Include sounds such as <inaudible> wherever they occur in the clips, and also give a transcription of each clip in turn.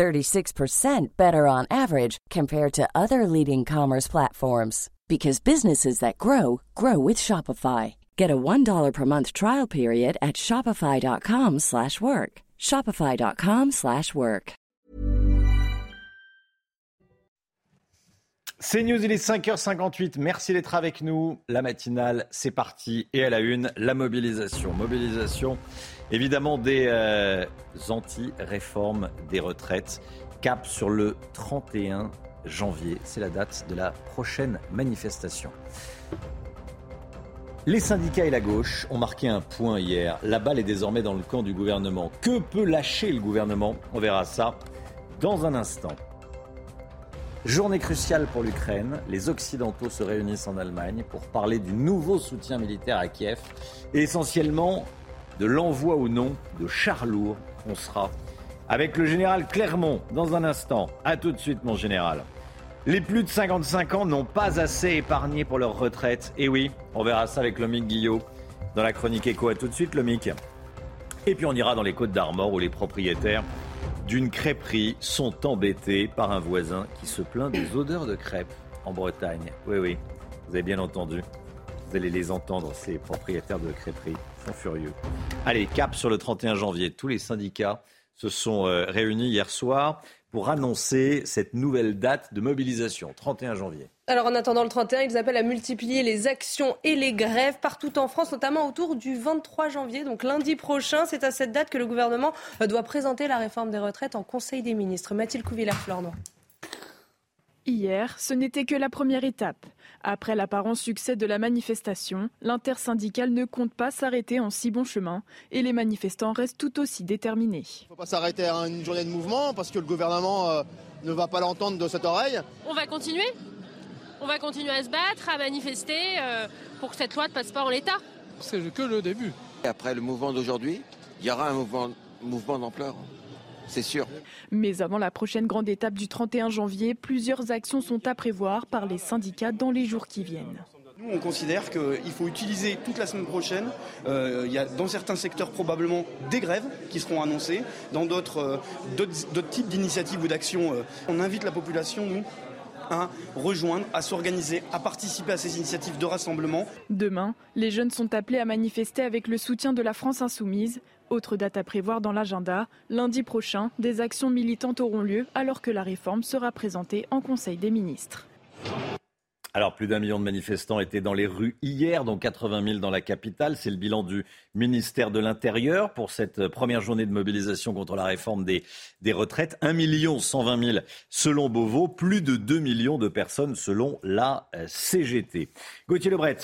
36% better on average compared to other leading commerce platforms because businesses that grow grow with Shopify. Get a $1 per month trial period at shopify.com/work. shopify.com/work. C'est News, il est 5h58. Merci d'être avec nous. La matinale, c'est parti. Et à la une, la mobilisation. Mobilisation, évidemment, des euh, anti-réformes des retraites. Cap sur le 31 janvier. C'est la date de la prochaine manifestation. Les syndicats et la gauche ont marqué un point hier. La balle est désormais dans le camp du gouvernement. Que peut lâcher le gouvernement? On verra ça dans un instant. Journée cruciale pour l'Ukraine. Les Occidentaux se réunissent en Allemagne pour parler du nouveau soutien militaire à Kiev et essentiellement de l'envoi ou non de chars lourds. On sera avec le général Clermont dans un instant. A tout de suite, mon général. Les plus de 55 ans n'ont pas assez épargné pour leur retraite. Et oui, on verra ça avec Lomic Guillot dans la chronique écho. A tout de suite, Lomic. Et puis on ira dans les Côtes d'Armor où les propriétaires d'une crêperie sont embêtés par un voisin qui se plaint des odeurs de crêpes en Bretagne. Oui, oui, vous avez bien entendu. Vous allez les entendre, ces propriétaires de crêperies sont furieux. Allez, cap sur le 31 janvier. Tous les syndicats se sont euh, réunis hier soir pour annoncer cette nouvelle date de mobilisation, 31 janvier. Alors en attendant le 31, ils appellent à multiplier les actions et les grèves partout en France, notamment autour du 23 janvier, donc lundi prochain. C'est à cette date que le gouvernement euh, doit présenter la réforme des retraites en Conseil des ministres. Mathilde Couvillard-Flornois. Hier, ce n'était que la première étape. Après l'apparent succès de la manifestation, l'intersyndicale ne compte pas s'arrêter en si bon chemin et les manifestants restent tout aussi déterminés. Il ne faut pas s'arrêter à une journée de mouvement parce que le gouvernement euh, ne va pas l'entendre de cette oreille. On va continuer. On va continuer à se battre, à manifester euh, pour que cette loi ne passe pas en l'état. C'est que le début. Après le mouvement d'aujourd'hui, il y aura un mouvement, mouvement d'ampleur c'est sûr. Mais avant la prochaine grande étape du 31 janvier, plusieurs actions sont à prévoir par les syndicats dans les jours qui viennent. Nous, on considère qu'il faut utiliser toute la semaine prochaine. Euh, il y a dans certains secteurs probablement des grèves qui seront annoncées, dans d'autres euh, types d'initiatives ou d'actions. Euh, on invite la population, nous, à rejoindre, à s'organiser, à participer à ces initiatives de rassemblement. Demain, les jeunes sont appelés à manifester avec le soutien de la France insoumise. Autre date à prévoir dans l'agenda, lundi prochain, des actions militantes auront lieu alors que la réforme sera présentée en Conseil des ministres. Alors, plus d'un million de manifestants étaient dans les rues hier, dont 80 000 dans la capitale. C'est le bilan du ministère de l'Intérieur pour cette première journée de mobilisation contre la réforme des, retraites. 1 million 120 000 selon Beauvau, plus de 2 millions de personnes selon la CGT. Gauthier Lebret.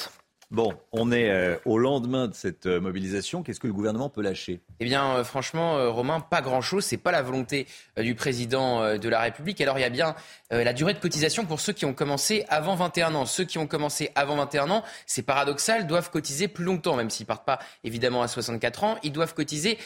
Bon, on est euh, au lendemain de cette euh, mobilisation. Qu'est-ce que le gouvernement peut lâcher? Eh bien, euh, franchement, Romain, pas grand-chose. C'est pas la volonté du président de la République. Alors, il y a bien la durée de cotisation pour ceux qui ont commencé avant 21 ans. Ceux qui ont commencé avant 21 ans, c'est paradoxal, doivent cotiser plus longtemps, même s'ils partent pas évidemment à 64 ans. Ils doivent cotiser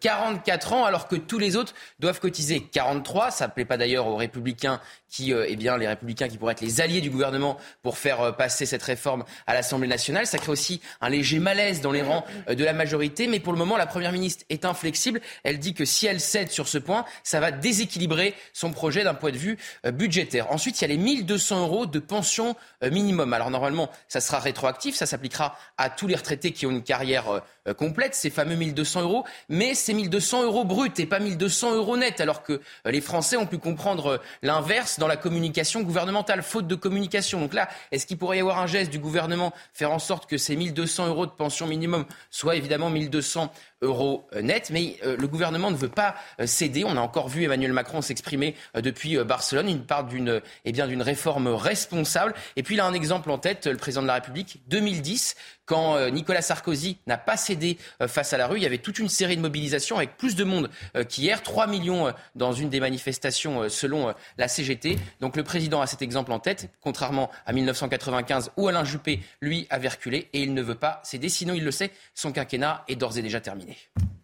44 ans, alors que tous les autres doivent cotiser 43. Ça ne plaît pas d'ailleurs aux Républicains qui, eh bien, les Républicains qui pourraient être les alliés du gouvernement pour faire passer cette réforme à l'Assemblée nationale. Ça crée aussi un léger malaise dans les rangs euh, de la majorité. Mais pour le moment, la Première ministre est inflexible. Elle dit que si elle cède sur ce point, ça va déséquilibrer son projet d'un point de vue euh, budgétaire. Ensuite, il y a les 1200 euros de pension euh, minimum. Alors normalement, ça sera rétroactif. Ça s'appliquera à tous les retraités qui ont une carrière complète, ces fameux 1200 euros. Mais c'est 1200 euros bruts et pas 1200 euros nets. Alors que les Français ont pu comprendre l'inverse dans la communication gouvernementale, faute de communication. Donc là, est-ce qu'il pourrait y avoir un geste du gouvernement faire en sorte que ces 1200 euros de pension minimum soient évidemment 1200 euros euh, net. Mais euh, le gouvernement ne veut pas euh, céder. On a encore vu Emmanuel Macron s'exprimer depuis Barcelone. Il parle d'une eh d'une réforme responsable. Et puis il a un exemple en tête, le président de la République, 2010, quand Nicolas Sarkozy n'a pas cédé face à la rue, il y avait toute une série de mobilisations avec plus de monde qu'hier, 3 millions dans une des manifestations selon la CGT. Donc le président a cet exemple en tête, contrairement à 1995 où Alain Juppé, lui, avait reculé et il ne veut pas céder. Sinon, il le sait, son quinquennat est d'ores et déjà terminé.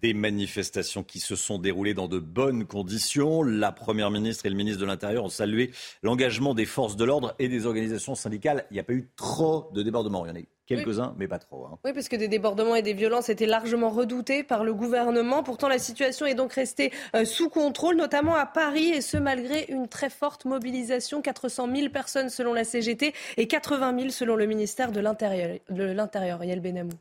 Des manifestations qui se sont déroulées dans de bonnes conditions. La Première ministre et le ministre de l'Intérieur ont salué l'engagement des forces de l'ordre et des organisations syndicales. Il n'y a pas eu trop de débordements. Quelques-uns, mais pas trop. Hein. Oui, parce que des débordements et des violences étaient largement redoutés par le gouvernement. Pourtant, la situation est donc restée euh, sous contrôle, notamment à Paris, et ce malgré une très forte mobilisation. 400 000 personnes selon la CGT et 80 000 selon le ministère de l'Intérieur. Yael Benamou.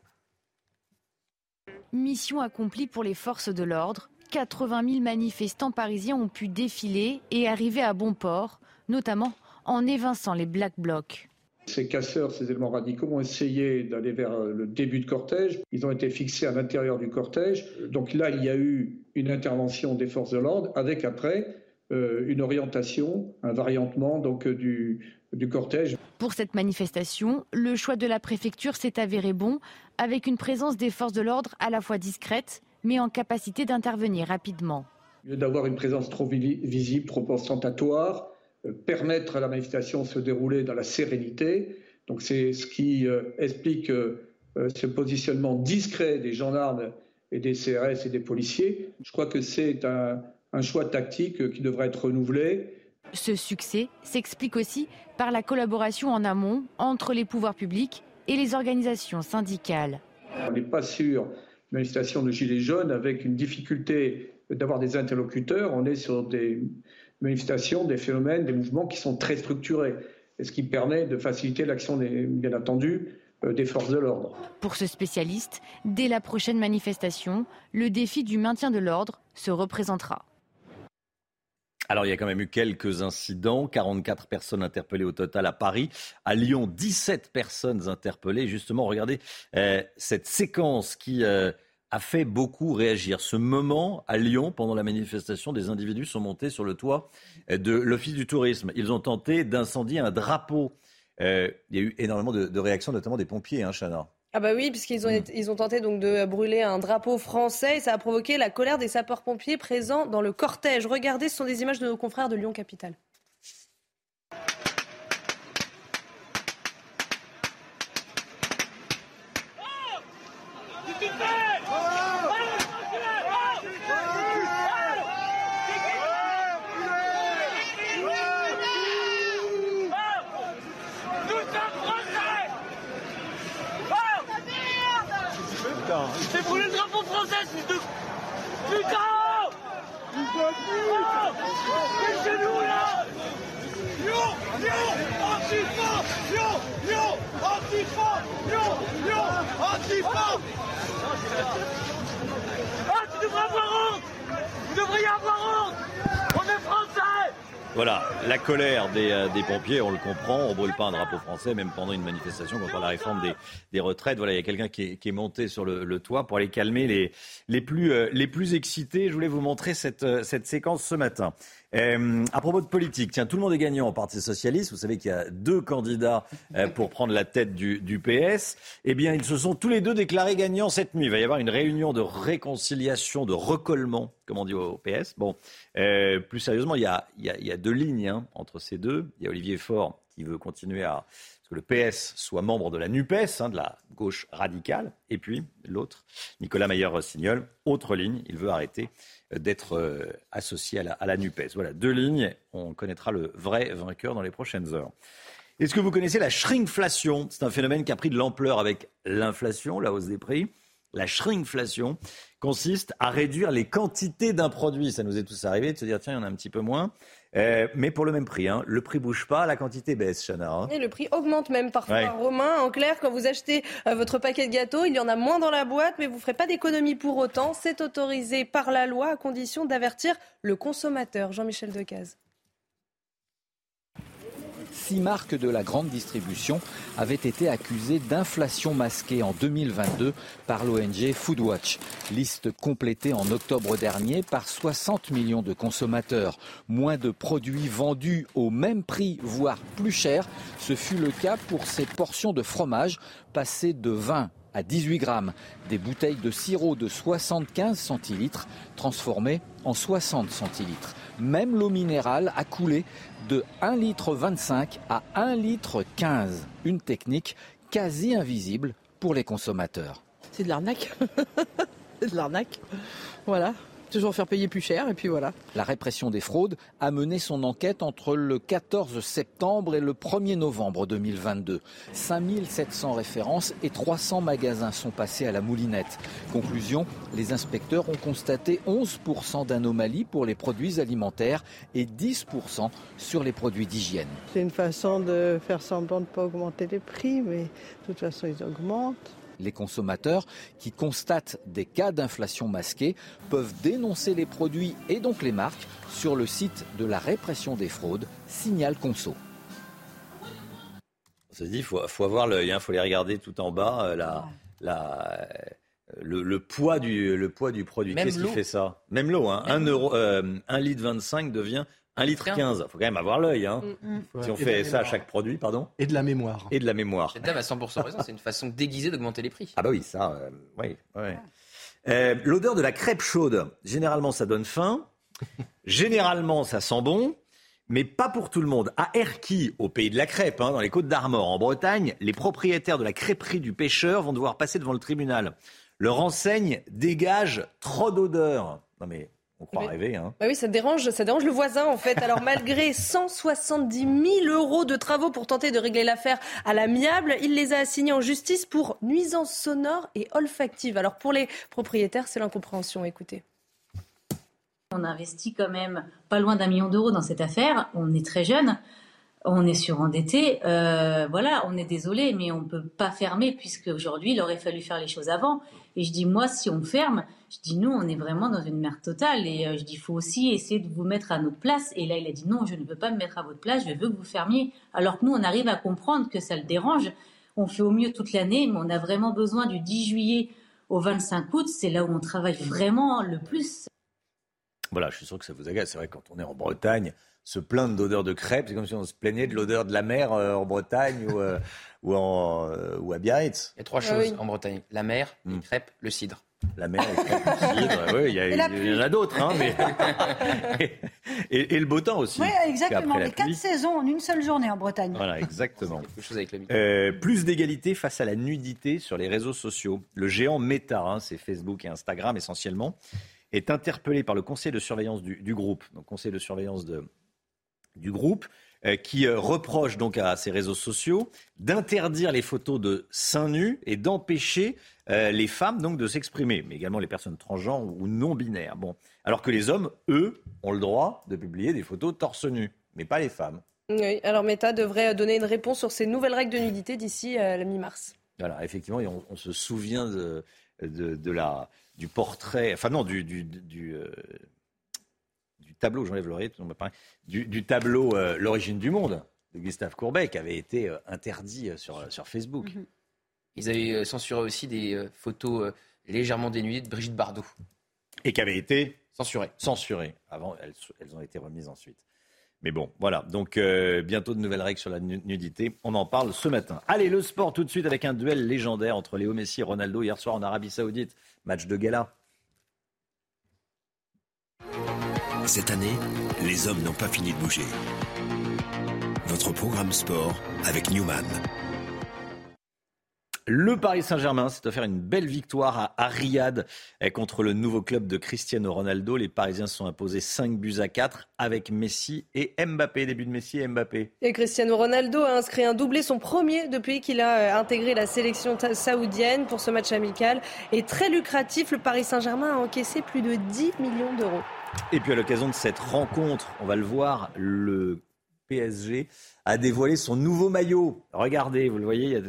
Mission accomplie pour les forces de l'ordre. 80 000 manifestants parisiens ont pu défiler et arriver à bon port, notamment en évinçant les Black Blocs. Ces casseurs, ces éléments radicaux ont essayé d'aller vers le début de cortège. Ils ont été fixés à l'intérieur du cortège. Donc là, il y a eu une intervention des forces de l'ordre avec après euh, une orientation, un variantement donc euh, du, du cortège. Pour cette manifestation, le choix de la préfecture s'est avéré bon, avec une présence des forces de l'ordre à la fois discrète, mais en capacité d'intervenir rapidement. Au lieu d'avoir une présence trop visible, trop ostentatoire, permettre à la manifestation de se dérouler dans la sérénité. Donc c'est ce qui euh, explique euh, ce positionnement discret des gendarmes et des CRS et des policiers. Je crois que c'est un, un choix tactique qui devrait être renouvelé. Ce succès s'explique aussi par la collaboration en amont entre les pouvoirs publics et les organisations syndicales. On n'est pas sur une manifestation de gilets jaunes avec une difficulté d'avoir des interlocuteurs. On est sur des manifestations, des phénomènes, des mouvements qui sont très structurés, et ce qui permet de faciliter l'action, bien entendu, euh, des forces de l'ordre. Pour ce spécialiste, dès la prochaine manifestation, le défi du maintien de l'ordre se représentera. Alors, il y a quand même eu quelques incidents. 44 personnes interpellées au total à Paris. À Lyon, 17 personnes interpellées. Justement, regardez euh, cette séquence qui euh, a fait beaucoup réagir. Ce moment, à Lyon, pendant la manifestation, des individus sont montés sur le toit euh, de l'Office du tourisme. Ils ont tenté d'incendier un drapeau. il y a eu énormément de, réactions, notamment des pompiers, hein, Chana. Ah bah oui, puisqu'ils ont, hmm. ils ont tenté donc de brûler un drapeau français et ça a provoqué la colère des sapeurs-pompiers présents dans le cortège. Regardez, ce sont des images de nos confrères de Lyon-Capitale. Voilà, euh, des, pompiers, on le comprend, on brûle pas un drapeau français, même pendant une manifestation contre la réforme des, retraites. Voilà, il y a quelqu'un qui, est monté sur le, toit pour aller calmer les, les, plus, euh, les plus excités. Je voulais vous montrer cette, euh, cette séquence ce matin. Euh, à propos de politique, tiens, tout le monde est gagnant au Parti socialiste. Vous savez qu'il y a deux candidats euh, pour prendre la tête du, PS. Eh bien, ils se sont tous les deux déclarés gagnants cette nuit. Il va y avoir une réunion de réconciliation, de recollement, comme on dit au PS. Bon, euh, plus sérieusement, il y a deux lignes hein, entre ces deux. Il y a Olivier Faure qui veut continuer à le PS soit membre de la NUPES, hein, de la gauche radicale, et puis l'autre, Nicolas Maillard-Rossignol, autre ligne, il veut arrêter d'être euh, associé à la, à la NUPES. Voilà, deux lignes. On connaîtra le vrai vainqueur dans les prochaines heures. Est-ce que vous connaissez la shrinkflation? C'est un phénomène qui a pris de l'ampleur avec l'inflation, la hausse des prix. La shrinkflation consiste à réduire les quantités d'un produit. Ça nous est tous arrivé de se dire tiens, il y en a un petit peu moins. Euh, mais pour le même prix. Hein. Le prix bouge pas, la quantité baisse, Chana. Hein. Et le prix augmente même parfois. Romain, en clair, quand vous achetez euh, votre paquet de gâteaux, il y en a moins dans la boîte, mais vous ne ferez pas d'économie pour autant. C'est autorisé par la loi à condition d'avertir le consommateur. Jean-Michel Decaze. Six marques de la grande distribution avaient été accusées d'inflation masquée en 2022 par l'ONG Foodwatch. Liste complétée en octobre dernier par 60 millions de consommateurs. Moins de produits vendus au même prix, voire plus cher. Ce fut le cas pour ces portions de fromage passées de 20 à 18 grammes. Des bouteilles de sirop de 75 centilitres transformées en 60 centilitres. Même l'eau minérale a coulé de 1 litre 25 à 1 litre 15. Une technique quasi invisible pour les consommateurs. C'est de l'arnaque. <laughs> C'est de l'arnaque. Voilà toujours faire payer plus cher et puis voilà. La répression des fraudes a mené son enquête entre le 14 septembre et le 1er novembre 2022. 5700 références et 300 magasins sont passés à la moulinette. Conclusion, les inspecteurs ont constaté 11% d'anomalies pour les produits alimentaires et 10% sur les produits d'hygiène. C'est une façon de faire semblant de ne pas augmenter les prix, mais de toute façon ils augmentent. Les consommateurs qui constatent des cas d'inflation masquée peuvent dénoncer les produits et donc les marques sur le site de la répression des fraudes, Signal Conso. On se dit, il faut, avoir l'œil, il hein, faut les regarder tout en bas, euh, la, la, le, poids du, le poids du produit. Qu'est-ce qui fait ça? Même l'eau, hein, 1, euro, euh, litre 25 devient 1 litre 15. Il faut quand même avoir l'œil. Hein. Mm, mm. Si on fait ça à chaque produit, pardon. Et de la mémoire. Et de la mémoire. Cette dame a 100% raison. C'est une façon déguisée d'augmenter les prix. Ah bah oui, ça, euh, oui. Euh, l'odeur de la crêpe chaude, généralement, ça donne faim. généralement, ça sent bon. Mais pas pour tout le monde. À Erquy, au pays de la crêpe, hein, dans les Côtes d'Armor, en Bretagne, les propriétaires de la crêperie du pêcheur vont devoir passer devant le tribunal. Leur enseigne dégage trop d'odeur. Non mais on croit rêver. Hein. Bah oui, ça dérange, ça dérange le voisin en fait. Alors malgré <laughs> 170 000 euros de travaux pour tenter de régler l'affaire à l'amiable, il les a assignés en justice pour nuisance sonore et olfactive. Alors pour les propriétaires, c'est l'incompréhension. Écoutez. On investit quand même pas loin d'un million d'euros dans cette affaire. On est très jeune on est surendetté, euh, voilà, on est désolé, mais on ne peut pas fermer puisque aujourd'hui il aurait fallu faire les choses avant. Et je dis moi, si on ferme, je dis nous, on est vraiment dans une merde totale. Et euh, je dis il faut aussi essayer de vous mettre à notre place. Et là, il a dit non, je ne veux pas me mettre à votre place, je veux que vous fermiez. Alors que nous, on arrive à comprendre que ça le dérange. On fait au mieux toute l'année, mais on a vraiment besoin du 10 juillet au 25 août. C'est là où on travaille vraiment le plus. Voilà, je suis sûr que ça vous agace. C'est vrai quand on est en Bretagne se plaindre d'odeur de crêpes. C'est comme si on se plaignait de l'odeur de la mer euh, en Bretagne ou, euh, <laughs> ou, en, euh, ou à Biarritz. Il y a trois ah choses en Bretagne la mer, les hmm. crêpes, le cidre. La mer, le cidre. Oui, il y, en a d'autres. Hein, mais... <laughs> et, le beau temps aussi. Oui, exactement. Les quatre saisons en une seule journée en Bretagne. Voilà, exactement. plus d'égalité face à la nudité sur les réseaux sociaux. Le géant Meta, hein, c'est Facebook et Instagram essentiellement, est interpellé par le conseil de surveillance du, du groupe. Donc, conseil de surveillance de, du groupe euh, qui euh, reproche donc à ces réseaux sociaux d'interdire les photos de seins nus et d'empêcher euh, les femmes donc de s'exprimer, mais également les personnes transgenres ou non binaires. Bon, alors que les hommes, eux, ont le droit de publier des photos torse nu, mais pas les femmes. Oui, alors Meta devrait donner une réponse sur ces nouvelles règles de nudité d'ici la mi-mars. Voilà, effectivement, on, se souvient de, de, la, du portrait, enfin non, du, du, du tableau, j'enlève l'oreille, du, du tableau euh, L'origine du monde de Gustave Courbet qui avait été euh, interdit euh, sur, sur Facebook. Mhm. Ils avaient censuré aussi des photos légèrement dénudées de Brigitte Bardot. Et qui avaient été censurées. Censurées. Avant, elles, elles, ont été remises ensuite. Mais bon, voilà. Donc, bientôt de nouvelles règles sur la nudité. On en parle ce matin. Allez, le sport tout de suite avec un duel légendaire entre Léo Messi et Ronaldo hier soir en Arabie Saoudite. Match de gala. Cette année, les hommes n'ont pas fini de bouger. Votre programme sport avec Newman. Le Paris Saint-Germain s'est offert une belle victoire à, Riyad eh, contre le nouveau club de Cristiano Ronaldo. Les Parisiens se sont imposés 5 buts à 4 avec Messi et Mbappé. Début de Messi et Mbappé. Et Cristiano Ronaldo a inscrit un doublé, son premier depuis qu'il a euh, intégré la sélection saoudienne pour ce match amical. Et très lucratif, le Paris Saint-Germain a encaissé plus de 10 millions d'euros. Et puis à l'occasion de cette rencontre, on va le voir, le PSG a dévoilé son nouveau maillot. Regardez, vous le voyez,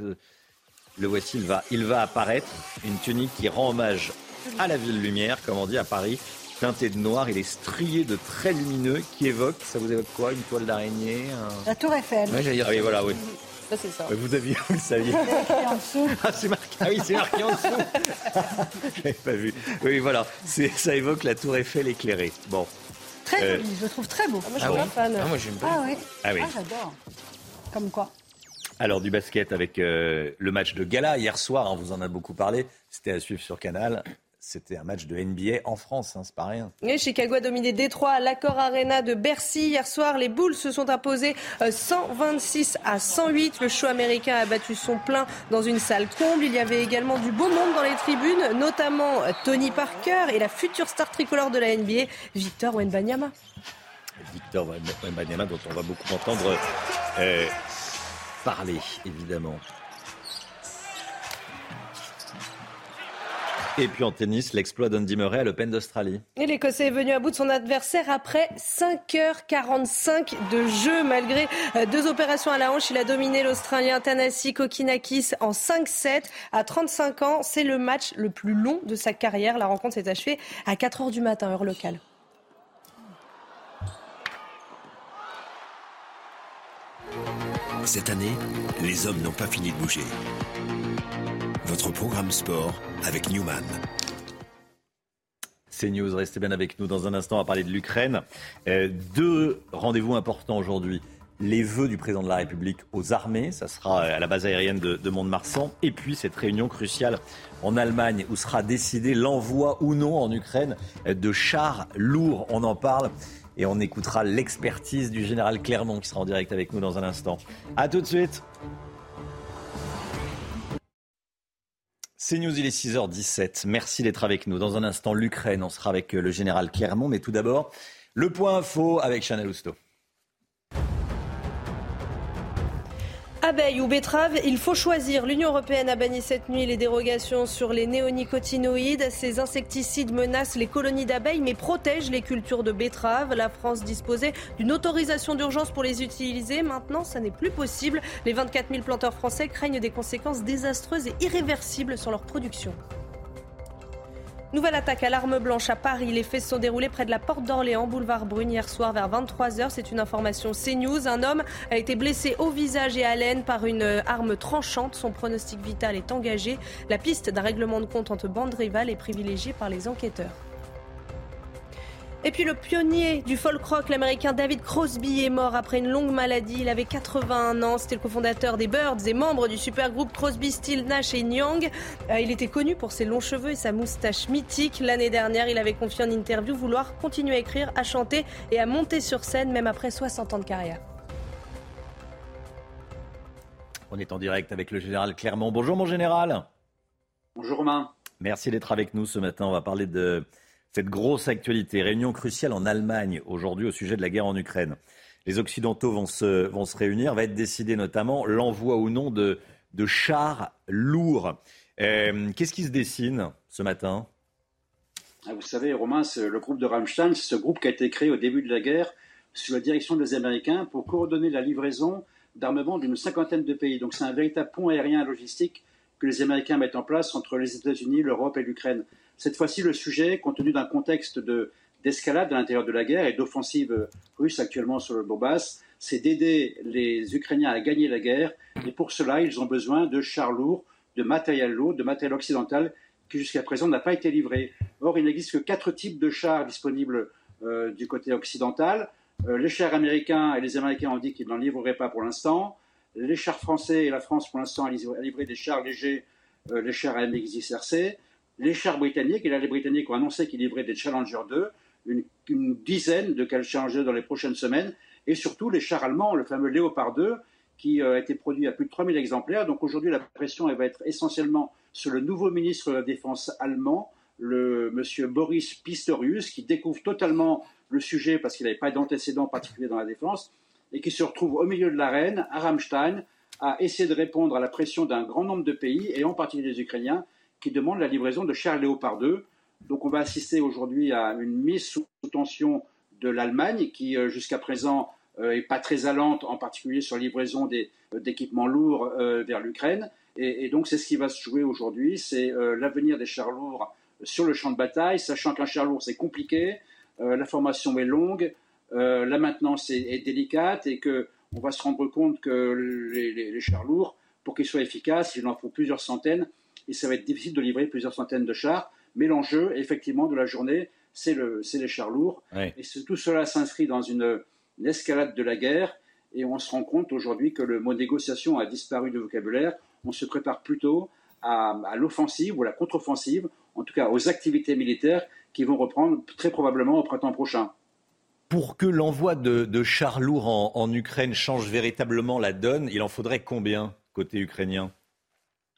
le voici, il va, il va apparaître. Une tunique qui rend hommage à la ville lumière, comme on dit à Paris. teinté de noir. Il est strié de traits lumineux qui évoquent, ça vous évoque quoi Une toile d'araignée La Tour Eiffel. ah oui, voilà, oui. Ça, c'est ça. Vous aviez, <laughs> vous le saviez. Ah, c'est marqué. Ah oui, c'est marqué en dessous. <laughs> J'avais pas vu. Oui, voilà. Ça évoque la Tour Eiffel éclairée. Bon. Très euh, joli, je le trouve très beau. Ah, moi, je suis pas fan. Ah, moi, j'aime pas. Ah, oui. Ah, oui. Ah, j'adore. Comme quoi alors du basket avec euh, le match de gala hier soir, on hein, vous en a beaucoup parlé, c'était à suivre sur Canal. C'était un match de NBA en France, hein, c'est pas rien. Chicago a dominé Détroit à l'Accord Arena de Bercy. Hier soir, les Bulls se sont imposés 126 euh, à 108. Le show américain a battu son plein dans une salle comble. Il y avait également du beau monde dans les tribunes, notamment euh, Tony Parker et la future star tricolore de la NBA, Victor Wenbanyama. Victor Wenbanyama, dont on va beaucoup entendre euh, parler, évidemment. Et puis en tennis, l'exploit d'Andy Murray à l'Open d'Australie. Et l'Écossais est venu à bout de son adversaire après 5h45 de jeu. Malgré euh, deux opérations à la hanche, il a dominé l'Australien Tanasi Kokinakis en 5-7. À 35 ans, c'est le match le plus long de sa carrière. La rencontre s'est achevée à 4h du matin, heure locale. Cette année, les hommes n'ont pas fini de bouger. Votre programme sport avec Newman. C'est News, restez bien avec nous. Dans un instant, va parler de l'Ukraine. Euh, deux rendez-vous importants aujourd'hui. Les vœux du président de la République aux armées, ça sera à la base aérienne de, de Mont-de-Marsan. Et puis cette réunion cruciale en Allemagne où sera décidé l'envoi ou non en Ukraine de chars lourds. On en parle et on écoutera l'expertise du général Clermont qui sera en direct avec nous dans un instant. A tout de suite. C'est News, il est 6h17. Merci d'être avec nous. Dans un instant, l'Ukraine, on sera avec le général Clermont. Mais tout d'abord, le point info avec Chanel Housteau. Abeilles ou betteraves, il faut choisir. L'Union européenne a banni cette nuit les dérogations sur les néonicotinoïdes. Ces insecticides menacent les colonies d'abeilles mais protègent les cultures de betteraves. La France disposait d'une autorisation d'urgence pour les utiliser. Maintenant, ça n'est plus possible. Les 24 000 planteurs français craignent des conséquences désastreuses et irréversibles sur leur production. Nouvelle attaque à l'arme blanche à Paris. Les faits se sont déroulés près de la porte d'Orléans, boulevard Brune, hier soir vers 23h. C'est une information CNews. Un homme a été blessé au visage et à l'aine par une arme tranchante. Son pronostic vital est engagé. La piste d'un règlement de compte entre bandes rivales est privilégiée par les enquêteurs. Et puis le pionnier du folk rock, l'américain David Crosby, est mort après une longue maladie. Il avait 81 ans. C'était le cofondateur des Birds et membre du supergroupe Crosby, Still, Nash et Young. Euh, il était connu pour ses longs cheveux et sa moustache mythique. L'année dernière, il avait confié en interview vouloir continuer à écrire, à chanter et à monter sur scène, même après 60 ans de carrière. On est en direct avec le général Clermont. Bonjour mon général. Bonjour Romain. Merci d'être avec nous ce matin. On va parler de cette grosse actualité, réunion cruciale en Allemagne aujourd'hui au sujet de la guerre en Ukraine. Les Occidentaux vont se, réunir, va être décidé notamment l'envoi ou non de, de chars lourds. Euh, qu'est-ce qui se dessine ce matin? Ah, Vous savez, Romain, le groupe de Rammstein, c'est ce groupe qui a été créé au début de la guerre sous la direction des Américains pour coordonner la livraison d'armement d'une cinquantaine de pays. Donc c'est un véritable pont aérien logistique que les Américains mettent en place entre les États-Unis, l'Europe et l'Ukraine. Cette fois-ci, le sujet, compte tenu d'un contexte d'escalade à l'intérieur de la guerre et d'offensive russe actuellement sur le Donbass, c'est d'aider les Ukrainiens à gagner la guerre. Et pour cela, ils ont besoin de chars lourds, de matériel lourd, de matériel occidental qui jusqu'à présent n'a pas été livré. Or, il n'existe que quatre types de chars disponibles euh, du côté occidental. Euh, les chars américains et les Américains ont dit qu'ils n'en livreraient pas pour l'instant. Les chars français et la France, pour l'instant, a livré des chars légers, euh, les chars AMX 10 RC les chars britanniques, et là les Britanniques ont annoncé qu'ils livraient des Challenger 2, une, dizaine de Challenger dans les prochaines semaines, et surtout les chars allemands, le fameux Léopard 2, qui euh, a été produit à plus de 3000 exemplaires. Donc aujourd'hui, la pression elle va être essentiellement sur le nouveau ministre de la Défense allemand, le monsieur Boris Pistorius, qui découvre totalement le sujet parce qu'il n'avait pas d'antécédent particulier dans la défense, et qui se retrouve au milieu de l'arène, à Ramstein, à essayer de répondre à la pression d'un grand nombre de pays, et en particulier des Ukrainiens, qui demande la livraison de chars Léopard 2. Donc on va assister aujourd'hui à une mise sous tension de l'Allemagne qui euh, jusqu'à présent euh, pas très allante, en particulier sur la livraison euh, d'équipements lourds vers l'Ukraine. Et, donc c'est ce qui va se jouer aujourd'hui, c'est l'avenir des chars lourds sur le champ de bataille, sachant qu'un char lourd c'est compliqué, la formation est longue, la maintenance est, délicate et que on va se rendre compte que les, chars lourds, pour qu'ils soient efficaces, il en faut plusieurs centaines et ça va être difficile de livrer plusieurs centaines de chars. Mais l'enjeu, effectivement, de la journée, c'est le, les chars lourds. Et tout cela s'inscrit dans une, escalade de la guerre. Et on se rend compte aujourd'hui que le mot négociation a disparu du vocabulaire. On se prépare plutôt à, l'offensive ou à la contre-offensive, en tout cas aux activités militaires qui vont reprendre très probablement au printemps prochain. Pour que l'envoi de, chars lourds en, Ukraine change véritablement la donne, il en faudrait combien côté ukrainien?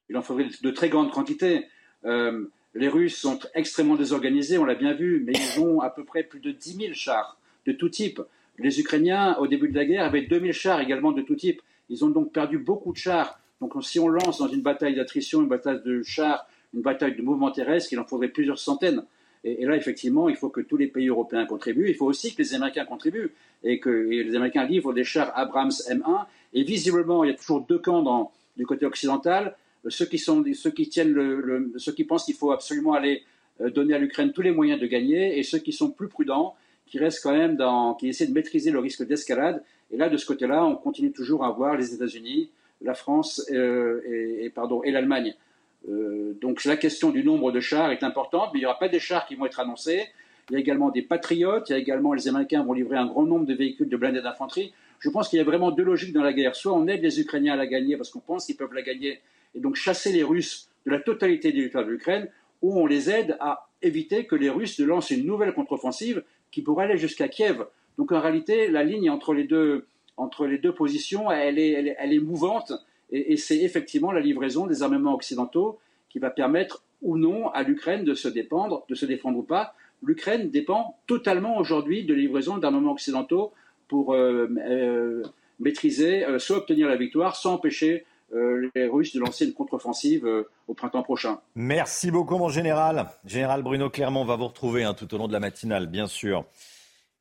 Il en faudrait de très grandes quantités. Euh, les Russes sont extrêmement désorganisés, on l'a bien vu, mais ils ont à peu près plus de 10 000 chars de tout type. Les Ukrainiens, au début de la guerre, avaient 2 000 chars également de tout type. Ils ont donc perdu beaucoup de chars. Donc si on lance dans une bataille d'attrition, une bataille de chars, une bataille de mouvement terrestre, il en faudrait plusieurs centaines. Et, là, effectivement, il faut que tous les pays européens contribuent. Il faut aussi que les Américains contribuent et que les Américains livrent des chars Abrams M1. Et visiblement, il y a toujours deux camps dans, du côté occidental ceux qui, sont, ceux qui, tiennent ceux qui pensent qu'il faut absolument aller euh, donner à l'Ukraine tous les moyens de gagner, et ceux qui sont plus prudents, qui restent quand même dans, qui essaient de maîtriser le risque d'escalade. Et là, de ce côté-là, on continue toujours à voir les États-Unis, la France euh, et, pardon, et l'Allemagne. Euh, donc la question du nombre de chars est importante, mais il n'y aura pas des chars qui vont être annoncés. Il y a également des patriotes, il y a également les Américains vont livrer un grand nombre de véhicules de blindés d'infanterie. Je pense qu'il y a vraiment deux logiques dans la guerre. Soit on aide les Ukrainiens à la gagner parce qu'on pense qu'ils peuvent la gagner et donc chasser les Russes de la totalité du territoire de l'Ukraine, où on les aide à éviter que les Russes ne lancent une nouvelle contre-offensive qui pourrait aller jusqu'à Kiev. Donc en réalité, la ligne entre les deux, entre les deux positions, elle est, elle est, mouvante, et, c'est effectivement la livraison des armements occidentaux qui va permettre ou non à l'Ukraine de se dépendre, de se défendre ou pas. L'Ukraine dépend totalement aujourd'hui de livraison d'armements occidentaux pour euh, euh, maîtriser, euh, soit obtenir la victoire, soit empêcher les Russes de lancer une contre-offensive euh, au printemps prochain. Merci beaucoup, mon général. Général Bruno Clermont va vous retrouver hein, tout au long de la matinale, bien sûr.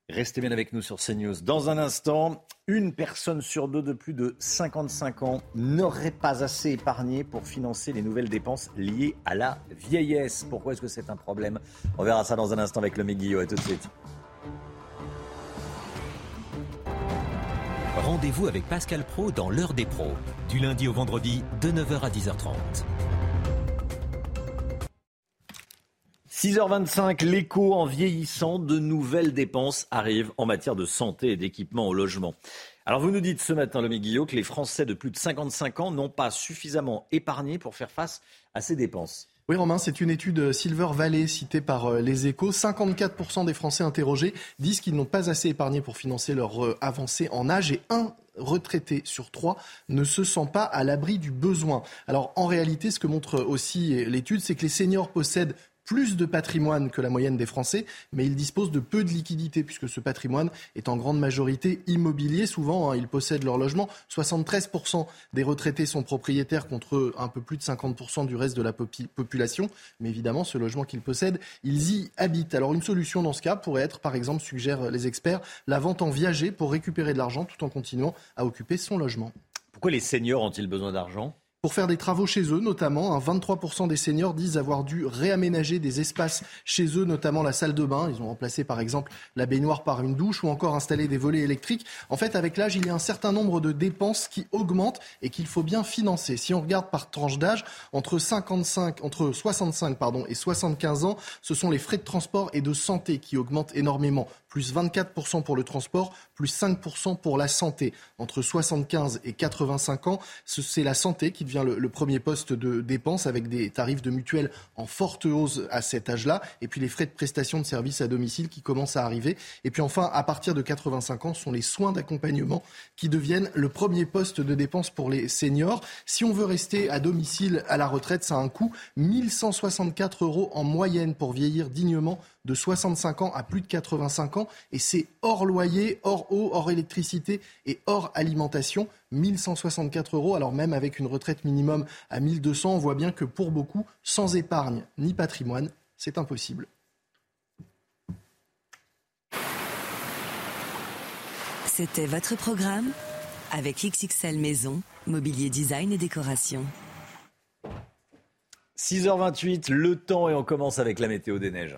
Restez bien avec nous sur CNews. Dans un instant, une personne sur deux de plus de 55 ans n'aurait pas assez épargné pour financer les nouvelles dépenses liées à la vieillesse. Pourquoi est-ce que c'est un problème? On verra ça dans un instant avec le Guillot. Et tout de suite. Rendez-vous avec Pascal Pro dans l'heure des pros, du lundi au vendredi de 9h à 10h30. 6h25, l'écho en vieillissant, de nouvelles dépenses arrivent en matière de santé et d'équipement au logement. Alors vous nous dites ce matin, le Guillot, que les Français de plus de 55 ans n'ont pas suffisamment épargné pour faire face à ces dépenses. Oui, Romain, c'est une étude Silver Valley citée par euh, les échos. 54% des Français interrogés disent qu'ils n'ont pas assez épargné pour financer leur euh, avancée en âge et un retraité sur trois ne se sent pas à l'abri du besoin. Alors en réalité, ce que montre aussi l'étude, c'est que les seniors possèdent plus de patrimoine que la moyenne des Français, mais ils disposent de peu de liquidités puisque ce patrimoine est en grande majorité immobilier. Souvent, hein, ils possèdent leur logement. 73% des retraités sont propriétaires contre un peu plus de 50% du reste de la population. Mais évidemment, ce logement qu'ils possèdent, ils y habitent. Alors une solution dans ce cas pourrait être, par exemple, suggèrent les experts, la vente en viager pour récupérer de l'argent tout en continuant à occuper son logement. Pourquoi les seniors ont-ils besoin d'argent? Pour faire des travaux chez eux, notamment. 23% des seniors disent avoir dû réaménager des espaces chez eux, notamment la salle de bain. Ils ont remplacé par exemple la baignoire par une douche ou encore installé des volets électriques. En fait, avec l'âge, il y a un certain nombre de dépenses qui augmentent et qu'il faut bien financer. Si on regarde par tranche d'âge, entre 55, entre 65 pardon, et 75 ans, ce sont les frais de transport et de santé qui augmentent énormément plus 24% pour le transport, plus 5% pour la santé. Entre 75 et 85 ans, c'est la santé qui devient le, premier poste de dépense avec des tarifs de mutuelle en forte hausse à cet âge-là. Et puis les frais de prestation de services à domicile qui commencent à arriver. Et puis enfin, à partir de 85 ans, ce sont les soins d'accompagnement qui deviennent le premier poste de dépense pour les seniors. Si on veut rester à domicile à la retraite, ça a un coût 1164 euros en moyenne pour vieillir dignement de 65 ans à plus de 85 ans. Et c'est hors loyer, hors eau, hors électricité et hors alimentation. 1164 euros. Alors même avec une retraite minimum à 1200, on voit bien que pour beaucoup, sans épargne ni patrimoine, c'est impossible. C'était votre programme avec XXL Maison, Mobilier Design et Décoration. 6h28, le temps et on commence avec la météo des neiges.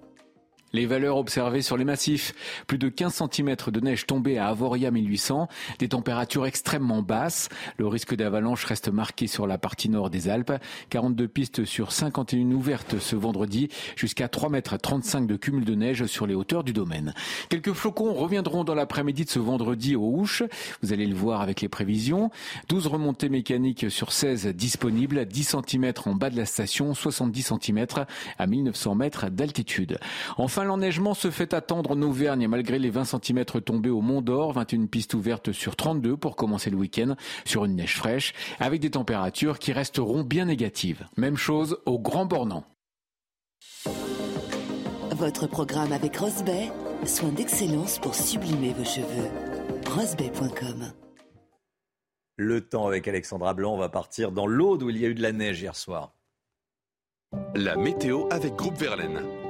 les valeurs observées sur les massifs. Plus de 15 cm de neige tombée à Avoria 1800, des températures extrêmement basses. Le risque d'avalanche reste marqué sur la partie nord des Alpes. 42 pistes sur 51 ouvertes ce vendredi, jusqu'à 3 mètres 35 de cumul de neige sur les hauteurs du domaine. Quelques flocons reviendront dans l'après-midi de ce vendredi aux Houches. Vous allez le voir avec les prévisions. 12 remontées mécaniques sur 16 disponibles, 10 cm en bas de la station, 70 cm à 1900 mètres d'altitude. Enfin, l'enneigement se fait attendre en Auvergne malgré les 20 cm tombés au Mont d'Or, 21 pistes ouvertes sur 32 pour commencer le week-end sur une neige fraîche avec des températures qui resteront bien négatives. Même chose au Grand Bornand. Votre programme avec Rosbay, soin d'excellence pour sublimer vos cheveux. Rosbay.com Le temps avec Alexandra Blanc, on va partir dans l'Aude où il y a eu de la neige hier soir. La météo avec Groupe Verlaine.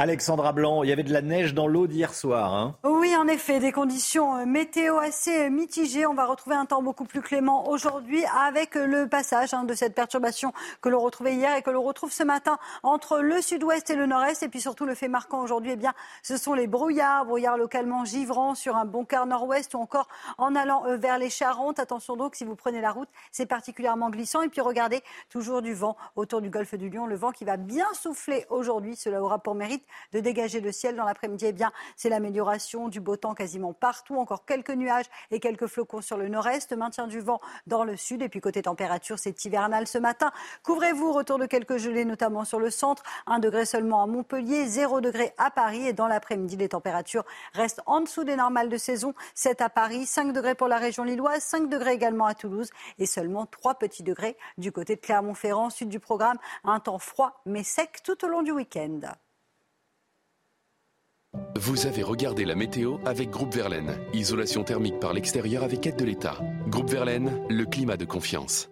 Alexandra Blanc, il y avait de la neige dans l'eau d'hier soir. Hein. oui, en effet, des conditions euh, météo assez euh, mitigées. On va retrouver un temps beaucoup plus clément aujourd'hui avec euh, le passage hein, de cette perturbation que l'on retrouvait hier et que l'on retrouve ce matin entre le sud-ouest et le nord-est. Et puis surtout, le fait marquant aujourd'hui, eh bien, ce sont les brouillards, brouillards localement givrants sur un bon quart nord-ouest ou encore en allant vers les Charentes. Attention donc, si vous prenez la route, c'est particulièrement glissant. Et puis regardez, toujours du vent autour du golfe du Lion, le vent qui va bien souffler aujourd'hui. Cela aura pour mérite de dégager le ciel dans l'après-midi. Eh bien, c'est l'amélioration du beau temps quasiment partout. Encore quelques nuages et quelques flocons sur le nord-est. Maintien du vent dans le sud. Et puis côté température, c'est hivernal ce matin. Couvrez-vous, retour de quelques gelées, notamment sur le centre. 1 degré seulement à Montpellier, 0 degré à Paris. Et dans l'après-midi, les températures restent en dessous des normales de saison. 7 à Paris, 5 degrés pour la région lilloise, 5 degrés également à Toulouse et seulement 3 petits degrés du côté de Clermont-Ferrand, sud du programme. Un temps froid mais sec tout au long du week-end. Vous avez regardé la météo avec Groupe Verlaine. Isolation thermique par l'extérieur avec aide de l'État. Groupe Verlaine, le climat de confiance.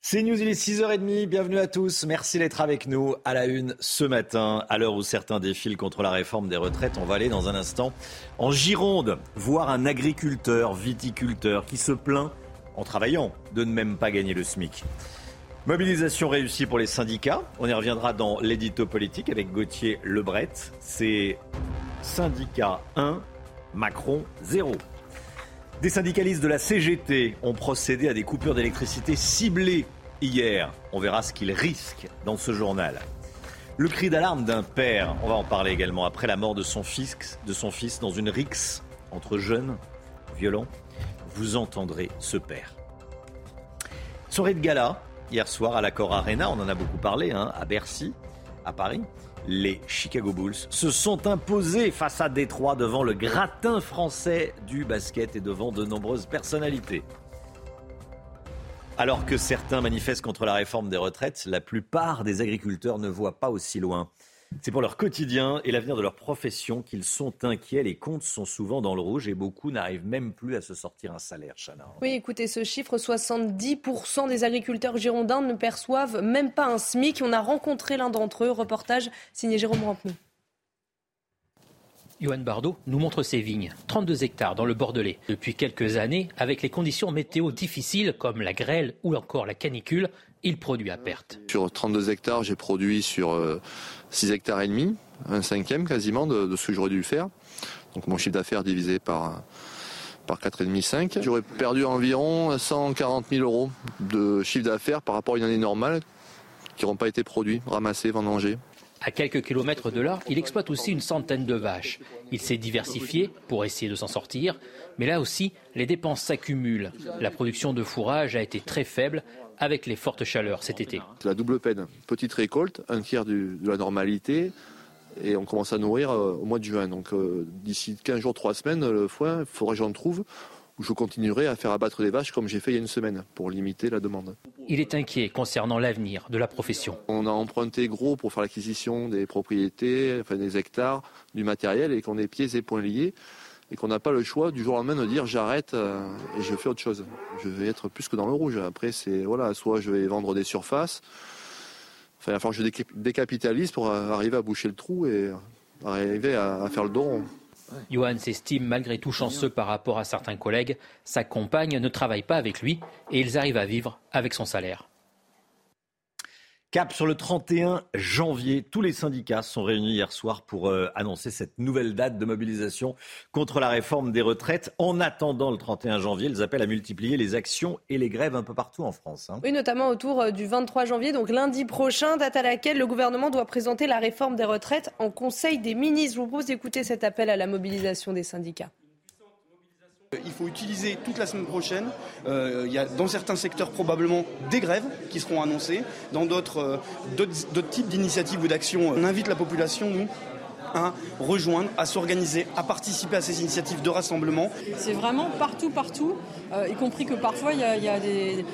C'est News, il est 6h30, bienvenue à tous, merci d'être avec nous à la une ce matin, à l'heure où certains défilent contre la réforme des retraites. On va aller dans un instant en Gironde, voir un agriculteur, viticulteur qui se plaint, en travaillant, de ne même pas gagner le SMIC. Mobilisation réussie pour les syndicats. On y reviendra dans l'édito politique avec Gauthier Lebret. C'est syndicat 1, Macron 0. Des syndicalistes de la CGT ont procédé à des coupures d'électricité ciblées hier. On verra ce qu'ils risquent dans ce journal. Le cri d'alarme d'un père, on va en parler également après la mort de son fils, de son fils dans une rixe entre jeunes violents. Vous entendrez ce père. Soirée de gala hier soir à l'accord Arena, on en a beaucoup parlé, hein, à Bercy, à Paris. Les Chicago Bulls se sont imposés face à Détroit devant le gratin français du basket et devant de nombreuses personnalités. Alors que certains manifestent contre la réforme des retraites, la plupart des agriculteurs ne voient pas aussi loin. C'est pour leur quotidien et l'avenir de leur profession qu'ils sont inquiets. Les comptes sont souvent dans le rouge et beaucoup n'arrivent même plus à se sortir un salaire, Chana. Oui, écoutez, ce chiffre, 70% des agriculteurs girondins ne perçoivent même pas un SMIC. On a rencontré l'un d'entre eux. Reportage signé Jérôme Rampenou. Johan Bardot nous montre ses vignes, 32 hectares dans le Bordelais. Depuis quelques années, avec les conditions météo difficiles comme la grêle ou encore la canicule, il produit à perte. Sur 32 hectares, j'ai produit sur 6 euh, hectares et demi, un cinquième quasiment de, ce que j'aurais dû faire. Donc mon chiffre d'affaires divisé par, par 4,5, 5. J'aurais perdu environ 140 000 euros de chiffre d'affaires par rapport à une année normale qui n'auront pas été produits, ramassés, vendangés. À quelques kilomètres de là, il exploite aussi une centaine de vaches. Il s'est diversifié pour essayer de s'en sortir, mais là aussi, les dépenses s'accumulent. La production de fourrage a été très faible avec les fortes chaleurs cet été. La double peine, petite récolte, un tiers de la normalité, et on commence à nourrir euh, au mois de juin. Donc euh, d'ici 15 jours, 3 semaines, le foin, il faudrait que j'en trouve, où je continuerai à faire abattre des vaches comme j'ai fait il y a une semaine, pour limiter la demande. Il est inquiet concernant l'avenir de la profession. On a emprunté gros pour faire l'acquisition des propriétés, enfin des hectares, du matériel, et qu'on est pieds et poings liés. Et qu'on n'a pas le choix du jour au lendemain de dire j'arrête euh, et je fais autre chose. Je vais être plus que dans le rouge. Après, c'est voilà, soit je vais vendre des surfaces, enfin, je décapitalise pour arriver à boucher le trou et arriver à, faire le dos Johan s'estime malgré tout chanceux par rapport à certains collègues. Sa compagne ne travaille pas avec lui et ils arrivent à vivre avec son salaire. Cap sur le 31 janvier. Tous les syndicats sont réunis hier soir pour euh, annoncer cette nouvelle date de mobilisation contre la réforme des retraites. En attendant le 31 janvier, ils appellent à multiplier les actions et les grèves un peu partout en France. Hein. Oui, notamment autour euh, du 23 janvier, donc lundi prochain, date à laquelle le gouvernement doit présenter la réforme des retraites en Conseil des ministres. Je vous propose d'écouter cet appel à la mobilisation des syndicats. Il faut utiliser toute la semaine prochaine. Euh, il y a dans certains secteurs probablement des grèves qui seront annoncées. Dans d'autres, euh, types d'initiatives ou d'actions, on invite la population, nous, à rejoindre, à s'organiser, à participer à ces initiatives de rassemblement. C'est vraiment partout, partout, euh, y compris que parfois il y, a, des,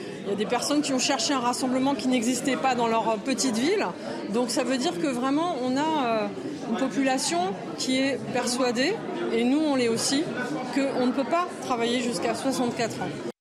personnes qui ont cherché un rassemblement qui n'existait pas dans leur petite ville. Donc ça veut dire que vraiment on a une population qui est persuadée, et nous on l'est aussi, qu'on ne peut pas travailler jusqu'à 64 ans.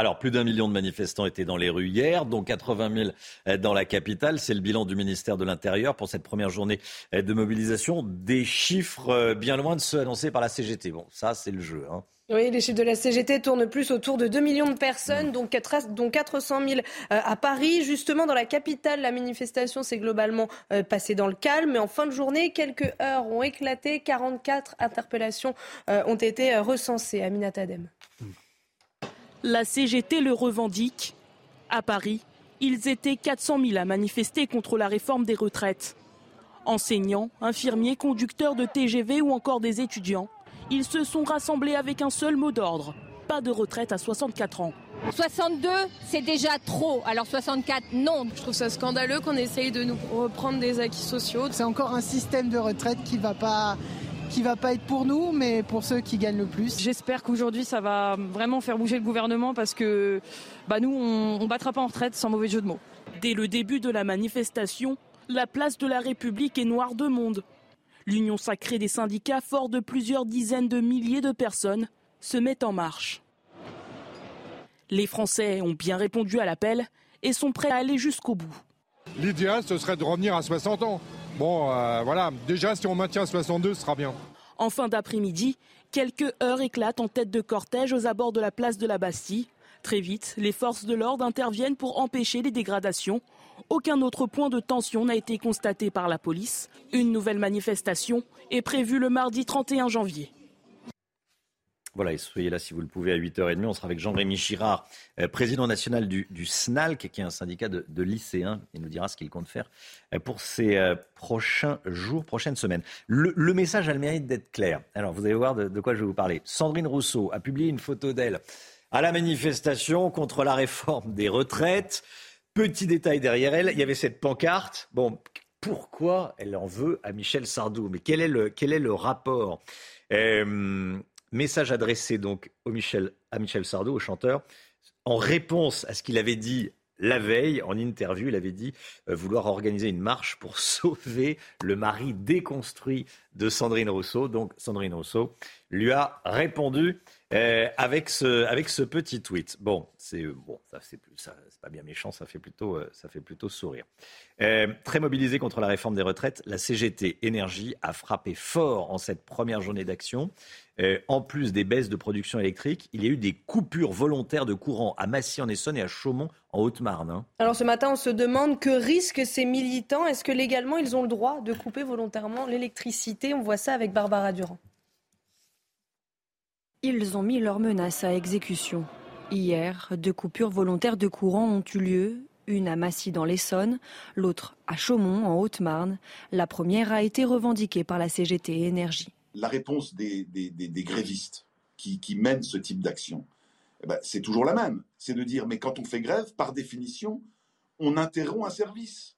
Alors, plus d'un million de manifestants étaient dans les rues hier, dont 80 000 dans la capitale. C'est le bilan du ministère de l'Intérieur pour cette première journée de mobilisation. Des chiffres euh, bien loin de ceux annoncés par la CGT. Bon, ça, c'est le jeu. Hein. Oui, les chiffres de la CGT tournent plus autour de 2 millions de personnes, dont 400 000 euh, à Paris. Justement, dans la capitale, la manifestation s'est globalement euh, passée dans le calme. Mais en fin de journée, quelques heures ont éclaté. 44 interpellations euh, ont été recensées. Aminat Adem. La CGT le revendique. À Paris, ils étaient 400 000 à manifester contre la réforme des retraites. Enseignants, infirmiers, conducteurs de TGV ou encore des étudiants ils se sont rassemblés avec un seul mot d'ordre, pas de retraite à 64 ans. 62, c'est déjà trop. Alors 64, non. Je trouve ça scandaleux qu'on essaye de nous reprendre des acquis sociaux. C'est encore un système de retraite qui va pas qui va pas être pour nous, mais pour ceux qui gagnent le plus. J'espère qu'aujourd'hui, ça va vraiment faire bouger le gouvernement parce que bah, nous, on ne battra pas en retraite sans mauvais jeu de mots. Dès le début de la manifestation, la place de la République est noire de monde. L'union sacrée des syndicats, fort de plusieurs dizaines de milliers de personnes, se met en marche. Les Français ont bien répondu à l'appel et sont prêts à aller jusqu'au bout. L'idéal, ce serait de revenir à 60 ans. Bon, euh, voilà, déjà si on maintient 62, ce sera bien. En fin d'après-midi, quelques heures éclatent en tête de cortège aux abords de la place de la Bastille. Très vite, les forces de l'ordre interviennent pour empêcher les dégradations aucun autre point de tension n'a été constaté par la police. Une nouvelle manifestation est prévue le mardi 31 janvier. Voilà, et soyez là si vous le pouvez à 8h30. On sera avec Jean-Rémy Girard, euh, président national du, SNALC, qui est un syndicat de, lycéens. Il nous dira ce qu'il compte faire euh, pour ces euh, prochains jours, prochaines semaines. Le, message a le mérite d'être clair. Alors, vous allez voir de quoi je vais vous parler. Sandrine Rousseau a publié une photo d'elle à la manifestation contre la réforme des retraites. Petit détail derrière elle, il y avait cette pancarte. Bon, pourquoi elle en veut à Michel Sardou? Mais quel est le, quel est le rapport? Message adressé donc à Michel Sardou, au chanteur, en réponse à ce qu'il avait dit la veille, en interview, il avait dit euh, vouloir organiser une marche pour <laughs> sauver le mari déconstruit de Sandrine Rousseau. Donc Sandrine Rousseau lui a répondu euh, avec, ce, petit tweet. Bon, c'est bon, ça c'est pas bien méchant, ça fait plutôt, euh, ça fait plutôt sourire. Très mobilisé contre la réforme des retraites, la CGT Énergie a frappé fort en cette première journée d'action. En plus des baisses de production électrique, il y a eu des coupures volontaires de courant à Massy en Essonne et à Chaumont en Haute-Marne. Hein. Alors ce matin, on se demande que risquent ces militants. Est-ce que légalement, ils ont le droit de couper volontairement l'électricité? On voit ça avec Barbara Durand. Ils ont mis leurs menaces à exécution. Hier, deux coupures volontaires de courant ont eu lieu, une à Massy dans l'Essonne, l'autre à Chaumont en Haute-Marne. La première a été revendiquée par la CGT Énergie. La réponse des, grévistes qui, mènent ce type d'action, eh ben, c'est toujours la même. C'est de dire, mais quand on fait grève, par définition, on interrompt un service,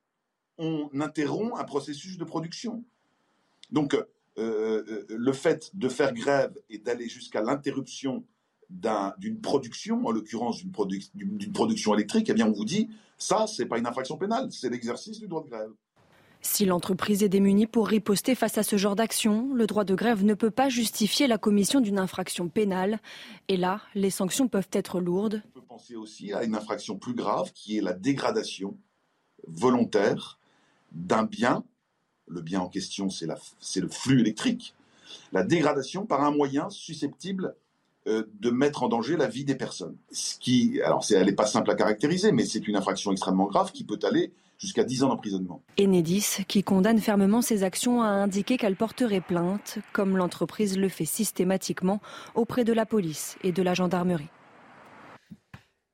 on interrompt un processus de production. Donc, euh, euh, le fait de faire grève et d'aller jusqu'à l'interruption d'une production, en l'occurrence d'une production électrique, eh bien on vous dit, ça, c'est pas une infraction pénale, c'est l'exercice du droit de grève. Si l'entreprise est démunie pour riposter face à ce genre d'action, le droit de grève ne peut pas justifier la commission d'une infraction pénale. Et là, les sanctions peuvent être lourdes. On peut penser aussi à une infraction plus grave qui est la dégradation volontaire d'un bien. Le bien en question, c'est le flux électrique. La dégradation par un moyen susceptible euh, de mettre en danger la vie des personnes. Ce qui, alors elle n'est pas simple à caractériser, mais c'est une infraction extrêmement grave qui peut aller jusqu'à 10 ans d'emprisonnement. Enedis, qui condamne fermement ces actions, a indiqué qu'elle porterait plainte, comme l'entreprise le fait systématiquement auprès de la police et de la gendarmerie.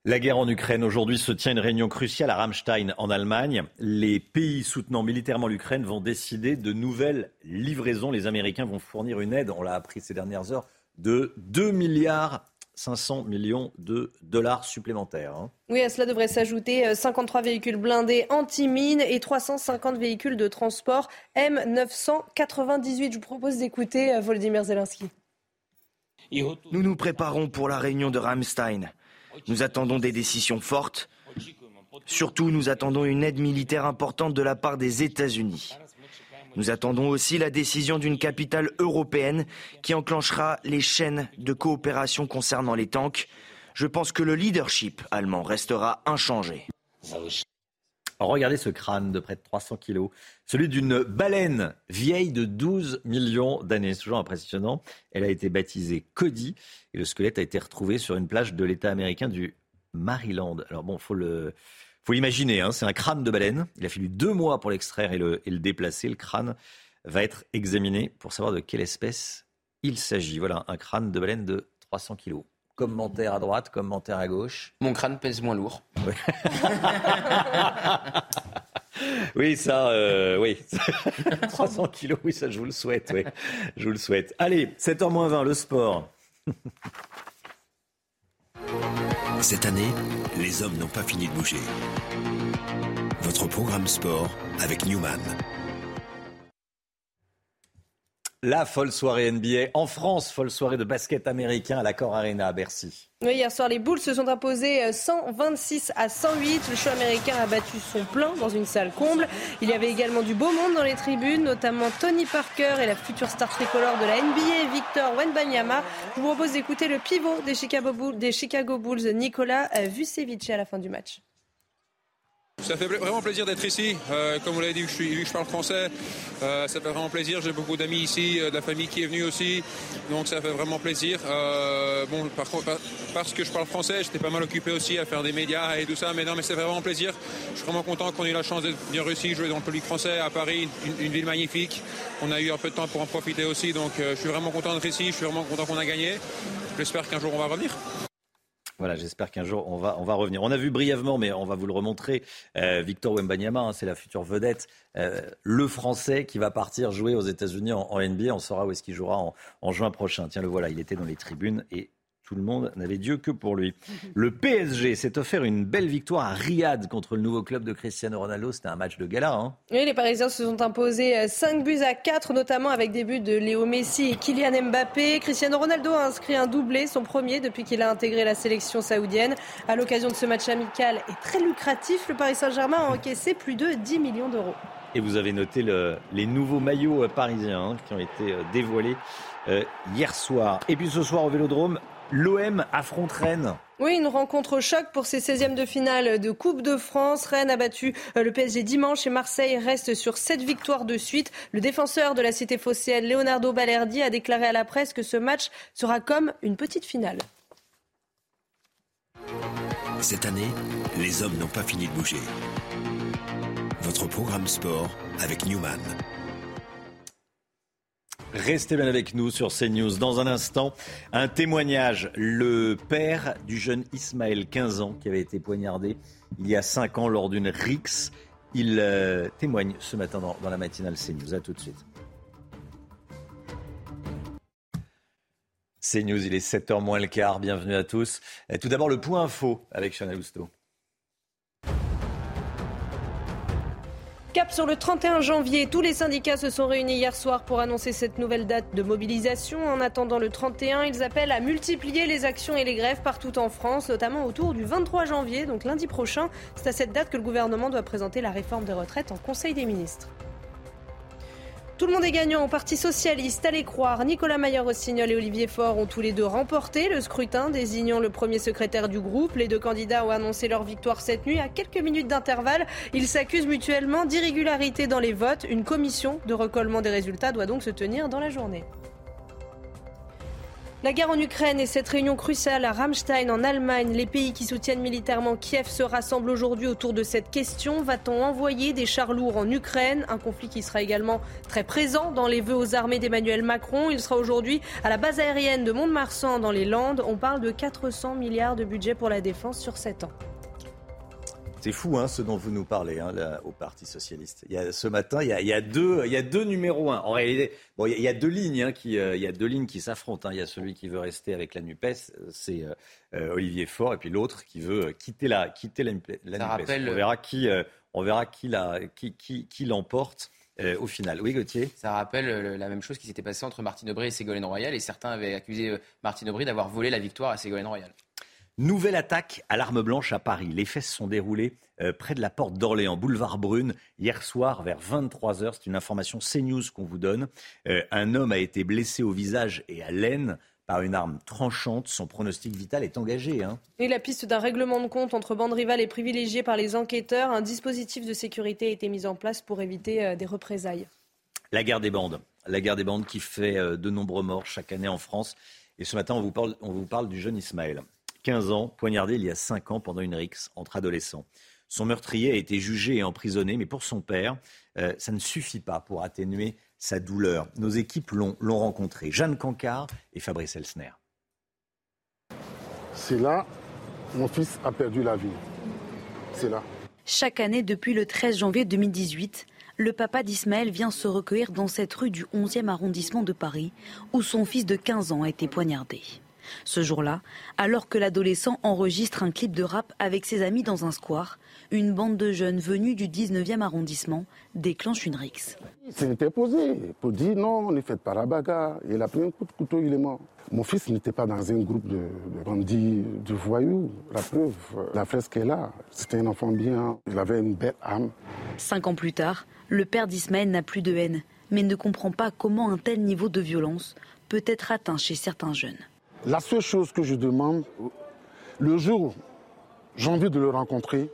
La guerre en Ukraine. Aujourd'hui se tient une réunion cruciale à Ramstein en Allemagne. Les pays soutenant militairement l'Ukraine vont décider de nouvelles livraisons. Les Américains vont fournir une aide, on l'a appris ces dernières heures, de 2 milliards 500 millions de dollars supplémentaires. Hein. Oui, à cela devrait s'ajouter 53 euh, véhicules blindés anti-mines et 350 véhicules de transport M998. Je vous propose d'écouter euh, Volodymyr Zelensky. Nous nous préparons pour la réunion de Ramstein. Nous attendons des décisions fortes. Surtout, nous attendons une aide militaire importante de la part des États-Unis. Nous attendons aussi la décision d'une capitale européenne qui enclenchera les chaînes de coopération concernant les tanks. Je pense que le leadership allemand restera inchangé. Regardez ce crâne de près de 300 kilos, celui d'une baleine vieille de 12 millions d'années. C'est toujours impressionnant. Elle a été baptisée Cody et le squelette a été retrouvé sur une plage de l'État américain du Maryland. Alors bon, faut le, faut l'imaginer, hein, c'est un crâne de baleine. Il a fallu deux mois pour l'extraire et le, déplacer. Le crâne va être examiné pour savoir de quelle espèce il s'agit. Voilà, un crâne de baleine de 300 kilos. Commentaire à droite, commentaire à gauche. Mon crâne pèse moins lourd. <laughs> Oui. ça, euh, oui. <laughs> 300 kilos, oui, ça, je vous le souhaite, oui. Je vous le souhaite. Allez, 7h20, le sport. <laughs> Cette année, les hommes n'ont pas fini de bouger. Votre programme sport avec Newman. La folle soirée NBA en France, folle soirée de basket américain à l'accord Arena à Bercy. Hier soir, les Bulls se sont imposés 126 à 108. Le show américain a battu son plein dans une salle comble. Il y avait également du beau monde dans les tribunes, notamment Tony Parker et la future star tricolore de la NBA, Victor Wenbanyama. Je vous propose d'écouter le pivot des Chicago Bulls, Nicolas Vucevic à la fin du match. Ça fait vraiment plaisir d'être ici. Euh, comme vous l'avez dit, je, je parle français. Euh, ça fait vraiment plaisir. J'ai beaucoup d'amis ici, euh, de la famille qui est venue aussi. Donc ça fait vraiment plaisir. bon, par parce que je parle français, j'étais pas mal occupé aussi à faire des médias et tout ça. Mais non, mais c'est vraiment plaisir. Je suis vraiment content qu'on ait eu la chance d'être bien réussi, jouer dans le public français à Paris, une, une, ville magnifique. On a eu un peu de temps pour en profiter aussi. Donc je suis vraiment content d'être ici. Je suis vraiment content qu'on a gagné. J'espère qu'un jour on va revenir. Voilà, j'espère qu'un jour on va, on revenir. On a vu brièvement, mais on va vous le remontrer, euh, Victor Wembanyama, hein, c'est la future vedette, euh, le Français qui va partir jouer aux États-Unis en, NBA. On saura où est-ce qu'il jouera en, en, juin prochain. Tiens, le voilà, il était dans les tribunes et tout le monde n'avait Dieu que pour lui. Le PSG s'est offert une belle victoire à Riyad contre le nouveau club de Cristiano Ronaldo. C'était un match de gala. Hein. Oui, les Parisiens se sont imposés 5 euh, buts à 4, notamment avec des buts de Léo Messi et Kylian Mbappé. Cristiano Ronaldo a inscrit un doublé, son premier depuis qu'il a intégré la sélection saoudienne. À l'occasion de ce match amical et très lucratif, le Paris Saint-Germain a encaissé plus de 10 millions d'euros. Et vous avez noté le, les nouveaux maillots euh, parisiens hein, qui ont été euh, dévoilés hier soir. Et puis ce soir au Vélodrome, L'OM affronte Rennes. Oui, une rencontre choc pour ses 16e de finale de Coupe de France. Rennes a battu euh, le PSG dimanche et Marseille reste sur 7 victoires de suite. Le défenseur de la cité phocéenne, Leonardo Balerdi, a déclaré à la presse que ce match sera comme une petite finale. Cette année, les hommes n'ont pas fini de bouger. Votre programme sport avec Newman. Restez bien avec nous sur CNews. Dans un instant, un témoignage. Le père du jeune Ismaël, 15 ans, qui avait été poignardé il y a 5 ans lors d'une rixe. Il euh, témoigne ce matin dans, la matinale CNews. A tout de suite. CNews, il est 7h moins le quart. Bienvenue à tous. tout d'abord, le point info avec Chanel Housteau. Cap sur le 31 janvier, tous les syndicats se sont réunis hier soir pour annoncer cette nouvelle date de mobilisation. En attendant le 31, ils appellent à multiplier les actions et les grèves partout en France, notamment autour du 23 janvier, donc lundi prochain. C'est à cette date que le gouvernement doit présenter la réforme des retraites en Conseil des ministres. Tout le monde est gagnant au Parti Socialiste, allez croire. Nicolas Mayer-Rossignol et Olivier Faure ont tous les deux remporté le scrutin, désignant le premier secrétaire du groupe. Les deux candidats ont annoncé leur victoire cette nuit à quelques minutes d'intervalle. Ils s'accusent mutuellement d'irrégularité dans les votes. Une commission de recollement des résultats doit donc se tenir dans la journée. La guerre en Ukraine et cette réunion cruciale à Ramstein en Allemagne, les pays qui soutiennent militairement Kiev se rassemblent aujourd'hui autour de cette question. Va-t-on envoyer des chars lourds en Ukraine? Un conflit qui sera également très présent dans les vœux aux armées d'Emmanuel Macron. Il sera aujourd'hui à la base aérienne de Mont-de-Marsan dans les Landes. On parle de 400 milliards de budget pour la défense sur 7 ans. C'est fou hein, ce dont vous nous parlez hein, au Parti socialiste. Il y a, ce matin, il y a, deux, il y a deux numéros un. En réalité, bon, il y a deux lignes hein, qui, euh, il y a deux lignes qui s'affrontent. Il y a celui qui veut rester avec la Nupes, c'est euh, euh, Olivier Faure, et puis l'autre qui veut quitter la, quitter la, Nupes. On verra qui, on verra qui la, qui, qui, qui l'emporte. au final. Oui, Gauthier? Ça rappelle la même chose qui s'était passée entre Martine Aubry et Ségolène Royal, et certains avaient accusé Martine Aubry d'avoir volé la victoire à Ségolène Royal. Nouvelle attaque à l'arme blanche à Paris. Les faits se sont déroulés euh, près de la porte d'Orléans, boulevard Brune, hier soir vers 23h. C'est une information CNews qu'on vous donne. Euh, un homme a été blessé au visage et à l'aine par une arme tranchante. Son pronostic vital est engagé. Hein. Et la piste d'un règlement de compte entre bandes rivales est privilégiée par les enquêteurs. Un dispositif de sécurité a été mis en place pour éviter euh, des représailles. La guerre des bandes. La guerre des bandes qui fait de nombreux morts chaque année en France. Et ce matin, on vous parle, on vous parle du jeune Ismaël. 15 ans, poignardé il y a 5 ans pendant une rixe entre adolescents. Son meurtrier a été jugé et emprisonné, mais pour son père, euh, ça ne suffit pas pour atténuer sa douleur. Nos équipes l'ont rencontré. Jeanne Cancard et Fabrice Elsner. C'est là, mon fils a perdu la vie. C'est là. Chaque année, depuis le 13 janvier 2018, le papa d'Ismaël vient se recueillir dans cette rue du 11e arrondissement de Paris, où son fils de 15 ans a été poignardé. Ce jour-là, alors que l'adolescent enregistre un clip de rap avec ses amis dans un square, une bande de jeunes venus du 19e arrondissement déclenche une rixe. Il s'était posé pour dire non, ne faites pas la bagarre. Il a pris un coup de couteau, il est mort. Mon fils n'était pas dans un groupe de, bandits, de voyous. La preuve, la fresque est là. C'était un enfant bien. Il avait une belle âme. Cinq ans plus tard, le père d'Ismaël n'a plus de haine, mais ne comprend pas comment un tel niveau de violence peut être atteint chez certains jeunes. La seule chose que je demande, le jour où j'ai envie de le rencontrer,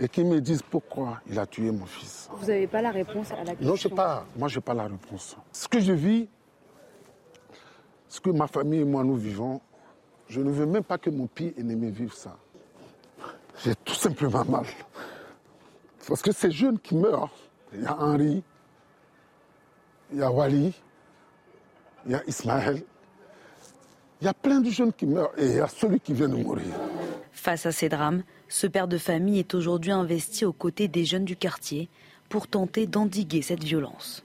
et qu'il me dise pourquoi il a tué mon fils. Vous n'avez pas la réponse à la question Non, je sais pas. Moi, je n'ai pas la réponse. Ce que je vis, ce que ma famille et moi nous vivons, je ne veux même pas que mon pire ennemi vive ça. J'ai tout simplement mal. Parce que ces jeunes qui meurent, il y a Henri, il y a Wally, il y a Ismaël, il y a plein de jeunes qui meurent et il y a celui qui vient de mourir. Face à ces drames, ce père de famille est aujourd'hui investi aux côtés des jeunes du quartier pour tenter d'endiguer cette violence.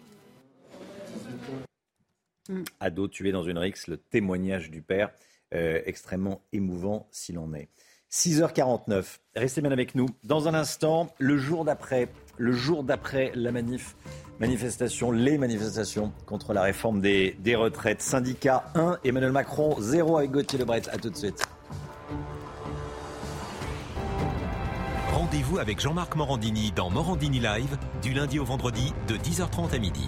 Ado tué dans une rixe, le témoignage du père, euh, extrêmement émouvant s'il en est. 6h49, restez bien avec nous. Dans un instant, le jour d'après, le jour d'après la manif Manifestation, les manifestations contre la réforme des, retraites. Syndicat 1, Emmanuel Macron 0 avec Gauthier Lebret. A tout de suite. Rendez-vous avec Jean-Marc Morandini dans Morandini Live du lundi au vendredi de 10h30 à midi.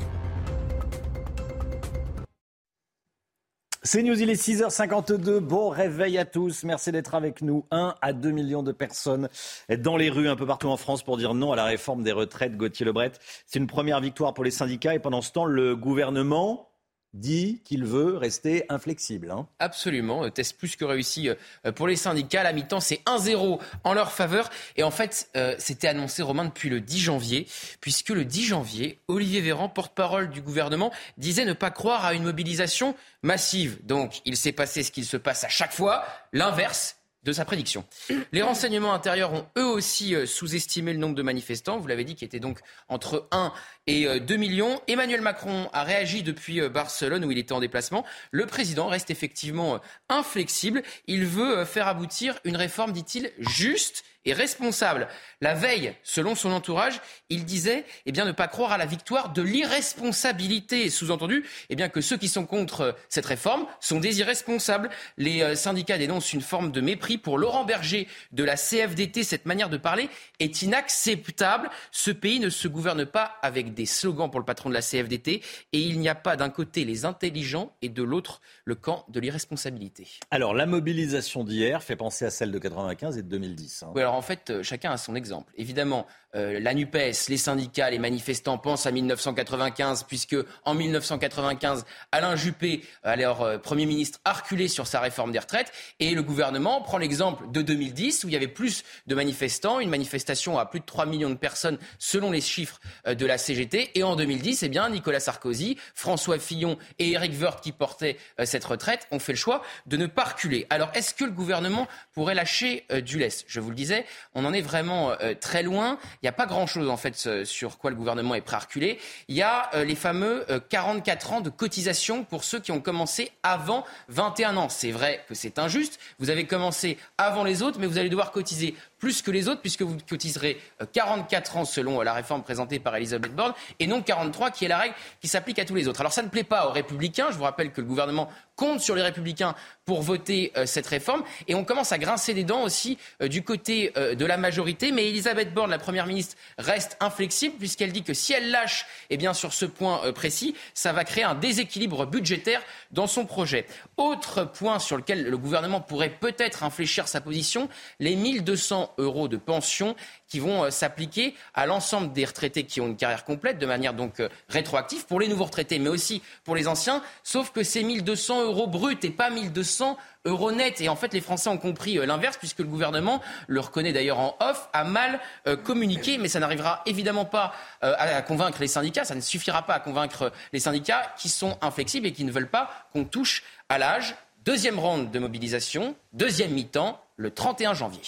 C'est News, il est 6h52. Bon réveil à tous. Merci d'être avec nous. 1 à 2 millions de personnes dans les rues un peu partout en France pour dire non à la réforme des retraites. Gauthier Lebret, c'est une première victoire pour les syndicats et pendant ce temps, le gouvernement dit qu'il veut rester inflexible. Hein. Absolument, euh, test plus que réussi euh, pour les syndicats. La mi-temps, c'est 1-0 en leur faveur. Et en fait, euh, c'était annoncé, Romain, depuis le 10 janvier, puisque le 10 janvier, Olivier Véran, porte-parole du gouvernement, disait ne pas croire à une mobilisation massive. Donc, il s'est passé ce qu'il se passe à chaque fois, l'inverse de sa prédiction. Les renseignements intérieurs ont eux aussi sous-estimé le nombre de manifestants, vous l'avez dit, qui était donc entre 1 et 2 euh, millions. Emmanuel Macron a réagi depuis euh, Barcelone où il était en déplacement. Le président reste effectivement euh, inflexible. Il veut faire aboutir une réforme, dit-il, juste et responsable. La veille, selon son entourage, il disait eh bien, ne pas croire à la victoire de l'irresponsabilité. Sous-entendu eh bien, que ceux qui sont contre cette réforme sont des irresponsables. Les syndicats dénoncent une forme de mépris pour Laurent Berger de la CFDT. Cette manière de parler est inacceptable. Ce pays ne se gouverne pas avec avec des slogans pour le patron de la CFDT. Et il n'y a pas d'un côté les intelligents et de l'autre le camp de l'irresponsabilité. Alors, la mobilisation d'hier fait penser à celle de 95 et de 2010. Hein. Oui, alors en fait, euh, chacun a son exemple. Évidemment, euh, la NUPES, les syndicats, les manifestants pensent à 1995, puisque en 1995, Alain Juppé, alors euh, Premier ministre, a reculé sur sa réforme des retraites. Et le gouvernement prend l'exemple de 2010, où il y avait plus de manifestants, une manifestation à plus de 3 millions de personnes, selon les chiffres euh, de la CGT. Et en 2010, eh bien, Nicolas Sarkozy, François Fillon et Éric Woerth, qui portaient cette retraite, ont fait le choix de ne pas reculer. Alors, est-ce que le gouvernement pourrait lâcher du lest? Je vous le disais, on en est vraiment très loin. Il n'y a pas grand-chose en fait sur quoi le gouvernement est prêt à reculer. Il y a euh, les fameux 44 euh, ans de cotisation pour ceux qui ont commencé avant 21 ans. C'est vrai que c'est injuste. Vous avez commencé avant les autres, mais vous allez devoir cotiser plus que les autres, puisque vous cotiserez 44 euh, ans selon la réforme présentée par Elisabeth Borne, et non 43 qui est la règle qui s'applique à tous les autres. Alors ça ne plaît pas aux républicains. Je vous rappelle que le gouvernement compte sur les républicains pour voter cette réforme. Et on commence à grincer des dents aussi du côté de la majorité. Mais Elisabeth Borne, la Première ministre, reste inflexible puisqu'elle dit que si elle lâche eh bien, sur ce point euh, précis, ça va créer un déséquilibre budgétaire dans son projet. Autre point sur lequel le gouvernement pourrait peut-être infléchir sa position, les 1200 euros de pension qui vont euh, s'appliquer à l'ensemble des retraités qui ont une carrière complète de manière donc euh, rétroactive pour les nouveaux retraités, mais aussi pour les anciens, sauf que c'est 1200 euros bruts et pas 1200 euros net. Et en fait, les Français ont compris euh, l'inverse, puisque le gouvernement, le reconnaît d'ailleurs en off, a mal communiqué. Mais ça n'arrivera évidemment pas euh, à convaincre les syndicats, ça ne suffira pas à convaincre les syndicats qui sont inflexibles et qui ne veulent pas qu'on touche à l'âge. Deuxième ronde de mobilisation, deuxième mi-temps, le 31 janvier.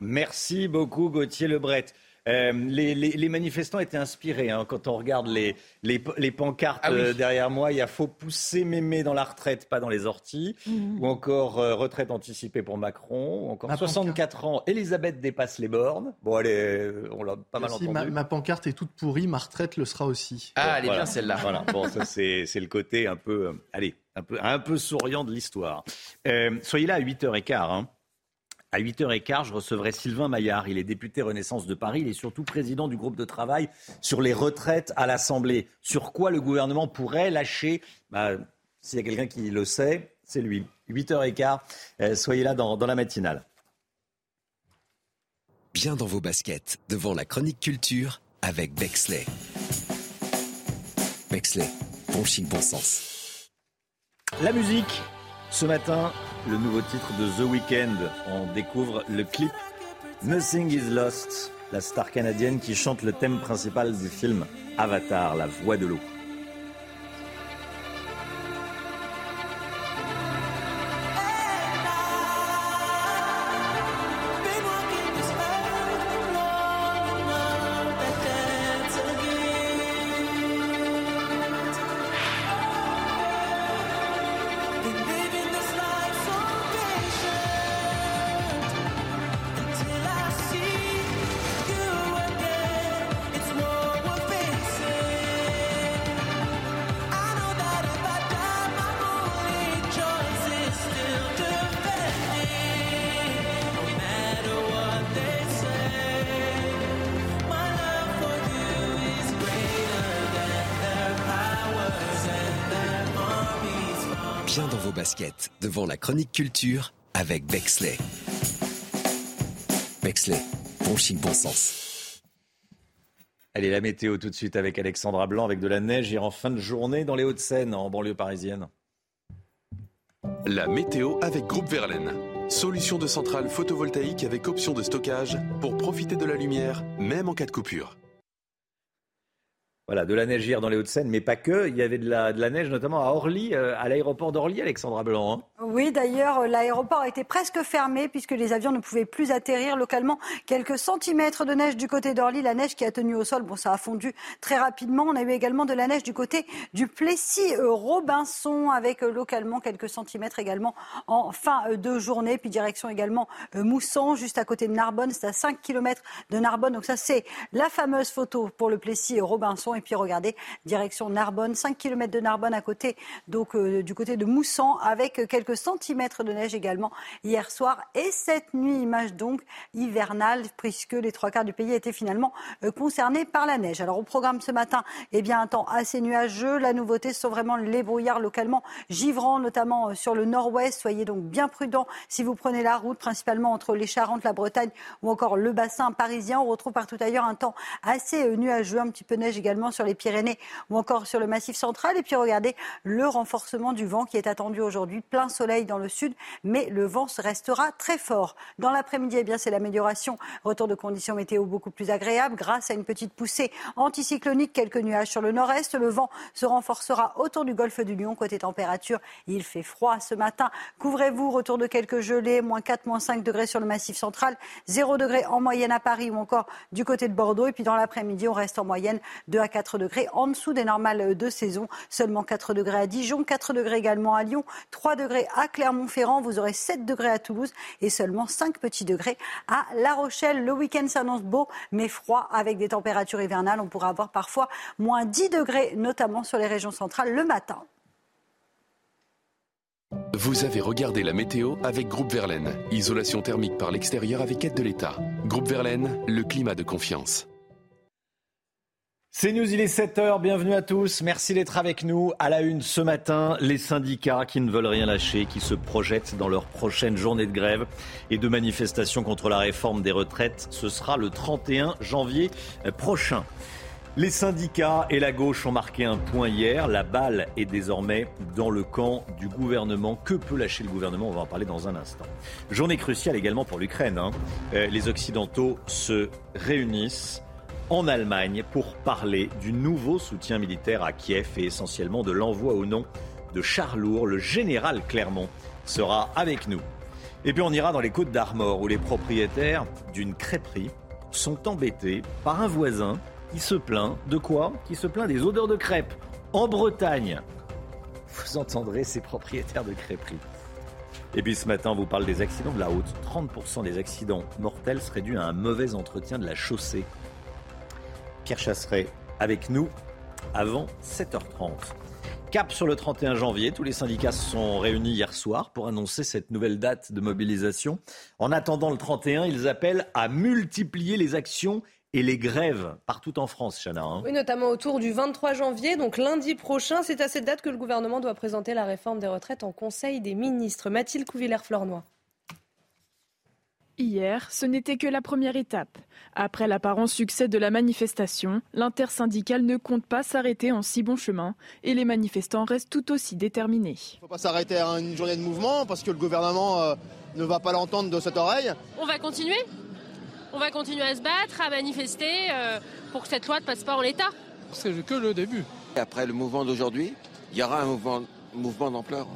Merci beaucoup Gauthier Lebret. Euh, les, manifestants étaient inspirés. Hein, quand on regarde les, pancartes ah euh, derrière moi, il y a faut pousser mémé dans la retraite, pas dans les orties. Mmh. Ou encore euh, retraite anticipée pour Macron. Ou encore 64 ans, Elisabeth dépasse les bornes. Bon, allez, on l'a pas mal entendu. Ma, pancarte est toute pourrie, ma retraite le sera aussi. Ah, elle est bien celle-là. Voilà, bon, ça c'est le côté un peu, allez, un peu, un peu souriant de l'histoire. soyez là à 8h15. Hein. À 8h15, je recevrai Sylvain Maillard. Il est député Renaissance de Paris. Il est surtout président du groupe de travail sur les retraites à l'Assemblée. Sur quoi le gouvernement pourrait lâcher? Bah, S'il y a quelqu'un qui le sait, c'est lui. 8h15, euh, soyez là dans, la matinale. Bien dans vos baskets, devant la chronique culture avec Bexley. Bexley, bon chic, bon sens. La musique, ce matin, le nouveau titre de The Weeknd. On découvre le clip Nothing is Lost, la star canadienne qui chante le thème principal du film Avatar, la voix de l'eau. Devant la chronique culture avec Bexley. Bexley, bon chic, bon sens. Allez, la météo tout de suite avec Alexandra Blanc, avec de la neige hier en fin de journée dans les Hauts-de-Seine, en banlieue parisienne. La météo avec Groupe Verlaine. Solution de centrale photovoltaïque avec option de stockage pour profiter de la lumière, même en cas de coupure. Voilà, de la neige hier dans les Hauts-de-Seine, mais pas que. Il y avait de la, de la neige notamment à Orly, euh, à l'aéroport d'Orly, Alexandra Blanc. Hein. Oui, d'ailleurs, l'aéroport a été presque fermé puisque les avions ne pouvaient plus atterrir localement. Quelques centimètres de neige du côté d'Orly, la neige qui a tenu au sol, bon, ça a fondu très rapidement. On a eu également de la neige du côté du Plessis-Robinson avec euh, localement quelques centimètres également en fin euh, de journée. Puis direction également Mousson, juste à côté de Narbonne. C'est à 5 km de Narbonne. Donc ça, c'est la fameuse photo pour le Plessis-Robinson Et puis regardez, direction Narbonne, 5 km de Narbonne à côté, donc euh, du côté de Moussan, avec quelques centimètres de neige également hier soir. Et cette nuit, image donc hivernale, puisque les trois quarts du pays étaient finalement euh, concernés par la neige. Alors au programme ce matin, eh bien, un temps assez nuageux. La nouveauté, ce sont vraiment les brouillards localement givrants, notamment euh, sur le nord-ouest. Soyez donc bien prudents si vous prenez la route, principalement entre les Charentes, la Bretagne ou encore le bassin parisien. On retrouve partout ailleurs un temps assez nuageux, un petit peu neige également sur les Pyrénées ou encore sur le massif central. Et puis regardez le renforcement du vent qui est attendu aujourd'hui. Plein soleil dans le sud, mais le vent restera très fort. Dans l'après-midi, eh bien, c'est l'amélioration. Retour de conditions météo beaucoup plus agréables grâce à une petite poussée anticyclonique, quelques nuages sur le nord-est. Le vent se renforcera autour du golfe du Lion. Côté température, il fait froid ce matin. Couvrez-vous, retour de quelques gelées, moins 4, moins 5 degrés sur le massif central, 0 degrés en moyenne à Paris ou encore du côté de Bordeaux. Et puis dans l'après-midi, on reste en moyenne 2 à 4 degrés en dessous des normales de saison. Seulement 4 degrés à Dijon, 4 degrés également à Lyon, 3 degrés à Clermont-Ferrand. Vous aurez 7 degrés à Toulouse et seulement 5 petits degrés à La Rochelle. Le week-end s'annonce beau mais froid avec des températures hivernales. On pourra avoir parfois moins 10 degrés, notamment sur les régions centrales le matin. Vous avez regardé la météo avec Groupe Verlaine. Isolation thermique par l'extérieur avec aide de l'État. Groupe Verlaine, le climat de confiance. C'est News, il est 7h, bienvenue à tous, merci d'être avec nous. À la une ce matin, les syndicats qui ne veulent rien lâcher, qui se projettent dans leur prochaine journée de grève et de manifestation contre la réforme des retraites. Ce sera le 31 janvier prochain. Les syndicats et la gauche ont marqué un point hier. La balle est désormais dans le camp du gouvernement. Que peut lâcher le gouvernement? On va en parler dans un instant. Journée cruciale également pour l'Ukraine. Hein. Euh, les Occidentaux se réunissent en Allemagne pour parler du nouveau soutien militaire à Kiev et essentiellement de l'envoi au nom de Charlour. Le général Clermont sera avec nous. Et puis on ira dans les Côtes d'Armor où les propriétaires d'une crêperie sont embêtés par un voisin qui se plaint de quoi? Qui se plaint des odeurs de crêpes en Bretagne. Vous entendrez ces propriétaires de crêperies. Et puis ce matin, on vous parle des accidents de la route. 30% des accidents mortels seraient dus à un mauvais entretien de la chaussée. Pierre Chasseret avec nous avant 7h30. Cap sur le 31 janvier, tous les syndicats se sont réunis hier soir pour annoncer cette nouvelle date de mobilisation. En attendant le 31, ils appellent à multiplier les actions et les grèves partout en France, Chana. Hein. Oui, notamment autour du 23 janvier, donc lundi prochain. C'est à cette date que le gouvernement doit présenter la réforme des retraites en Conseil des ministres. Mathilde Couvillère-Flornois. Hier, ce n'était que la première étape. Après l'apparent succès de la manifestation, l'intersyndicale ne compte pas s'arrêter en si bon chemin et les manifestants restent tout aussi déterminés. Il ne faut pas s'arrêter à une journée de mouvement parce que le gouvernement euh, ne va pas l'entendre de cette oreille. On va continuer on va continuer à se battre, à manifester euh, pour que cette loi ne passe pas en l'état. C'est que le début. Après le mouvement d'aujourd'hui, il y aura un mouvement, mouvement d'ampleur.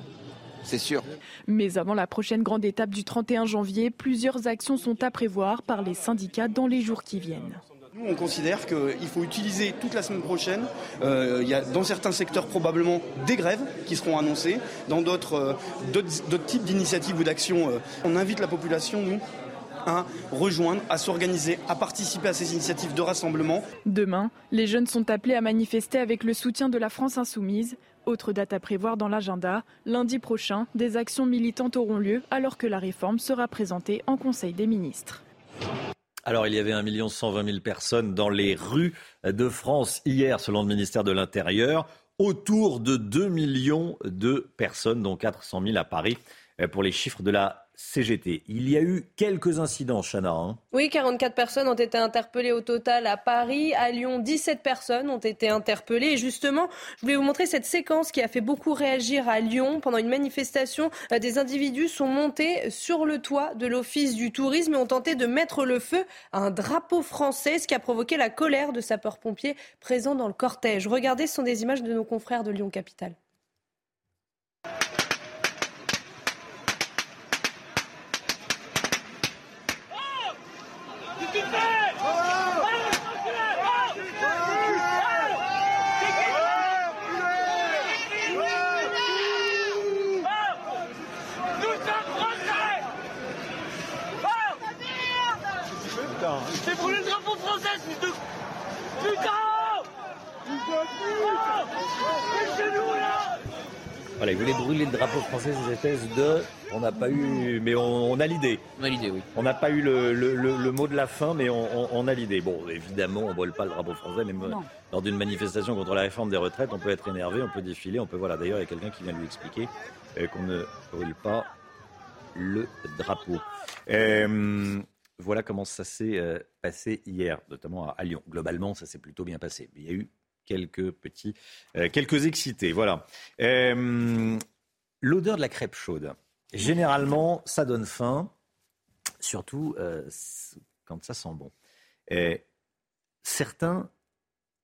C'est sûr. Mais avant la prochaine grande étape du 31 janvier, plusieurs actions sont à prévoir par les syndicats dans les jours qui viennent. Nous, on considère qu'il faut utiliser toute la semaine prochaine. Euh, il y a dans certains secteurs probablement des grèves qui seront annoncées, dans d'autres euh, types d'initiatives ou d'actions. on invite la population, nous, à rejoindre, à s'organiser, à participer à ces initiatives de rassemblement. Demain, les jeunes sont appelés à manifester avec le soutien de la France insoumise. Autre date à prévoir dans l'agenda, lundi prochain, des actions militantes auront lieu alors que la réforme sera présentée en Conseil des ministres. Alors, il y avait 1 120 000 personnes dans les rues de France hier, selon le ministère de l'Intérieur. Autour de 2 millions de personnes, dont 400 000 à Paris, pour les chiffres de la CGT. Il y a eu quelques incidents, Chana. Hein. Oui, 44 personnes ont été interpellées au total à Paris. À Lyon, 17 personnes ont été interpellées. Et justement, je voulais vous montrer cette séquence qui a fait beaucoup réagir à Lyon. Pendant une manifestation, euh, des individus sont montés sur le toit de l'Office du tourisme et ont tenté de mettre le feu à un drapeau français, ce qui a provoqué la colère de sapeurs-pompiers présents dans le cortège. Regardez, ce sont des images de nos confrères de Lyon-Capitale. Voilà, ils voulaient brûler le drapeau français, ces espèces de. On n'a pas eu. Mais on, a l'idée. On a l'idée, oui. On n'a pas eu le, mot de la fin, mais on, a l'idée. Bon, évidemment, on ne brûle pas le drapeau français, mais lors d'une manifestation contre la réforme des retraites, on peut être énervé, on peut défiler, on peut. Voilà, d'ailleurs, il y a quelqu'un qui vient de lui expliquer euh, qu'on ne brûle pas le drapeau. Euh, voilà comment ça s'est euh, passé hier, notamment à, Lyon. Globalement, ça s'est plutôt bien passé. Il y a eu quelques petits, euh, quelques excités. Voilà. L'odeur de la crêpe chaude. Généralement, ça donne faim, surtout quand ça sent bon. certains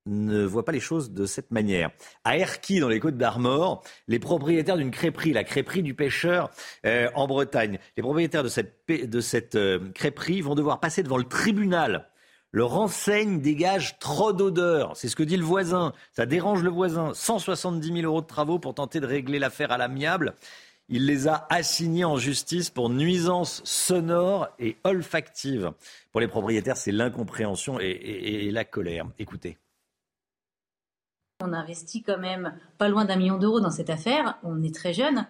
ne voient pas les choses de cette manière. À Erquy, dans les Côtes d'Armor, les propriétaires d'une crêperie, la crêperie du pêcheur euh, en Bretagne, les propriétaires de cette, de cette euh, crêperie vont devoir passer devant le tribunal. Leur enseigne dégage trop d'odeur. C'est ce que dit le voisin. Ça dérange le voisin. 170 000 euros de travaux pour tenter de régler l'affaire à l'amiable. Il les a assignés en justice pour nuisance sonore et olfactive. Pour les propriétaires, c'est l'incompréhension et la colère. Écoutez. On investit quand même pas loin d'un million d'euros dans cette affaire. On est très jeune,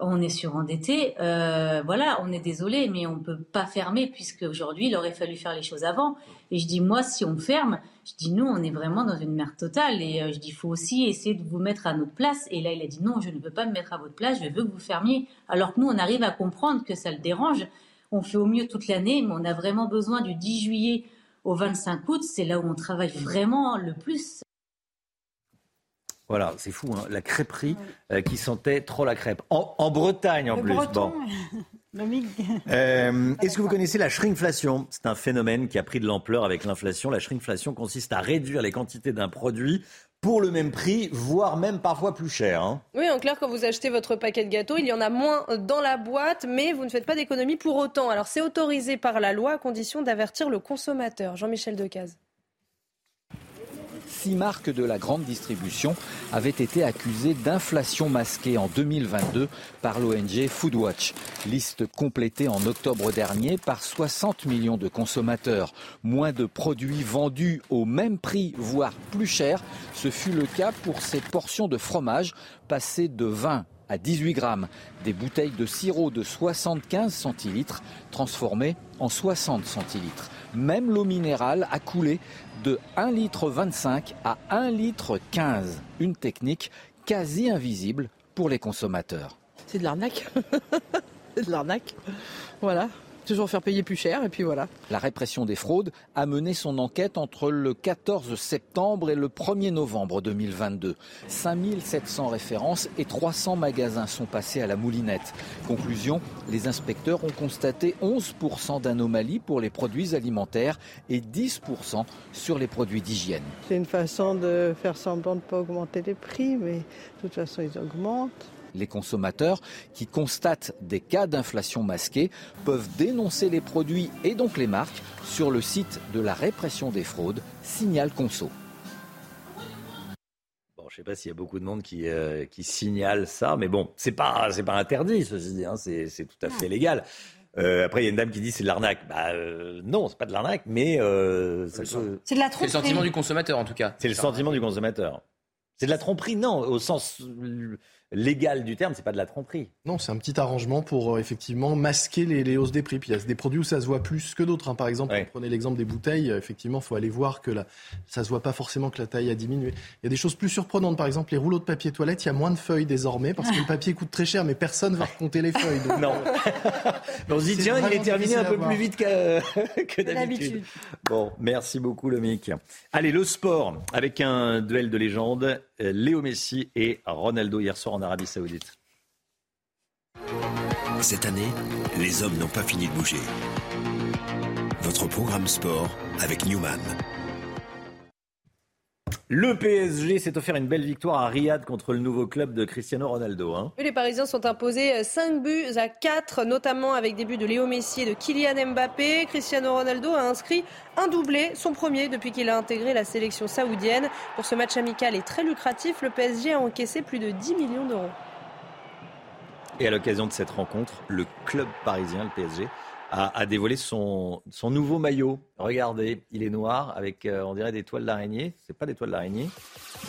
on est surendetté. Euh, voilà, on est désolé, mais on peut pas fermer puisque aujourd'hui il aurait fallu faire les choses avant. Et je dis moi, si on ferme, je dis nous, on est vraiment dans une merde totale. Et euh, je dis faut aussi essayer de vous mettre à notre place. Et là, il a dit non, je ne veux pas me mettre à votre place. Je veux que vous fermiez. Alors que nous, on arrive à comprendre que ça le dérange. On fait au mieux toute l'année, mais on a vraiment besoin du 10 juillet au 25 août. C'est là où on travaille vraiment le plus. Voilà, c'est fou, hein. la crêperie euh, qui sentait trop la crêpe. En, Bretagne en plus. Bon. <laughs> Euh, est-ce que vous connaissez la shrinkflation? C'est un phénomène qui a pris de l'ampleur avec l'inflation. La shrinkflation consiste à réduire les quantités d'un produit pour le même prix, voire même parfois plus cher. Hein. Oui, en clair, quand vous achetez votre paquet de gâteaux, il y en a moins dans la boîte, mais vous ne faites pas d'économie pour autant. Alors c'est autorisé par la loi à condition d'avertir le consommateur. Jean-Michel Decaze six marques de la grande distribution avaient été accusées d'inflation masquée en 2022 par l'ONG Foodwatch. Liste complétée en octobre dernier par 60 millions de consommateurs. Moins de produits vendus au même prix, voire plus cher. Ce fut le cas pour ces portions de fromage passées de 20 à 18 grammes. Des bouteilles de sirop de 75 centilitres transformées en 60 centilitres. Même l'eau minérale a coulé de 1 litre 25 à 1 litre 15. Une technique quasi invisible pour les consommateurs. C'est de l'arnaque. <laughs> C'est de l'arnaque. Voilà toujours faire payer plus cher et puis voilà. La répression des fraudes a mené son enquête entre le 14 septembre et le 1er novembre 2022. 5700 références et 300 magasins sont passés à la moulinette. Conclusion, les inspecteurs ont constaté 11% d'anomalies pour les produits alimentaires et 10% sur les produits d'hygiène. C'est une façon de faire semblant de ne pas augmenter les prix, mais de toute façon ils augmentent. Les consommateurs qui constatent des cas d'inflation masquée peuvent dénoncer les produits et donc les marques sur le site de la répression des fraudes, Signal Conso. Bon, je ne sais pas s'il y a beaucoup de monde qui, euh, qui signale ça, mais bon, c'est pas c'est pas interdit, ceci dit, hein, c'est tout à fait légal. Euh, après, il y a une dame qui dit c'est de l'arnaque. Bah euh, non, c'est pas de l'arnaque, mais c'est de la tromperie. C'est le sentiment du consommateur en tout cas. C'est le sentiment du consommateur. C'est de la tromperie, non, au sens légal du terme, c'est pas de la tromperie. Non, c'est un petit arrangement pour euh, effectivement masquer les, hausses des prix. Puis il y a des produits où ça se voit plus que d'autres. Hein. Par exemple, prenez l'exemple des bouteilles. Euh, effectivement, il faut aller voir que la, ça se voit pas forcément que la taille a diminué. Il y a des choses plus surprenantes. Par exemple, les rouleaux de papier toilette, il y a moins de feuilles désormais parce que le papier coûte très cher, mais personne va compter les feuilles. non. <laughs> on se dit tiens, il est terminé un peu plus vite que, <laughs> d'habitude. Bon, merci beaucoup, Lomic. Allez, le sport avec un duel de légende. Euh, Léo Messi et Ronaldo hier soir en Arabie Saoudite. Cette année, les hommes n'ont pas fini de bouger. Votre programme sport avec Newman. Le PSG s'est offert une belle victoire à Riyad contre le nouveau club de Cristiano Ronaldo. Hein. Les Parisiens sont imposés 5 buts à 4, notamment avec des buts de Léo Messi et de Kylian Mbappé. Cristiano Ronaldo a inscrit un doublé, son premier depuis qu'il a intégré la sélection saoudienne. Pour ce match amical et très lucratif, le PSG a encaissé plus de 10 millions d'euros. Et à l'occasion de cette rencontre, le club parisien, le PSG, a, dévoilé son, son, nouveau maillot. Regardez, il est noir avec, euh, on dirait, des toiles d'araignée. C'est pas des toiles d'araignée.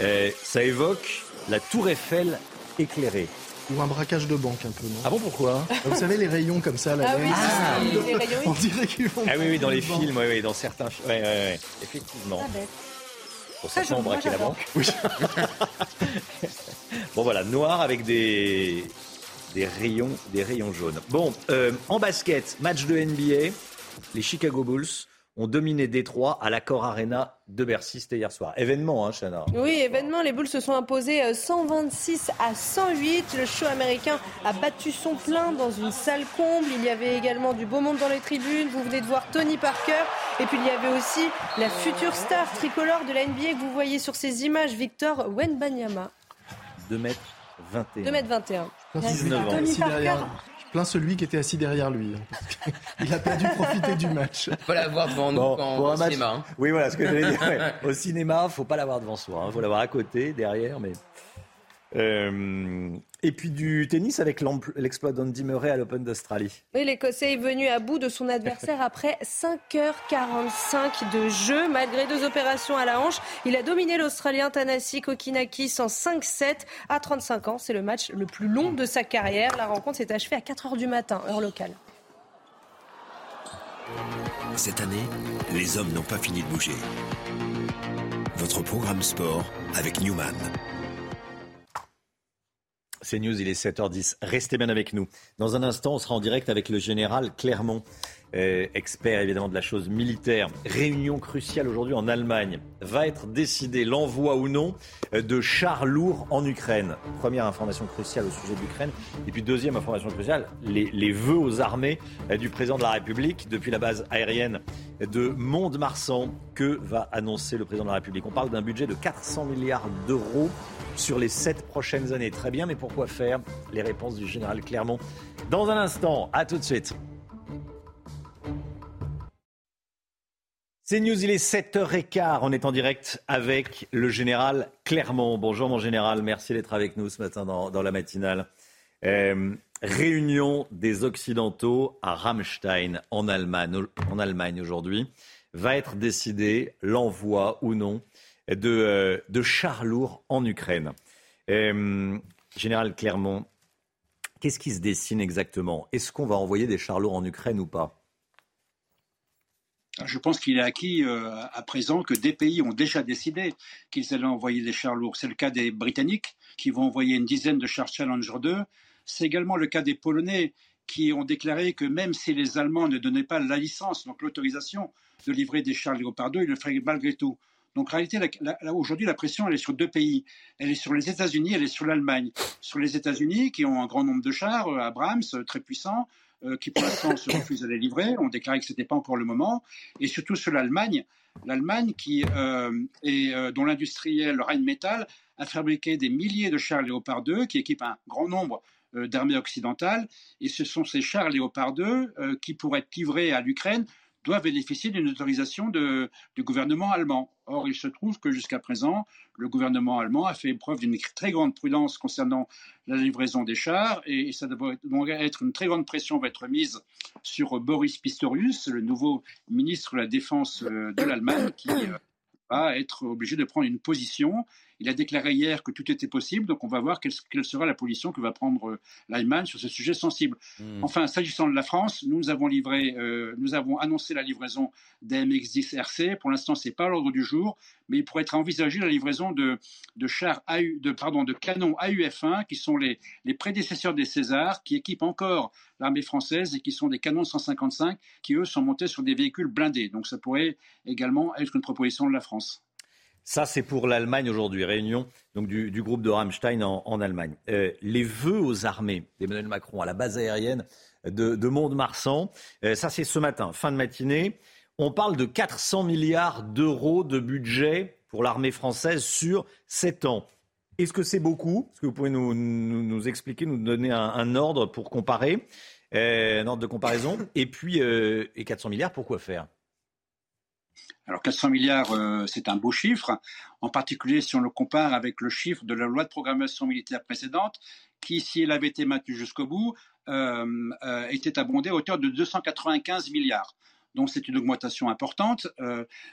Euh, ça évoque la Tour Eiffel éclairée. Ou un braquage de banque un peu, non Ah bon, pourquoi Vous savez, les rayons comme ça, la ah, oui, ah, les rayons On dirait qu'ils vont. Ah oui, oui, dans les films, oui, oui, dans certains films. Oui, oui, oui, effectivement. Ah, bête. Pour ça, on braquait la banque. Oui. <laughs> bon, voilà, noir avec des, des rayons, des rayons jaunes. Bon, euh, en basket, match de NBA, les Chicago Bulls ont dominé Détroit à l'accord Arena de Bercy. C'était hier soir. Événement, hein, Chana Oui, événement. Les Bulls se sont imposés 126 euh, à 108. Le show américain a battu son plein dans une salle comble. Il y avait également du beau monde dans les tribunes. Vous venez de voir Tony Parker. Et puis il y avait aussi la future star tricolore de la NBA que vous voyez sur ces images, Victor Wenbanyama. 2 mètres 21. 2 mètres 21. 19 ans plein celui qui était assis derrière lui. Hein, <laughs> il a pas dû profiter du match. <laughs> Faut l'avoir devant nous au cinéma. Hein. Oui, voilà ce que j'allais dire. <laughs> Au cinéma, faut pas l'avoir devant soi. Il hein. faut l'avoir à côté, derrière, mais. Euh, et puis du tennis avec l'exploit d'Andy Murray à l'Open d'Australie. Oui, l'Écossais est venu à bout de son adversaire <laughs> après 5h45 de jeu. Malgré deux opérations à la hanche, il a dominé l'Australien Tanasi Kokinakis en 5-7 à 35 ans. C'est le match le plus long de sa carrière. La rencontre s'est achevée à 4h du matin, heure locale. Cette année, les hommes n'ont pas fini de bouger. Votre programme sport avec Newman. C'est News, il est 7h10. Restez bien avec nous. Dans un instant, on sera en direct avec le général Clermont, expert évidemment de la chose militaire. Réunion cruciale aujourd'hui en Allemagne. Va être décidé l'envoi ou non euh, de chars lourds en Ukraine. Première information cruciale au sujet de l'Ukraine. Et puis deuxième information cruciale, les, les vœux aux armées euh, du président de la République depuis la base aérienne de Mont-de-Marsan. Que va annoncer le président de la République? On parle d'un budget de 400 milliards d'euros sur les sept prochaines années. Très bien, mais pourquoi faire? Les réponses du général Clermont dans un instant. À tout de suite. C'est News, il est 7h15. On est en direct avec le général Clermont. Bonjour mon général, merci d'être avec nous ce matin dans, la matinale. Euh, réunion des Occidentaux à Rammstein en Allemagne, aujourd'hui. Va être décidé l'envoi ou non de, euh, chars lourds en Ukraine. Euh, Général Clermont, qu'est-ce qui se dessine exactement? Est-ce qu'on va envoyer des chars lourds en Ukraine ou pas? Je pense qu'il est acquis euh, à présent que des pays ont déjà décidé qu'ils allaient envoyer des chars lourds. C'est le cas des Britanniques qui vont envoyer une dizaine de chars Challenger 2. C'est également le cas des Polonais qui ont déclaré que même si les Allemands ne donnaient pas la licence, donc l'autorisation de livrer des chars Léopard 2, ils le feraient malgré tout. Donc en réalité, aujourd'hui, la pression, elle est sur deux pays. Elle est sur les États-Unis, elle est sur l'Allemagne. Sur les États-Unis, qui ont un grand nombre de chars, euh, Abrams, euh, très puissants, euh, qui pour l'instant se refusent à les livrer. On déclarait que ce n'était pas encore le moment. Et surtout sur l'Allemagne, l'Allemagne qui est, dont l'industriel Rheinmetall a fabriqué des milliers de chars Léopard 2 qui équipent un grand nombre d'armées occidentales. Et ce sont ces chars Léopard 2 qui pourraient être livrés à l'Ukraine doivent bénéficier d'une autorisation du gouvernement allemand. Or, il se trouve que jusqu'à présent, le gouvernement allemand a fait preuve d'une très grande prudence concernant la livraison des chars et, ça doit être une très grande pression va être mise sur Boris Pistorius, le nouveau ministre de la Défense euh, de l'Allemagne, qui euh, va être obligé de prendre une position il a déclaré hier que tout était possible, donc on va voir quelle, sera la position que va prendre euh, l'Allemagne sur ce sujet sensible. Hmm. Enfin, s'agissant de la France, nous avons livré, euh, nous avons annoncé la livraison d'AMX-10 RC. Pour l'instant, c'est pas l'ordre du jour, mais il pourrait être envisagé la livraison de, chars de, pardon, de canons AUF-1 qui sont les, les prédécesseurs des Césars, qui équipent encore l'armée française et qui sont des canons 155 qui eux sont montés sur des véhicules blindés. Donc ça pourrait également être une proposition de la France. Ça, c'est pour l'Allemagne aujourd'hui, réunion donc, du, groupe de Rammstein en, Allemagne. Euh, les vœux aux armées d'Emmanuel Macron à la base aérienne de, de Mont-de-Marsan, euh, ça c'est ce matin, fin de matinée. On parle de 400 milliards d'euros de budget pour l'armée française sur 7 ans. Est-ce que c'est beaucoup? Est-ce que vous pouvez nous, expliquer, nous donner un, ordre pour comparer, euh, un ordre de comparaison Et puis, et 400 milliards, pourquoi faire? Alors 400 milliards, euh, c'est un beau chiffre, en particulier si on le compare avec le chiffre de la loi de programmation militaire précédente, qui, si elle avait été maintenue jusqu'au bout, euh, euh, était abondée à hauteur de 295 milliards. Donc c'est une augmentation importante.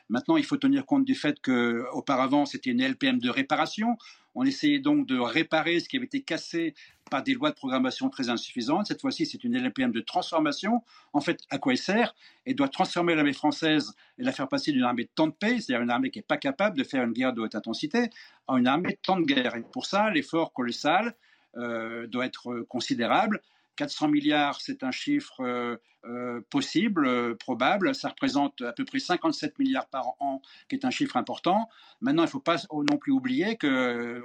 maintenant, il faut tenir compte du fait qu'auparavant, c'était une LPM de réparation. On essayait donc de réparer ce qui avait été cassé par des lois de programmation très insuffisantes. Cette fois-ci, c'est une LPM de transformation. En fait, à quoi elle sert? Elle doit transformer l'armée française et la faire passer d'une armée de temps de paix, c'est-à-dire une armée qui n'est pas capable de faire une guerre de haute intensité, à une armée de temps de guerre. Et pour ça, l'effort colossal euh, doit être considérable. 400 milliards, c'est un chiffre euh, euh, possible, euh, probable. Ça représente à peu près 57 milliards par an, qui est un chiffre important. Maintenant, il ne faut pas non plus oublier qu'il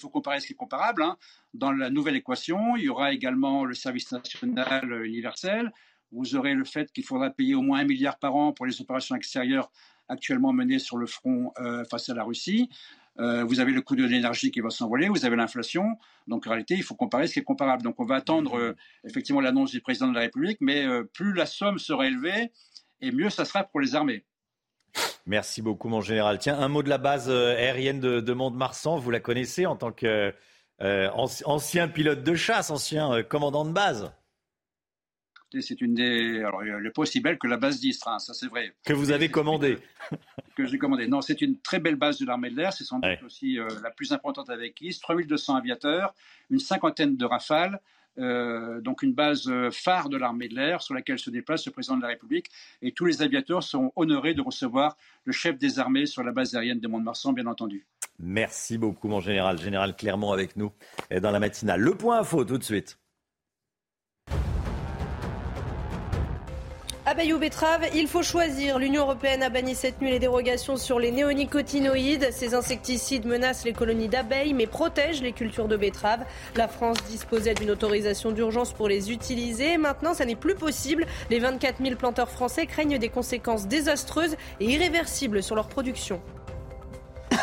faut comparer ce qui est comparable. Hein. Dans la nouvelle équation, il y aura également le service national universel. Vous aurez le fait qu'il faudra payer au moins un milliard par an pour les opérations extérieures actuellement menées sur le front face à la Russie. Euh, vous avez le coût de l'énergie qui va s'envoler, vous avez l'inflation. Donc en réalité, il faut comparer ce qui est comparable. Donc on va attendre euh, effectivement l'annonce du président de la République, mais euh, plus la somme sera élevée, et mieux ça sera pour les armées. Merci beaucoup, mon général. Tiens, un mot de la base aérienne de, de Mont-de-Marsan. Vous la connaissez en tant qu'ancien pilote de chasse, ancien commandant de base? C'est une des. Alors, elle n'est pas aussi belle que la base d'Istres, hein, ça c'est vrai. Que vous avez commandé. que j'ai commandé. Non, c'est une très belle base de l'armée de l'air. C'est sans doute aussi euh, la plus importante avec Istres. 3200 aviateurs, une cinquantaine de rafales. Euh, donc une base euh, phare de l'armée de l'air sur laquelle se déplace le président de la République. Et tous les aviateurs sont honorés de recevoir le chef des armées sur la base aérienne de Mont-de-Marsan, bien entendu. Merci beaucoup, mon général. Général Clermont avec nous dans la matinale. Le point info tout de suite. Abeilles ou betteraves, il faut choisir. L'Union européenne a banni cette nuit les dérogations sur les néonicotinoïdes. Ces insecticides menacent les colonies d'abeilles mais protègent les cultures de betteraves. La France disposait d'une autorisation d'urgence pour les utiliser. Maintenant, ça n'est plus possible. Les 24 000 planteurs français craignent des conséquences désastreuses et irréversibles sur leur production.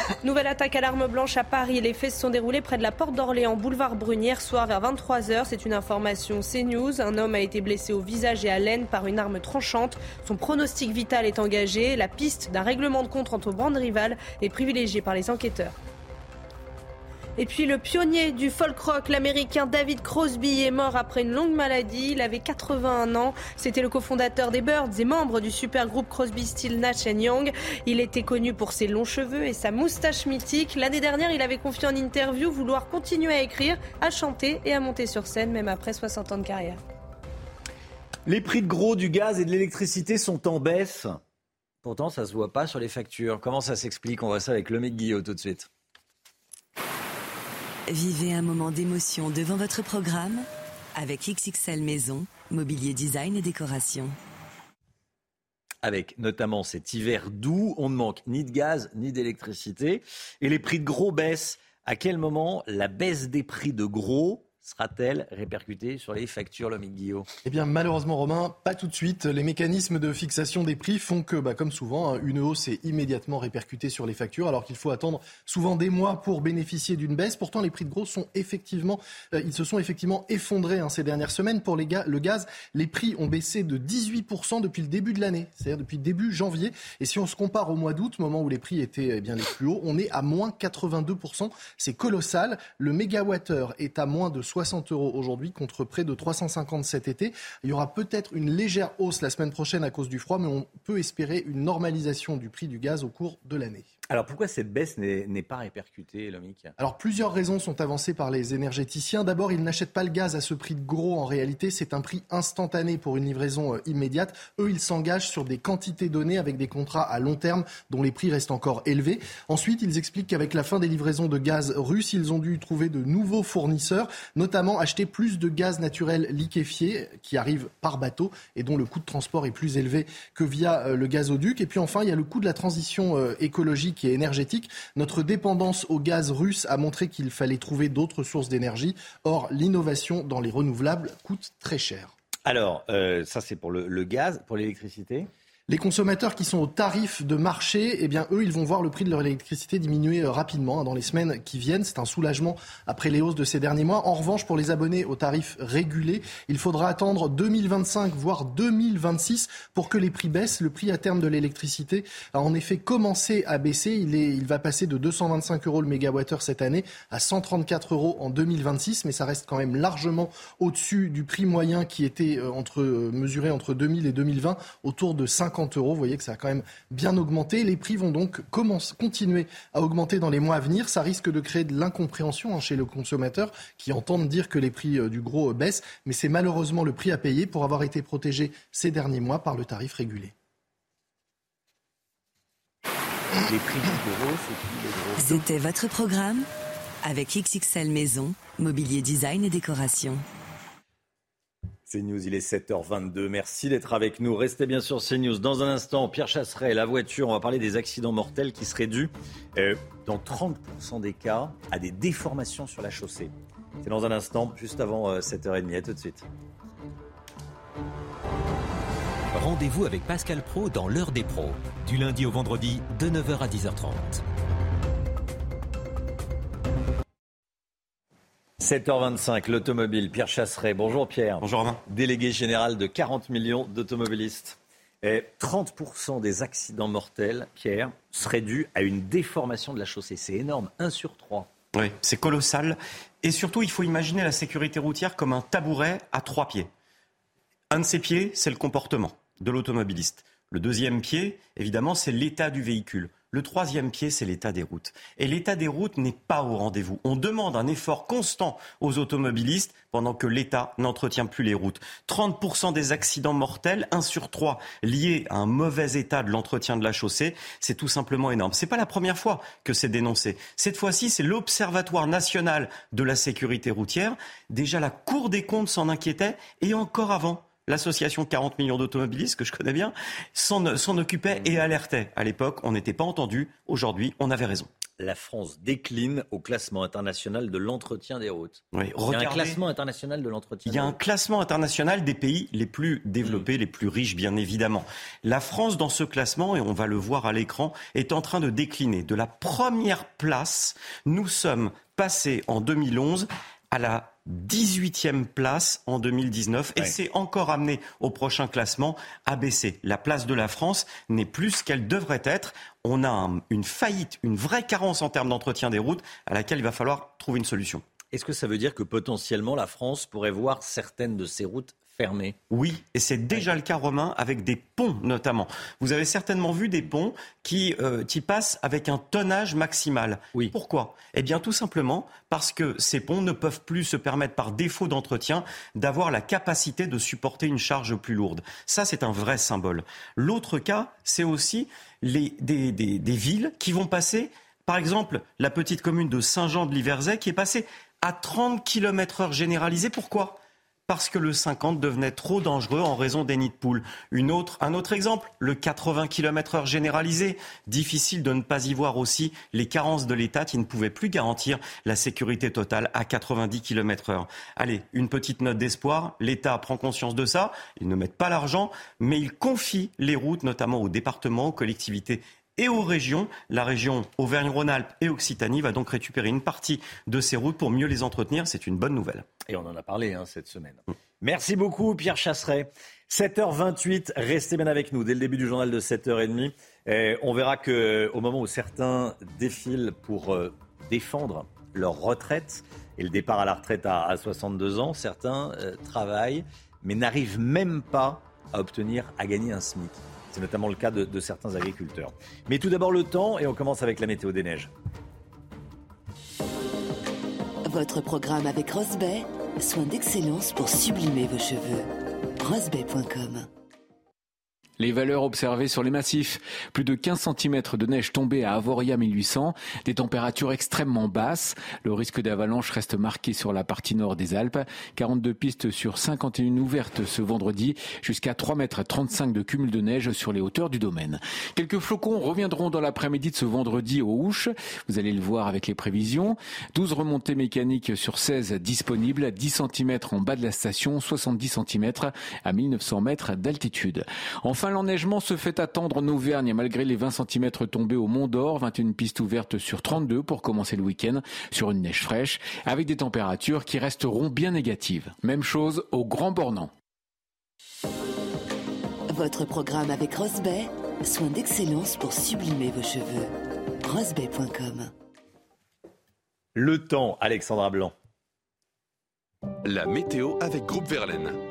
<laughs> Nouvelle attaque à l'arme blanche à Paris. Les faits se sont déroulés près de la porte d'Orléans, boulevard Brunière, soir vers 23h. C'est une information CNews. Un homme a été blessé au visage et à l'aine par une arme tranchante. Son pronostic vital est engagé. La piste d'un règlement de compte entre bandes rivales est privilégiée par les enquêteurs. Et puis le pionnier du folk rock, l'américain David Crosby, est mort après une longue maladie. Il avait 81 ans. C'était le cofondateur des Birds et membre du super groupe Crosby, Still Nash Young. Il était connu pour ses longs cheveux et sa moustache mythique. L'année dernière, il avait confié en interview vouloir continuer à écrire, à chanter et à monter sur scène, même après 60 ans de carrière. Les prix de gros du gaz et de l'électricité sont en baisse. Pourtant, ça ne se voit pas sur les factures. Comment ça s'explique? On voit ça avec Lomé Guillot tout de suite. Vivez un moment d'émotion devant votre programme avec XXL Maison, mobilier design et décoration. Avec notamment cet hiver doux, on ne manque ni de gaz ni d'électricité. Et les prix de gros baissent. À quel moment la baisse des prix de gros sera-t-elle répercutée sur les factures, le Guillaume Eh bien, malheureusement, Romain, pas tout de suite. Les mécanismes de fixation des prix font que, bah, comme souvent, hein, une hausse est immédiatement répercutée sur les factures, alors qu'il faut attendre souvent des mois pour bénéficier d'une baisse. Pourtant, les prix de gros sont effectivement, euh, ils se sont effectivement effondrés hein, ces dernières semaines. Pour le gaz, les prix ont baissé de 18% depuis le début de l'année, c'est-à-dire depuis début janvier. Et si on se compare au mois d'août, moment où les prix étaient eh bien les plus hauts, on est à moins 82%. C'est colossal. Le mégawattheure est à moins de 60 euros aujourd'hui contre près de 350 cet été. Il y aura peut-être une légère hausse la semaine prochaine à cause du froid, mais on peut espérer une normalisation du prix du gaz au cours de l'année. Alors pourquoi cette baisse n'est pas répercutée, Lomic Alors plusieurs raisons sont avancées par les énergéticiens. D'abord, ils n'achètent pas le gaz à ce prix de gros. En réalité, c'est un prix instantané pour une livraison euh, immédiate. Eux, ils s'engagent sur des quantités données avec des contrats à long terme dont les prix restent encore élevés. Ensuite, ils expliquent qu'avec la fin des livraisons de gaz russes, ils ont dû trouver de nouveaux fournisseurs, notamment acheter plus de gaz naturel liquéfié qui arrive par bateau et dont le coût de transport est plus élevé que via euh, le gazoduc. Et puis enfin, il y a le coût de la transition euh, est énergétique. Notre dépendance au gaz russe a montré qu'il fallait trouver d'autres sources d'énergie. Or, l'innovation dans les renouvelables coûte très cher. Alors, euh, ça c'est pour le, gaz, pour l'électricité? Les consommateurs qui sont au tarif de marché, eh bien, eux, ils vont voir le prix de leur électricité diminuer euh, rapidement hein, dans les semaines qui viennent. C'est un soulagement après les hausses de ces derniers mois. En revanche, pour les abonnés au tarif régulé, il faudra attendre 2025, voire 2026 pour que les prix baissent. Le prix à terme de l'électricité a en effet commencé à baisser. Il, est, il va passer de 225 euros le mégawattheure cette année à 134 euros en 2026, mais ça reste quand même largement au-dessus du prix moyen qui était euh, entre, euh, mesuré entre 2000 et 2020, autour de 50 euros. Vous voyez que ça a quand même bien augmenté. Les prix vont donc continuer à augmenter dans les mois à venir. Ça risque de créer de l'incompréhension hein, chez le consommateur qui entendent dire que les prix euh, du gros euh, baissent. Mais c'est malheureusement le prix à payer pour avoir été protégé ces derniers mois par le tarif régulé. Les prix C'était votre programme avec XXL Maison, Mobilier Design et Décoration. CNews, il est 7h22. Merci d'être avec nous. Restez bien sur CNews. Dans un instant, Pierre Chasseret, la voiture, on va parler des accidents mortels qui seraient dus, euh, dans 30% des cas, à des déformations sur la chaussée. C'est dans un instant, juste avant 7h30. Euh, à tout de suite. Rendez-vous avec Pascal Pro dans l'heure des pros, du lundi au vendredi, de 9h à 10h30. 7h25, l'automobile. Pierre Chasseret. Bonjour Pierre. Bonjour Romain. Délégué général de 40 millions d'automobilistes. Et 30% des accidents mortels, Pierre, seraient dus à une déformation de la chaussée. C'est énorme, 1 sur 3. Oui, c'est colossal. Et surtout, il faut imaginer la sécurité routière comme un tabouret à trois pieds. Un de ces pieds, c'est le comportement de l'automobiliste. Le deuxième pied, évidemment, c'est l'état du véhicule. Le troisième pied, c'est l'état des routes. Et l'état des routes n'est pas au rendez-vous. On demande un effort constant aux automobilistes pendant que l'État n'entretient plus les routes. 30% des accidents mortels, 1 sur 3 liés à un mauvais état de l'entretien de la chaussée, c'est tout simplement énorme. C'est pas la première fois que c'est dénoncé. Cette fois-ci, c'est l'Observatoire national de la sécurité routière. Déjà, la Cour des comptes s'en inquiétait et encore avant l'association 40 millions d'automobilistes, que je connais bien, s'en occupait et alertait. À l'époque, on n'était pas entendu. Aujourd'hui, on avait raison. La France décline au classement international de l'entretien des routes. il y a un classement international de l'entretien. Il y a un classement international des pays les plus développés, les plus riches, bien évidemment. La France, dans ce classement, et on va le voir à l'écran, est en train de décliner. De la première place, nous sommes passés en 2011 à la 18e place en 2019 et c'est encore amené au prochain classement à baisser. La place de la France n'est plus ce qu'elle devrait être. On a une faillite, une vraie carence en termes d'entretien des routes à laquelle il va falloir trouver une solution. Est-ce que ça veut dire que potentiellement la France pourrait voir certaines de ses routes oui, et c'est déjà le cas romain avec des ponts notamment. Vous avez certainement vu des ponts qui, euh, passent avec un tonnage maximal. Oui. Pourquoi? Eh bien tout simplement parce que ces ponts ne peuvent plus se permettre par défaut d'entretien d'avoir la capacité de supporter une charge plus lourde. Ça, c'est un vrai symbole. L'autre cas, c'est aussi les, des, des villes qui vont passer, par exemple, la petite commune de Saint-Jean de Liverzay qui est passée à 30 km heure généralisée. Pourquoi? Parce que le 50 devenait trop dangereux en raison des nids de poules. Une autre, un autre exemple, le 80 km heure généralisé. Difficile de ne pas y voir aussi les carences de l'État qui ne pouvait plus garantir la sécurité totale à 90 km heure. Allez, une petite note d'espoir. L'État prend conscience de ça. Ils ne mettent pas l'argent, mais ils confient les routes, notamment aux départements, aux collectivités et aux régions. La région Auvergne-Rhône-Alpes et Occitanie va donc récupérer une partie de ces routes pour mieux les entretenir. C'est une bonne nouvelle. Et on en a parlé hein, cette semaine. Mm. Merci beaucoup Pierre Chasseret. 7h28, restez bien avec nous dès le début du journal de 7h30. Et on verra qu'au moment où certains défilent pour euh, défendre leur retraite et le départ à la retraite à, 62 ans, certains euh, travaillent mais n'arrivent même pas à obtenir, à gagner un SMIC. C'est notamment le cas de, certains agriculteurs. Mais tout d'abord le temps et on commence avec la météo des neiges. Votre programme avec Rosbay, soin d'excellence pour sublimer vos cheveux. Rosbay.com les valeurs observées sur les massifs. Plus de 15 cm de neige tombée à Avoria 1800. Des températures extrêmement basses. Le risque d'avalanche reste marqué sur la partie nord des Alpes. 42 pistes sur 51 ouvertes ce vendredi. Jusqu'à 3 mètres 35 de cumul de neige sur les hauteurs du domaine. Quelques flocons reviendront dans l'après-midi de ce vendredi aux Houches. Vous allez le voir avec les prévisions. 12 remontées mécaniques sur 16 disponibles. 10 cm en bas de la station. 70 cm à 1900 mètres d'altitude. Enfin, l'enneigement se fait attendre en Auvergne malgré les 20 cm tombés au Mont d'Or. 21 pistes ouvertes sur 32 pour commencer le week-end sur une neige fraîche avec des températures qui resteront bien négatives. Même chose au Grand Bornand. Votre programme avec Rosbay, soin d'excellence pour sublimer vos cheveux. Rosbay.com Le temps, Alexandra Blanc. La météo avec Groupe Verlaine.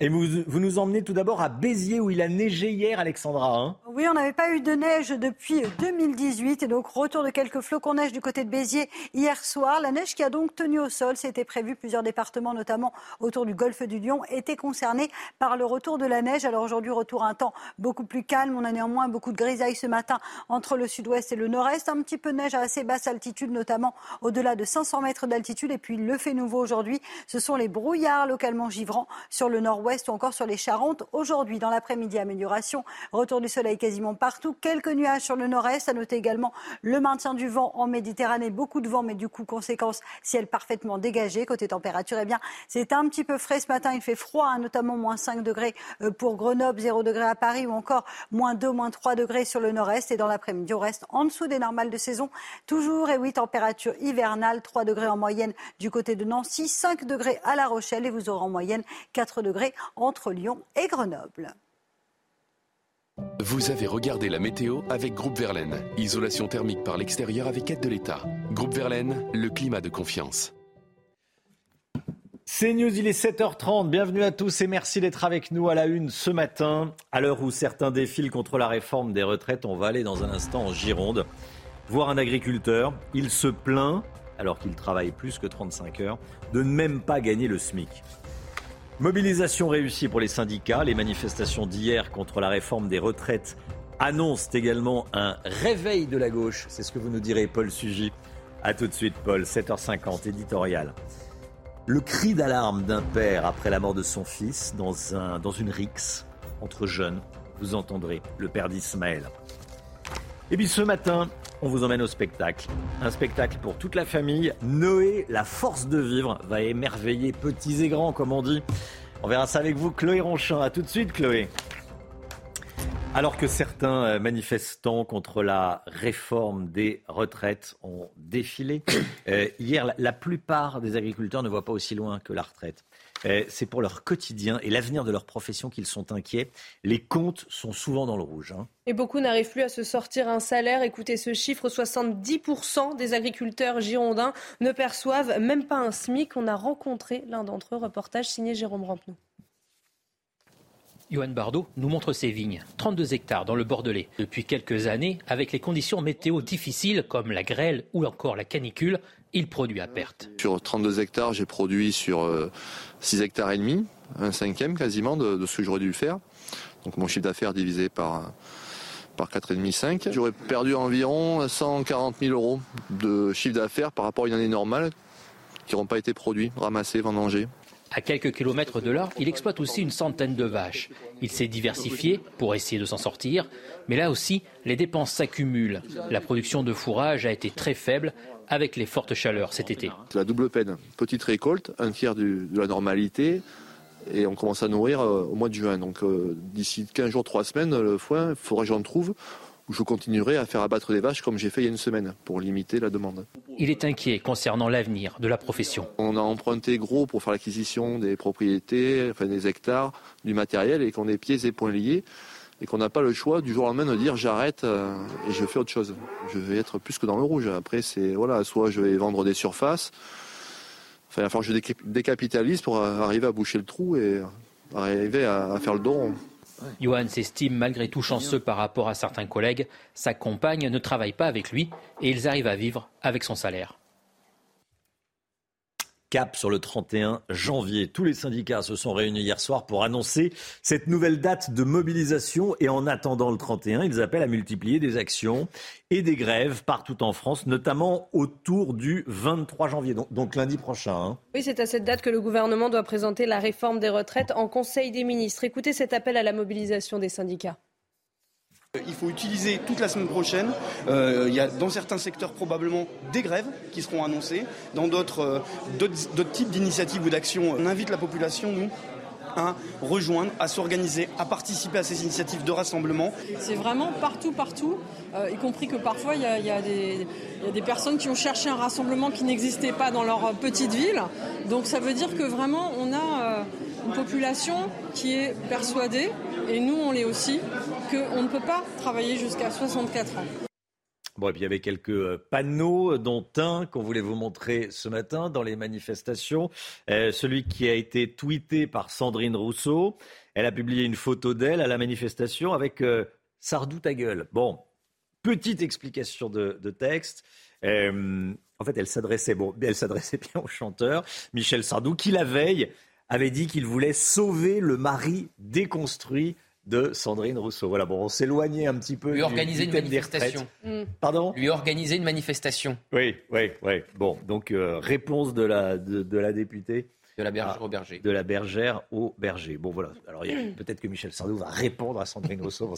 Et vous, nous emmenez tout d'abord à Béziers où il a neigé hier, Alexandra. Hein oui, on n'avait pas eu de neige depuis 2018 et donc retour de quelques flocons de neige du côté de Béziers hier soir. La neige qui a donc tenu au sol, c'était prévu. Plusieurs départements, notamment autour du golfe du Lion, étaient concernés par le retour de la neige. Alors aujourd'hui, retour à un temps beaucoup plus calme. On a néanmoins beaucoup de grisailles ce matin entre le sud-ouest et le nord-est. Un petit peu de neige à assez basse altitude, notamment au-delà de 500 mètres d'altitude. Et puis le fait nouveau aujourd'hui, ce sont les brouillards localement givrants sur le nord-ouest ou encore sur les Charentes. Aujourd'hui, dans l'après-midi, amélioration. Retour du soleil quasiment partout. Quelques nuages sur le nord-est. À noter également le maintien du vent en Méditerranée. Beaucoup de vent, mais du coup, conséquence, ciel parfaitement dégagé. Côté température, eh bien, c'est un petit peu frais ce matin. Il fait froid, hein, notamment moins 5 degrés euh, pour Grenoble, 0 degrés à Paris ou encore moins 2, moins 3 degrés sur le nord-est. Et dans l'après-midi, on reste en dessous des normales de saison. Toujours, et oui, température hivernale, 3 degrés en moyenne du côté de Nancy, 5 degrés à La Rochelle et vous aurez en moyenne 4 degrés entre Lyon et Grenoble. Vous avez regardé la météo avec Groupe Verlaine. Isolation thermique par l'extérieur avec aide de l'État. Groupe Verlaine, le climat de confiance. C'est News, il est 7h30. Bienvenue à tous et merci d'être avec nous à la une ce matin. À l'heure où certains défilent contre la réforme des retraites, on va aller dans un instant en Gironde voir un agriculteur. Il se plaint, alors qu'il travaille plus que 35 heures, de ne même pas gagner le SMIC. Mobilisation réussie pour les syndicats. Les manifestations d'hier contre la réforme des retraites annoncent également un réveil de la gauche. C'est ce que vous nous direz, Paul Sugy. A tout de suite, Paul, 7h50, éditorial. Le cri d'alarme d'un père après la mort de son fils dans, un, dans une rixe entre jeunes. Vous entendrez le père d'Ismaël. Et puis ce matin, on vous emmène au spectacle. Un spectacle pour toute la famille. Noé, la force de vivre, va émerveiller petits et grands, comme on dit. On verra ça avec vous, Chloé Ronchin. A tout de suite, Chloé. Alors que certains euh, manifestants contre la réforme des retraites ont défilé, <coughs> euh, hier, la plupart des agriculteurs ne voient pas aussi loin que la retraite. Euh, c'est pour leur quotidien et l'avenir de leur profession qu'ils sont inquiets. Les comptes sont souvent dans le rouge. Hein. Et beaucoup n'arrivent plus à se sortir un salaire. Écoutez ce chiffre, 70% des agriculteurs girondins ne perçoivent même pas un SMIC. On a rencontré l'un d'entre eux, reportage signé Jérôme Rampenou. Johan Bardot nous montre ses vignes, 32 hectares dans le Bordelais. Depuis quelques années, avec les conditions météo difficiles comme la grêle ou encore la canicule, il produit à perte. Sur 32 hectares, j'ai produit sur 6 euh, hectares et demi, un cinquième quasiment de, ce que j'aurais dû faire. Donc mon chiffre d'affaires divisé par par 4,5, 5. J'aurais perdu environ 140 000 euros de chiffre d'affaires par rapport à une année normale qui n'auront pas été produits, ramassés, vendangés. À quelques kilomètres de là, il exploite aussi une centaine de vaches. Il s'est diversifié pour essayer de s'en sortir, mais là aussi, les dépenses s'accumulent. La production de fourrage a été très faible avec les fortes chaleurs cet été. La double peine. Petite récolte, un tiers de la normalité, et on commence à nourrir euh, au mois de juin. Donc euh, d'ici 15 jours, 3 semaines, le foin, il faudra que j'en trouve où je continuerai à faire abattre des vaches comme j'ai fait il y a une semaine pour limiter la demande. Il est inquiet concernant l'avenir de la profession. On a emprunté gros pour faire l'acquisition des propriétés, enfin des hectares, du matériel et qu'on est pieds et poings liés et qu'on n'a pas le choix du jour au lendemain de dire j'arrête euh, et je fais autre chose. Je vais être plus que dans le rouge. Après, c'est voilà, soit je vais vendre des surfaces, enfin, il je décapitalise pour arriver à boucher le trou et arriver à, faire le dos. Johan s'estime malgré tout chanceux par rapport à certains collègues. Sa compagne ne travaille pas avec lui et ils arrivent à vivre avec son salaire. Cap sur le 31 janvier. Tous les syndicats se sont réunis hier soir pour annoncer cette nouvelle date de mobilisation et en attendant le 31, ils appellent à multiplier des actions et des grèves partout en France, notamment autour du 23 janvier, donc, lundi prochain. Hein. Oui, c'est à cette date que le gouvernement doit présenter la réforme des retraites en Conseil des ministres. Écoutez cet appel à la mobilisation des syndicats. Il faut utiliser toute la semaine prochaine. Euh, il y a dans certains secteurs probablement des grèves qui seront annoncées. Dans d'autres, euh, d'autres types d'initiatives ou d'actions, on invite la population, nous, à rejoindre, à s'organiser, à participer à ces initiatives de rassemblement. C'est vraiment partout, partout, euh, y compris que parfois il y, a des personnes qui ont cherché un rassemblement qui n'existait pas dans leur petite ville. Donc ça veut dire que vraiment on a une population qui est persuadée, et nous on l'est aussi, qu'on ne peut pas travailler jusqu'à 64 ans. Bon, et puis il y avait quelques euh, panneaux, dont un qu'on voulait vous montrer ce matin dans les manifestations. Euh, celui qui a été tweeté par Sandrine Rousseau. Elle a publié une photo d'elle à la manifestation avec euh, Sardou ta gueule. Bon, petite explication de, texte. Euh, en fait, elle s'adressait, bon, elle s'adressait <laughs> bien au chanteur Michel Sardou, qui la veille avait dit qu'il voulait sauver le mari déconstruit de Sandrine Rousseau. Voilà, bon, on s'éloignait un petit peu. Lui organiser une manifestation. Mm. Pardon? Lui organiser une manifestation. Oui, oui, oui. Bon, donc euh, réponse de la, de, la députée. De la bergère au berger. De la bergère au berger. Bon, voilà. Alors, <clears throat> peut-être que Michel Sardou va répondre à Sandrine Rousseau.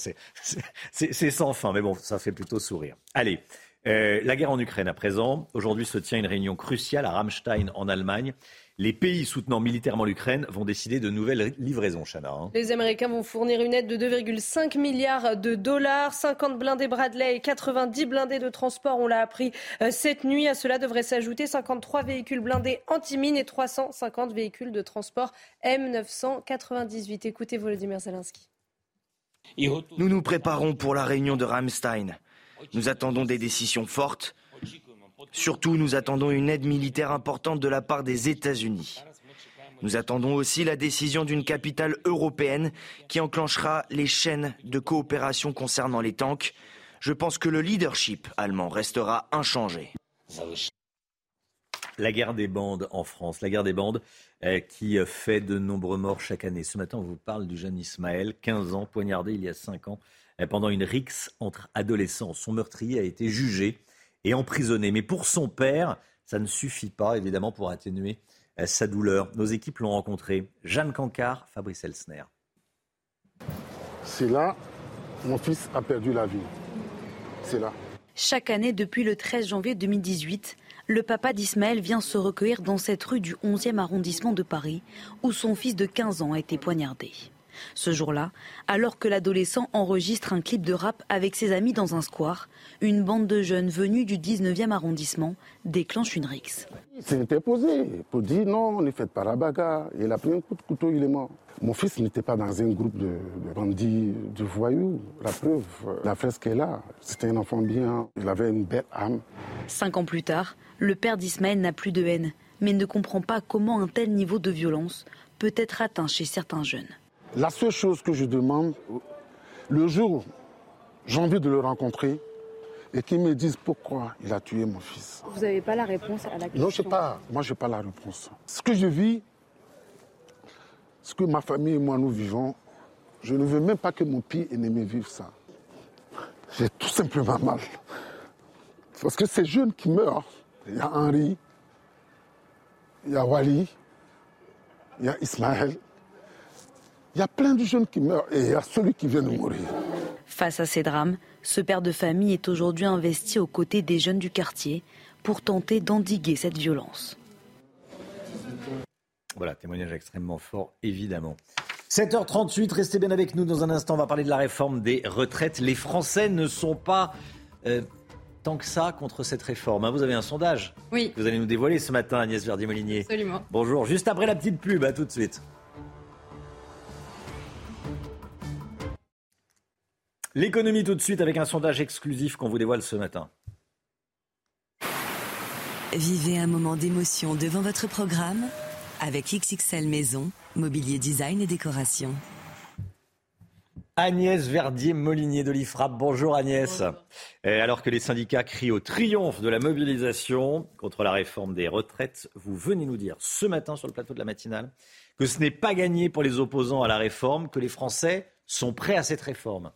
c'est sans fin, mais bon, ça fait plutôt sourire. Allez, euh, la guerre en Ukraine à présent. Aujourd'hui se tient une réunion cruciale à Ramstein en Allemagne les pays soutenant militairement l'Ukraine vont décider de nouvelles livraisons, Chana. Hein. Les Américains vont fournir une aide de 2,5 milliards de dollars, 50 blindés Bradley et 90 blindés de transport, on l'a appris euh, cette nuit. À cela devraient s'ajouter 53 véhicules blindés anti-mines et 350 véhicules de transport M998. Écoutez Volodymyr Zelensky. Nous nous préparons pour la réunion de Ramstein. Nous attendons des décisions fortes Surtout, nous attendons une aide militaire importante de la part des États-Unis. Nous attendons aussi la décision d'une capitale européenne qui enclenchera les chaînes de coopération concernant les tanks. Je pense que le leadership allemand restera inchangé. La guerre des bandes en France, la guerre des bandes euh, qui fait de nombreux morts chaque année. Ce matin, on vous parle du jeune Ismaël, 15 ans, poignardé il y a 5 ans euh, pendant une rixe entre adolescents. Son meurtrier a été jugé et emprisonné. Mais pour son père, ça ne suffit pas, évidemment, pour atténuer euh, sa douleur. Nos équipes l'ont rencontré. Jeanne Cancard, Fabrice Elsner. C'est là, mon fils a perdu la vie. C'est là. Chaque année, depuis le 13 janvier 2018, le papa d'Ismaël vient se recueillir dans cette rue du 11e arrondissement de Paris, où son fils de 15 ans a été poignardé. Ce jour-là, alors que l'adolescent enregistre un clip de rap avec ses amis dans un square, une bande de jeunes venus du 19e arrondissement déclenche une rixe. Il s'est interposé pour dire non, ne faites pas la bagarre. Il a pris un coup de couteau, il est mort. Mon fils n'était pas dans un groupe de, bandits, de voyous. La preuve, la fresque est là. C'était un enfant bien, il avait une belle âme. Cinq ans plus tard, le père d'Ismaël n'a plus de haine, mais ne comprend pas comment un tel niveau de violence peut être atteint chez certains jeunes. La seule chose que je demande, le jour où j'ai envie de le rencontrer, et qu'il me dise pourquoi il a tué mon fils. Vous n'avez pas la réponse à la question Non, je sais pas. Moi, je n'ai pas la réponse. Ce que je vis, ce que ma famille et moi nous vivons, je ne veux même pas que mon pire ennemi vive ça. J'ai tout simplement mal. Parce que ces jeunes qui meurent, il y a Henri, il y a Wally, il y a Ismaël, il y a plein de jeunes qui meurent et il y a celui qui vient de mourir. Face à ces drames, ce père de famille est aujourd'hui investi aux côtés des jeunes du quartier pour tenter d'endiguer cette violence. Voilà, témoignage extrêmement fort, évidemment. 7h38, restez bien avec nous. Dans un instant, on va parler de la réforme des retraites. Les Français ne sont pas euh, tant que ça contre cette réforme. Hein. Vous avez un sondage oui. que vous allez nous dévoiler ce matin, Agnès Verdier-Molinier. Absolument. Bonjour, juste après la petite pub, à tout de suite. L'économie tout de suite avec un sondage exclusif qu'on vous dévoile ce matin. Vivez un moment d'émotion devant votre programme avec XXL Maison, mobilier design et décoration. Agnès Verdier-Molinier de l'IFRAP. Bonjour Agnès. alors que les syndicats crient au triomphe de la mobilisation contre la réforme des retraites, vous venez nous dire ce matin sur le plateau de la matinale que ce n'est pas gagné pour les opposants à la réforme, que les Français sont prêts à cette réforme.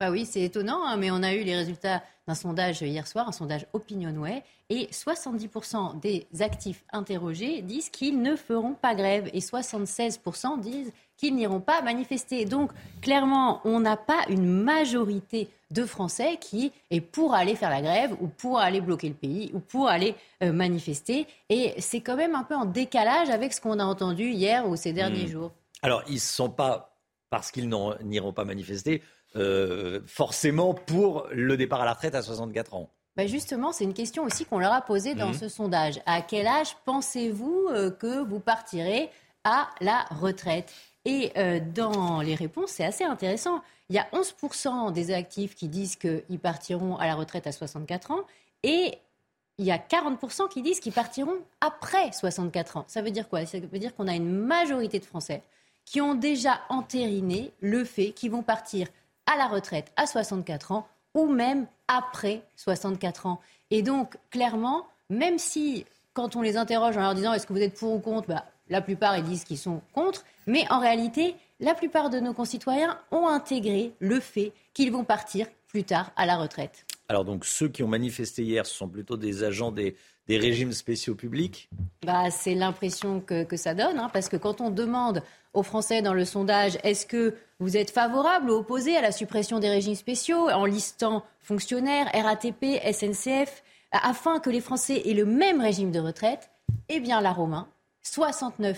Bah oui, c'est étonnant, hein, mais on a eu les résultats d'un sondage hier soir, un sondage Opinionway, et 70% des actifs interrogés disent qu'ils ne feront pas grève et 76% disent qu'ils n'iront pas manifester. Donc, clairement, on n'a pas une majorité de Français qui est pour aller faire la grève ou pour aller bloquer le pays ou pour aller euh, manifester. Et c'est quand même un peu en décalage avec ce qu'on a entendu hier ou ces derniers hmm. jours. Alors, ils ne sont pas, parce qu'ils n'iront pas manifester, euh, forcément pour le départ à la retraite à 64 ans. Ben justement, c'est une question aussi qu'on leur a posée dans hmm. ce sondage. À quel âge pensez-vous euh, que vous partirez à la retraite? Et euh, dans les réponses, c'est assez intéressant. Il y a 11% des actifs qui disent qu'ils partiront à la retraite à 64 ans et il y a 40% qui disent qu'ils partiront après 64 ans. Ça veut dire quoi? Ça veut dire qu'on a une majorité de Français qui ont déjà entériné le fait qu'ils vont partir à la retraite à 64 ans ou même après 64 ans. Et donc, clairement, même si, quand on les interroge en leur disant est-ce que vous êtes pour ou contre, bah, la plupart, ils disent qu'ils sont contre. Mais en réalité, la plupart de nos concitoyens ont intégré le fait qu'ils vont partir plus tard à la retraite. Alors donc ceux qui ont manifesté hier, sont plutôt des agents des, régimes spéciaux publics. Bah, C'est l'impression que, ça donne, hein, parce que quand on demande aux Français dans le sondage, est-ce que vous êtes favorable ou opposé à la suppression des régimes spéciaux en listant fonctionnaires, RATP, SNCF, afin que les Français aient le même régime de retraite, eh bien la Romain, 69%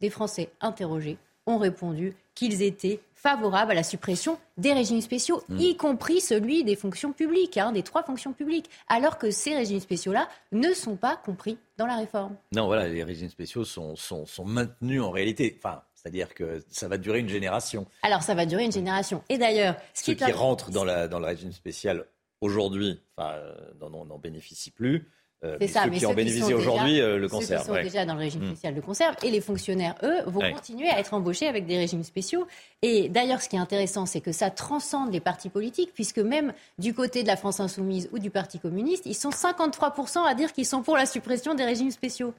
des Français interrogés ont répondu qu'ils étaient favorables à la suppression des régimes spéciaux, hmm. y compris celui des fonctions publiques, hein, des trois fonctions publiques, alors que ces régimes spéciaux-là ne sont pas compris dans la réforme. Non, voilà, les régimes spéciaux sont, sont, maintenus en réalité. Enfin, c'est-à-dire que ça va durer une génération. Alors, ça va durer une génération. Et d'ailleurs, ce ceux qui, rentrent dans, la, dans le régime spécial aujourd'hui, enfin, euh, n'en bénéficient plus. Euh, c'est ça, ceux mais qui en bénéficient aujourd'hui euh, le conservent. Ceux qui sont déjà dans le régime hmm. spécial le conservent. Et les fonctionnaires, eux, vont continuer à être embauchés avec des régimes spéciaux. Et d'ailleurs, ce qui est intéressant, c'est que ça transcende les partis politiques, puisque même du côté de la France insoumise ou du Parti communiste, ils sont 53% à dire qu'ils sont pour la suppression des régimes spéciaux.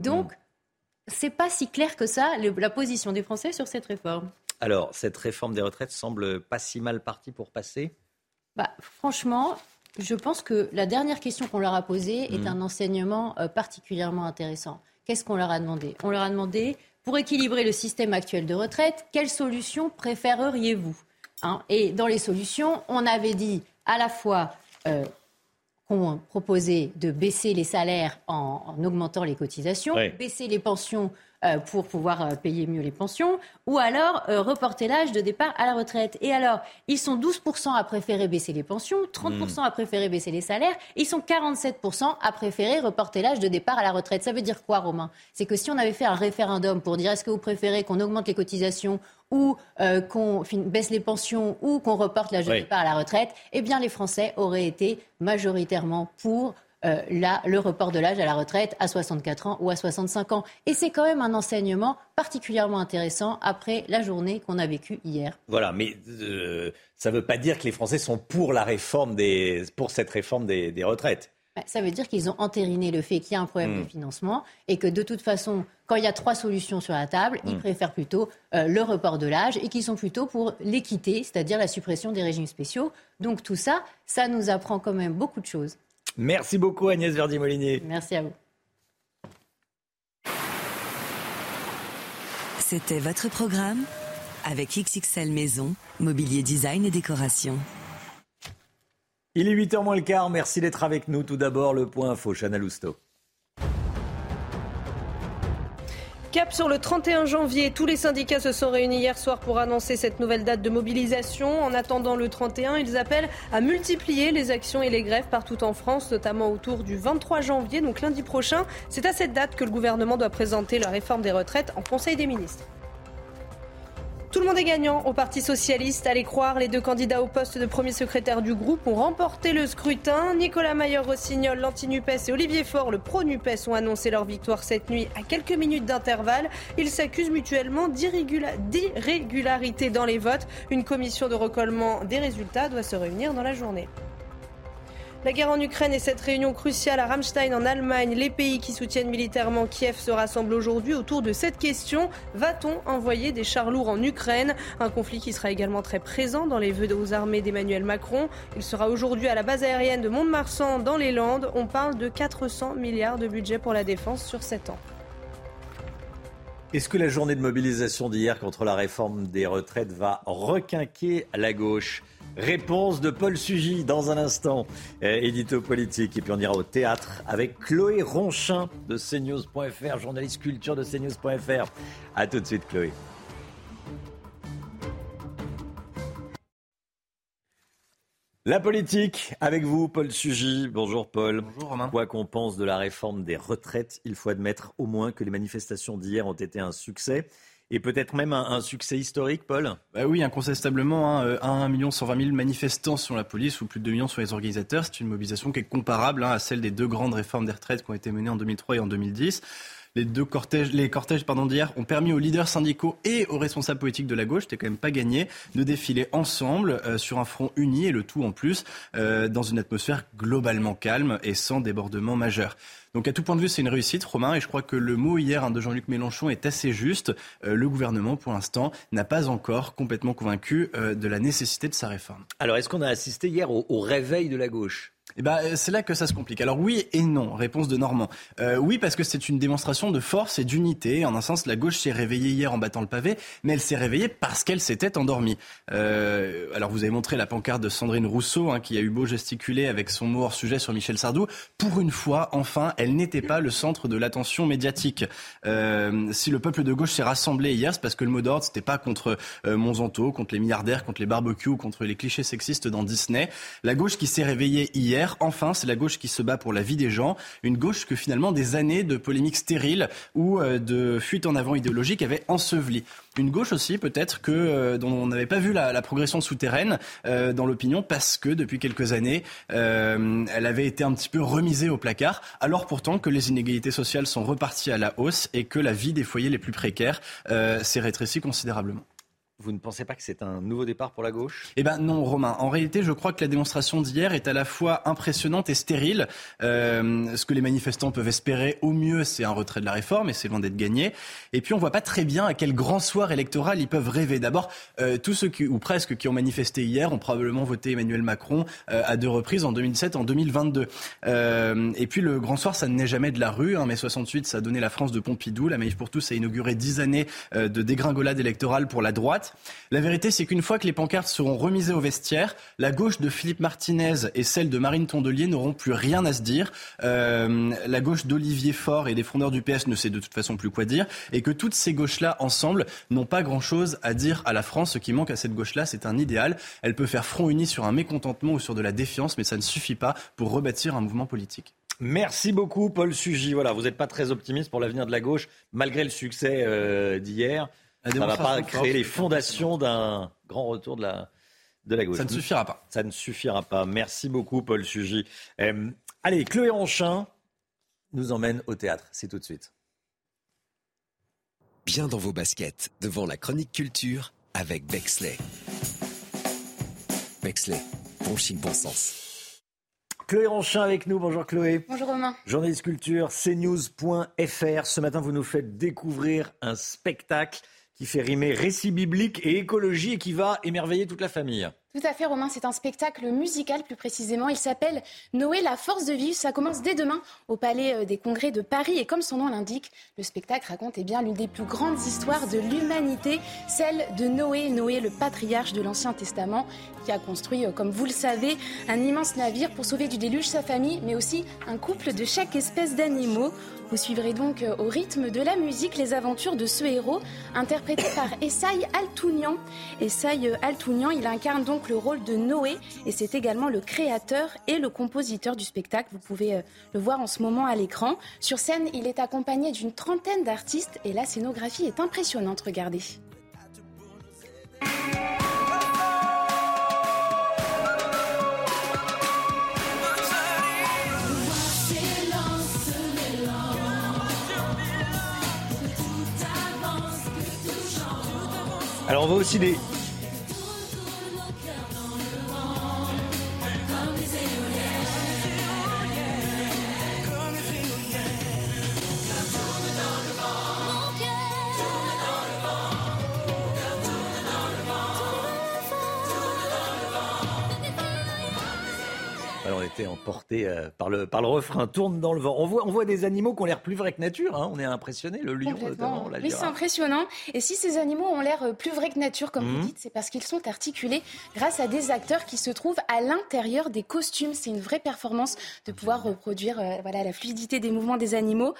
Donc, hmm. c'est pas si clair que ça, la position des Français sur cette réforme. Alors, cette réforme des retraites semble pas si mal partie pour passer? Bah, Franchement, je pense que la dernière question qu'on leur a posée est mm. un enseignement euh, particulièrement intéressant. Qu'est-ce qu'on leur a demandé? On leur a demandé, pour équilibrer le système actuel de retraite, quelle solution préféreriez-vous hein? Et dans les solutions, on avait dit à la fois euh, qu'on proposait de baisser les salaires en, augmentant les cotisations, baisser les pensions pour pouvoir euh, payer mieux les pensions, ou alors euh, reporter l'âge de départ à la retraite. Et alors, ils sont 12% à préférer baisser les pensions, 30% à préférer baisser les salaires, ils sont 47% à préférer reporter l'âge de départ à la retraite. Ça veut dire quoi, Romain? C'est que si on avait fait un référendum pour dire est-ce que vous préférez qu'on augmente les cotisations ou qu'on baisse les pensions ou qu'on reporte l'âge de départ à la retraite, eh bien les Français auraient été majoritairement pour euh, le report de l'âge à la retraite à 64 ans ou à 65 ans. Et c'est quand même un enseignement particulièrement intéressant après la journée qu'on a vécue hier. Voilà, mais euh, ça ne veut pas dire que les Français sont pour la réforme des, pour cette réforme des, retraites. Bah, ça veut dire qu'ils ont entériné le fait qu'il y a un problème de hmm. financement et que de toute façon, quand il y a trois solutions sur la table, ils hmm. préfèrent plutôt euh, le report de l'âge et qu'ils sont plutôt pour l'équité, c'est-à-dire la suppression des régimes spéciaux. Donc tout ça, ça nous apprend quand même beaucoup de choses. Merci beaucoup Agnès Verdi-Molinier. Merci à vous. C'était votre programme avec XXL Maison, Mobilier Design et Décoration. Il est 8h moins le quart, merci d'être avec nous. Tout d'abord, le point info, Chana Lousteau. Cap sur le 31 janvier, tous les syndicats se sont réunis hier soir pour annoncer cette nouvelle date de mobilisation. En attendant le 31, ils appellent à multiplier les actions et les grèves partout en France, notamment autour du 23 janvier, donc lundi prochain. C'est à cette date que le gouvernement doit présenter la réforme des retraites en Conseil des ministres. Tout le monde est gagnant au Parti socialiste. Allez croire, les deux candidats au poste de premier secrétaire du groupe ont remporté le scrutin. Nicolas Mayer-Rossignol, l'anti-NUPES et Olivier Faure, le pro-NUPES, ont annoncé leur victoire cette nuit à quelques minutes d'intervalle. Ils s'accusent mutuellement d'irrégularité dans les votes. Une commission de recollement des résultats doit se réunir dans la journée. La guerre en Ukraine et cette réunion cruciale à Ramstein en Allemagne, les pays qui soutiennent militairement Kiev se rassemblent aujourd'hui autour de cette question. Va-t-on envoyer des chars lourds en Ukraine? Un conflit qui sera également très présent dans les vœux aux armées d'Emmanuel Macron. Il sera aujourd'hui à la base aérienne de Mont-de-Marsan dans les Landes. On parle de 400 milliards de budget pour la défense sur 7 ans. Est-ce que la journée de mobilisation d'hier contre la réforme des retraites va requinquer la gauche? Réponse de Paul Sugy dans un instant, euh, édito politique. Et puis on ira au théâtre avec Chloé Ronchin de CNews.fr, journaliste culture de CNews.fr. A tout de suite Chloé. La politique, avec vous, Paul Sugy. Bonjour, Paul. Bonjour, Romain. Quoi qu'on pense de la réforme des retraites, il faut admettre au moins que les manifestations d'hier ont été un succès. Et peut-être même un, succès historique, Paul? Bah Oui, incontestablement. Hein, 1 million 120 000 manifestants sur la police ou plus de 2 millions sur les organisateurs. C'est une mobilisation qui est comparable hein, à celle des deux grandes réformes des retraites qui ont été menées en 2003 et en 2010. Les deux cortèges, les cortèges pardon, d'hier ont permis aux leaders syndicaux et aux responsables politiques de la gauche, c'était quand même pas gagné, de défiler ensemble euh, sur un front uni et le tout en plus euh, dans une atmosphère globalement calme et sans débordement majeur. Donc à tout point de vue, c'est une réussite, Romain, et je crois que le mot hier hein, de Jean-Luc Mélenchon est assez juste. Euh, le gouvernement, pour l'instant, n'a pas encore complètement convaincu de la nécessité de sa réforme. Alors est-ce qu'on a assisté hier au réveil de la gauche? Eh ben, euh, c'est là que ça se complique. Alors oui et non, réponse de Normand. Euh, oui, parce que c'est une démonstration de force et d'unité. En un sens, la gauche s'est réveillée hier en battant le pavé, mais elle s'est réveillée parce qu'elle s'était endormie. Euh, alors vous avez montré la pancarte de Sandrine Rousseau, hein, qui a eu beau gesticuler avec son mot hors sujet sur Michel Sardou. Pour une fois, enfin, elle n'était pas le centre de l'attention médiatique. Si le peuple de gauche s'est rassemblé hier, c'est parce que le mot d'ordre, c'était pas contre Monsanto, contre les milliardaires, contre les barbecues, contre les clichés sexistes dans Disney. La gauche qui s'est réveillée hier, enfin, c'est la gauche qui se bat pour la vie des gens. Une gauche que finalement des années de polémiques stériles ou euh, de fuite en avant idéologique avaient enseveli. Une gauche aussi, peut-être, que euh, dont on n'avait pas vu la, progression souterraine euh, dans l'opinion parce que depuis quelques années, elle avait été un petit peu remisée au placard, alors pourtant que les inégalités sociales sont reparties à la hausse et que la vie des foyers les plus précaires s'est rétrécie considérablement. Vous ne pensez pas que c'est un nouveau départ pour la gauche? Eh ben non, Romain. En réalité, je crois que la démonstration d'hier est à la fois impressionnante et stérile. Euh, ce que les manifestants peuvent espérer, au mieux, c'est un retrait de la réforme, et c'est loin d'être gagné. Et puis, on voit pas très bien à quel grand soir électoral ils peuvent rêver. D'abord, euh, tous ceux qui, ou presque, qui ont manifesté hier, ont probablement voté Emmanuel Macron euh, à deux reprises, en 2007, en 2022. Euh, et puis, le grand soir, ça ne naît jamais de la rue. Hein. Mai 68, ça a donné la France de Pompidou. La Maïf pour tous a inauguré dix années de dégringolade électorale pour la droite. La vérité, c'est qu'une fois que les pancartes seront remisées au vestiaire, la gauche de Philippe Martinez et celle de Marine Tondelier n'auront plus rien à se dire. Euh, la gauche d'Olivier Faure et des frondeurs du PS ne sait de toute façon plus quoi dire. Et que toutes ces gauches-là, ensemble, n'ont pas grand-chose à dire à la France. Ce qui manque à cette gauche-là, c'est un idéal. Elle peut faire front uni sur un mécontentement ou sur de la défiance, mais ça ne suffit pas pour rebâtir un mouvement politique. Merci beaucoup, Paul Sugy. Voilà, vous n'êtes pas très optimiste pour l'avenir de la gauche, malgré le succès euh, d'hier. Ça ne va pas créer les fondations d'un grand retour de la, de la gauche. Ça ne suffira pas. Ça ne suffira pas. Merci beaucoup, Paul Sugy. Euh, allez, Chloé Ronchin nous emmène au théâtre. C'est tout de suite. Bien dans vos baskets, devant la chronique culture avec Bexley. Bexley, bon chic, bon sens. Chloé Ronchin avec nous. Bonjour Chloé. Bonjour Romain. Journaliste culture, cnews.fr. Ce matin, vous nous faites découvrir un spectacle qui fait rimer récit biblique et écologie et qui va émerveiller toute la famille. Tout à fait, Romain. C'est un spectacle musical, plus précisément. Il s'appelle Noé, la force de vivre. Ça commence dès demain au Palais euh, des Congrès de Paris. Et comme son nom l'indique, le spectacle raconte eh bien l'une des plus grandes histoires de l'humanité, celle de Noé. Noé, le patriarche de l'Ancien Testament, qui a construit, euh, comme vous le savez, un immense navire pour sauver du déluge sa famille, mais aussi un couple de chaque espèce d'animaux. Vous suivrez donc euh, au rythme de la musique les aventures de ce héros, interprété par Essay Altounian. Essay Altounian, il incarne donc le rôle de Noé et c'est également le créateur et le compositeur du spectacle. Vous pouvez euh, le voir en ce moment à l'écran. Sur scène, il est accompagné d'une trentaine d'artistes et la scénographie est impressionnante. Regardez. Alors on voit aussi des, été emporté euh, par, le, par le refrain. Tourne dans le vent. On voit, on voit des animaux qui ont l'air plus vrais que nature. Hein. On est impressionné, le lion notamment. oui, c'est impressionnant. Et si ces animaux ont l'air euh, plus vrais que nature, comme vous mhm. dites, c'est parce qu'ils sont articulés grâce à des acteurs qui se trouvent à l'intérieur des costumes. C'est une vraie performance de pouvoir reproduire euh, voilà, la fluidité des mouvements des animaux.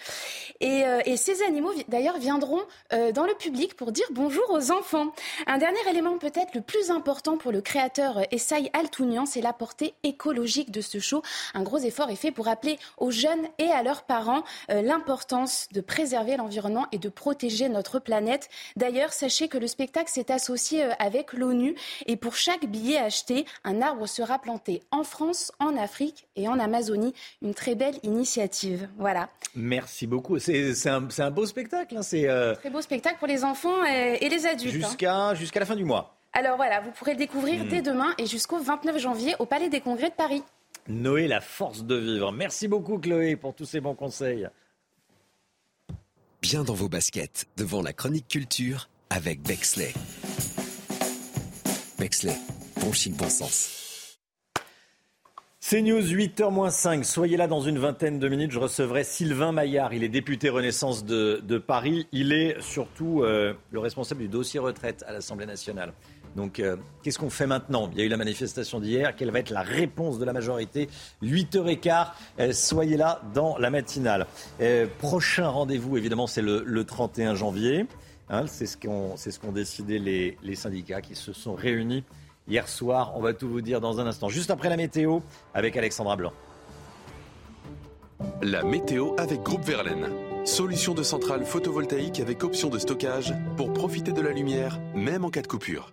Et, et ces animaux, d'ailleurs, viendront dans le public pour dire bonjour aux enfants. Un dernier élément peut-être le plus important pour le créateur Essay Altounian, c'est la portée écologique de ce show. Un gros effort est fait pour rappeler aux jeunes et à leurs parents euh, l'importance de préserver l'environnement et de protéger notre planète. D'ailleurs, sachez que le spectacle s'est associé euh, avec l'ONU et pour chaque billet acheté, un arbre sera planté en France, en Afrique et en Amazonie. Une très belle initiative. Voilà. Merci beaucoup. C'est un, beau spectacle. Hein. C'est euh, très beau spectacle pour les enfants et, les adultes. Hein. Jusqu'à jusqu'à la fin du mois. Alors voilà, vous pourrez le découvrir hmm. dès demain et jusqu'au 29 janvier au Palais des Congrès de Paris. Noé, la force de vivre. Merci beaucoup Chloé pour tous ces bons conseils. Bien dans vos baskets, devant la chronique culture avec Bexley. Bexley, bon chic, bon sens. C'est News 8h-5. Soyez là dans une vingtaine de minutes. Je recevrai Sylvain Maillard. Il est député Renaissance de, Paris. Il est surtout euh, le responsable du dossier retraite à l'Assemblée nationale. Donc, euh, qu'est-ce qu'on fait maintenant? Il y a eu la manifestation d'hier. Quelle va être la réponse de la majorité? 8h15. Euh, soyez là dans la matinale. Euh, prochain rendez-vous, évidemment, c'est le, 31 janvier. Hein, c'est ce qu'ont ce décidé les, les syndicats qui se sont réunis hier soir. On va tout vous dire dans un instant. Juste après la météo, avec Alexandra Blanc. La météo avec Groupe Verlaine. Solution de centrale photovoltaïque avec option de stockage pour profiter de la lumière, même en cas de coupure.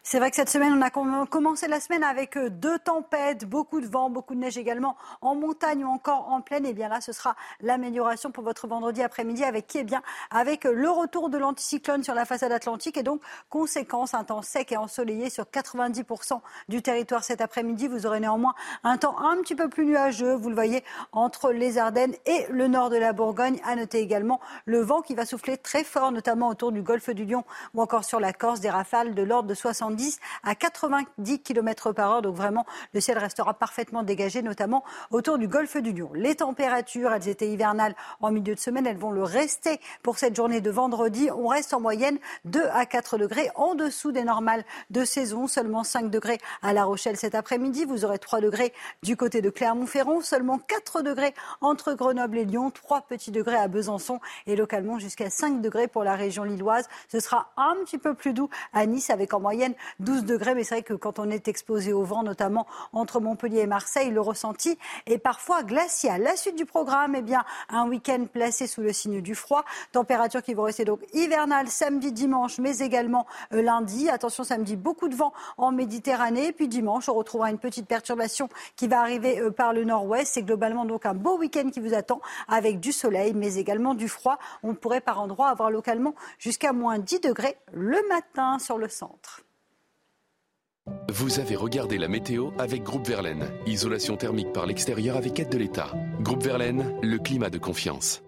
C'est vrai que cette semaine, on a commencé la semaine avec euh, deux tempêtes, beaucoup de vent, beaucoup de neige également en montagne ou encore en plaine. Et bien là, ce sera l'amélioration pour votre vendredi après-midi avec qui est bien avec euh, le retour de l'anticyclone sur la façade atlantique et donc conséquence un temps sec et ensoleillé sur 90% du territoire cet après-midi. Vous aurez néanmoins un temps un petit peu plus nuageux. Vous le voyez entre les Ardennes et le nord de la Bourgogne. À noter également le vent qui va souffler très fort, notamment autour du golfe du Lion ou encore sur la Corse, des rafales de l'ordre de 70 à 90 km par heure. Donc vraiment, le ciel restera parfaitement dégagé, notamment autour du golfe du Lion. Les températures, elles étaient hivernales en milieu de semaine. Elles vont le rester pour cette journée de vendredi. On reste en moyenne 2 à 4 degrés en dessous des normales de saison. Seulement 5 degrés à La Rochelle cet après-midi. Vous aurez 3 degrés du côté de Clermont-Ferrand. Seulement 4 degrés entre Grenoble et Lyon. 3 petits degrés à Besançon et localement jusqu'à 5 degrés pour la région lilloise. Ce sera un petit peu plus doux à Nice avec en moyenne 12 degrés. Mais c'est vrai que quand on est exposé au vent, notamment entre Montpellier et Marseille, le ressenti est parfois glacial. La suite du programme, eh un week-end placé sous le signe du froid. Température qui vont rester donc hivernale samedi, dimanche, mais également euh, lundi. Attention, samedi, beaucoup de vent en Méditerranée. Puis dimanche, on retrouvera une petite perturbation qui va arriver euh, par le nord-ouest. C'est globalement donc un beau week-end qui vous attend avec du soleil, mais également du froid. On pourrait par endroits avoir localement jusqu'à moins 10 degrés le matin sur le centre. Vous avez regardé la météo avec Groupe Verlaine. Isolation thermique par l'extérieur avec aide de l'État. Groupe Verlaine, le climat de confiance.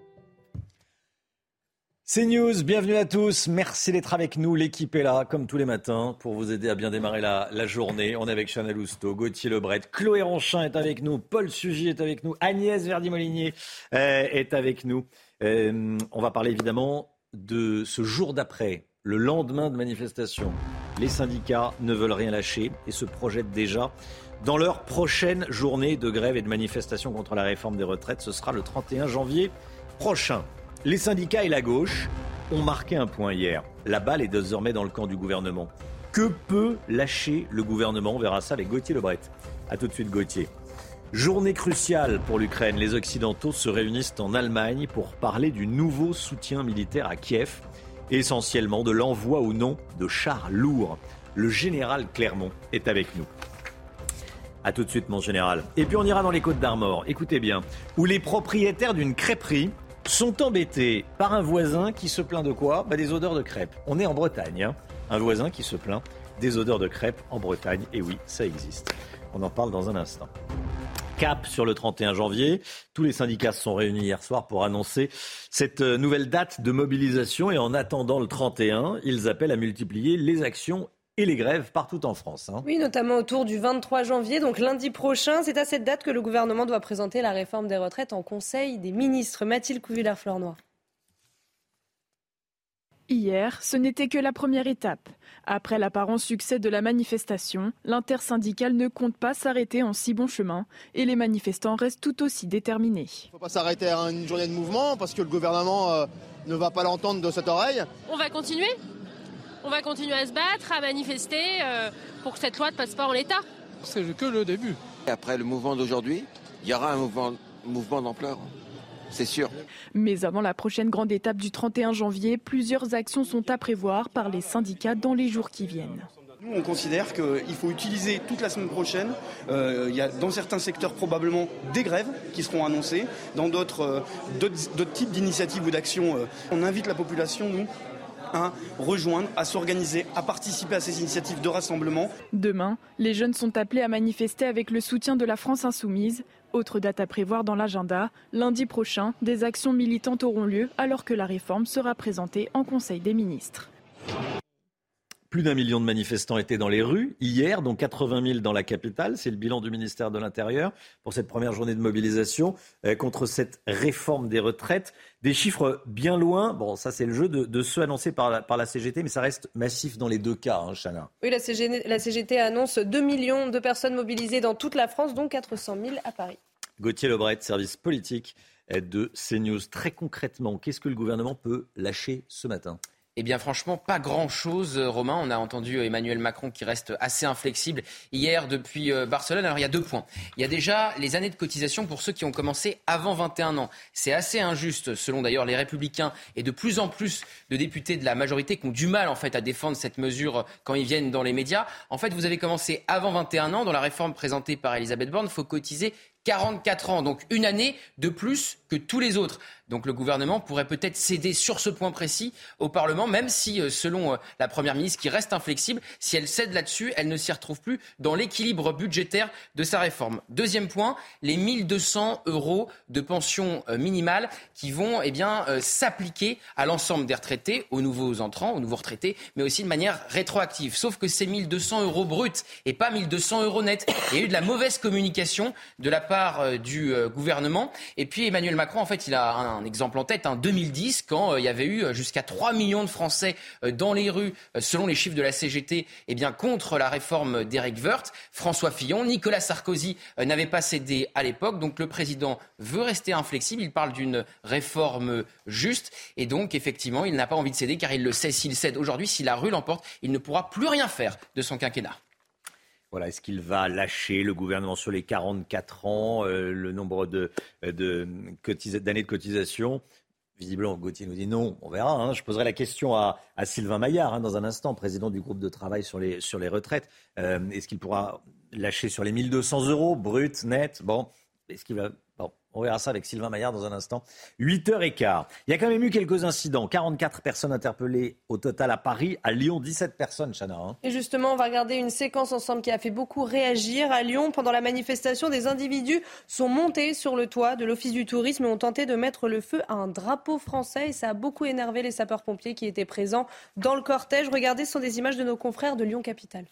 C'est News, bienvenue à tous. Merci d'être avec nous. L'équipe est là, comme tous les matins, pour vous aider à bien démarrer la, journée. On est avec Chanel Housteau, Gauthier Lebret, Chloé Ronchin est avec nous, Paul Sugy est avec nous, Agnès Verdi-Molinier euh, est avec nous. Euh, on va parler évidemment de ce jour d'après, le lendemain de manifestation. Les syndicats ne veulent rien lâcher et se projettent déjà dans leur prochaine journée de grève et de manifestation contre la réforme des retraites. Ce sera le 31 janvier prochain. Les syndicats et la gauche ont marqué un point hier. La balle est désormais dans le camp du gouvernement. Que peut lâcher le gouvernement? On verra ça avec Gauthier Lebret. A tout de suite Gauthier. Journée cruciale pour l'Ukraine. Les Occidentaux se réunissent en Allemagne pour parler du nouveau soutien militaire à Kiev essentiellement de l'envoi ou non de chars lourds. Le général Clermont est avec nous. A tout de suite, mon général. Et puis on ira dans les Côtes d'Armor. Écoutez bien, où les propriétaires d'une crêperie sont embêtés par un voisin qui se plaint de quoi? Bah, Des odeurs de crêpes. On est en Bretagne. Hein. un voisin qui se plaint des odeurs de crêpes en Bretagne. Et oui, ça existe. On en parle dans un instant. Cap sur le 31 janvier. Tous les syndicats se sont réunis hier soir pour annoncer cette euh, nouvelle date de mobilisation et en attendant le 31, ils appellent à multiplier les actions et les grèves partout en France. Hein. Oui, notamment autour du 23 janvier, donc lundi prochain. C'est à cette date que le gouvernement doit présenter la réforme des retraites en Conseil des ministres. Mathilde Couvillard-Fleur-Noir. Hier, ce n'était que la première étape. Après l'apparent succès de la manifestation, l'intersyndicale ne compte pas s'arrêter en si bon chemin et les manifestants restent tout aussi déterminés. Il ne faut pas s'arrêter à une journée de mouvement parce que le gouvernement euh, ne va pas l'entendre de cette oreille. On va continuer. On va continuer à se battre, à manifester euh, pour que cette loi ne passe pas en l'état. C'est que le début. Après le mouvement d'aujourd'hui, il y aura un mouvement, mouvement d'ampleur c'est sûr. Mais avant la prochaine grande étape du 31 janvier, plusieurs actions sont à prévoir par les syndicats dans les jours qui viennent. Nous, on considère qu'il faut utiliser toute la semaine prochaine. Euh, il y a dans certains secteurs probablement des grèves qui seront annoncées, dans d'autres euh, types d'initiatives ou d'actions. Euh, on invite la population, nous, rejoindre, à s'organiser, à participer à ces initiatives de rassemblement. Demain, les jeunes sont appelés à manifester avec le soutien de la France insoumise. Autre date à prévoir dans l'agenda, lundi prochain, des actions militantes auront lieu alors que la réforme sera présentée en Conseil des ministres. Plus d'un million de manifestants étaient dans les rues hier, dont 80 000 dans la capitale. C'est le bilan du ministère de l'Intérieur pour cette première journée de mobilisation euh, contre cette réforme des retraites. Des chiffres bien loin, bon ça c'est le jeu de, ceux annoncés par la, par la, CGT, mais ça reste massif dans les deux cas, hein, Chana. Oui, la CGT, la CGT annonce 2 millions de personnes mobilisées dans toute la France, dont 400 000 à Paris. Gauthier Lebret, service politique de CNews. Très concrètement, qu'est-ce que le gouvernement peut lâcher ce matin? Eh bien, franchement, pas grand-chose, euh, Romain. On a entendu euh, Emmanuel Macron qui reste assez inflexible hier depuis euh, Barcelone. Alors, il y a deux points. Il y a déjà les années de cotisation pour ceux qui ont commencé avant 21 ans. C'est assez injuste, selon d'ailleurs les Républicains et de plus en plus de députés de la majorité qui ont du mal, en fait, à défendre cette mesure quand ils viennent dans les médias. En fait, vous avez commencé avant 21 ans. Dans la réforme présentée par Elisabeth Borne, il faut cotiser 44 ans, donc une année de plus que tous les autres. Donc le gouvernement pourrait peut-être céder sur ce point précis au Parlement, même si, euh, selon euh, la Première ministre, qui reste inflexible, si elle cède là-dessus, elle ne s'y retrouve plus dans l'équilibre budgétaire de sa réforme. Deuxième point, les 1200 euros de pension euh, minimale qui vont eh bien, s'appliquer à l'ensemble des retraités, aux nouveaux entrants, aux nouveaux retraités, mais aussi de manière rétroactive. Sauf que c'est 1200 euros bruts et pas 1200 euros nets. Il y a eu de la mauvaise communication de la part du gouvernement. Et puis Emmanuel Macron, en fait, il a un exemple en tête, en hein, 2010, quand euh, il y avait eu euh, jusqu'à 3 millions de Français euh, dans les rues, selon les chiffres de la CGT, eh bien, contre la réforme d'Éric Woerth. François Fillon, Nicolas Sarkozy n'avaient pas cédé à l'époque. Donc le président veut rester inflexible. Il parle d'une réforme juste. Et donc, effectivement, il n'a pas envie de céder car il le sait. S'il cède aujourd'hui, si la rue l'emporte, il ne pourra plus rien faire de son quinquennat. Voilà, est-ce qu'il va lâcher le gouvernement sur les 44 ans, euh, le nombre de, d'années de cotisation? Visiblement, Gauthier nous dit non, on verra. Hein. Je poserai la question à, Sylvain Maillard hein, dans un instant, président du groupe de travail sur les, sur les retraites. Euh, est-ce qu'il pourra lâcher sur les 1200 euros, brut, net? Bon, est-ce qu'il va on verra ça avec Sylvain Maillard dans un instant. 8h15. Il y a quand même eu quelques incidents. 44 personnes interpellées au total à Paris. À Lyon, 17 personnes, Chana. Hein. Et justement, on va regarder une séquence ensemble qui a fait beaucoup réagir. À Lyon, pendant la manifestation, des individus sont montés sur le toit de l'Office du tourisme et ont tenté de mettre le feu à un drapeau français. Et ça a beaucoup énervé les sapeurs-pompiers qui étaient présents dans le cortège. Regardez, ce sont des images de nos confrères de Lyon-Capitale.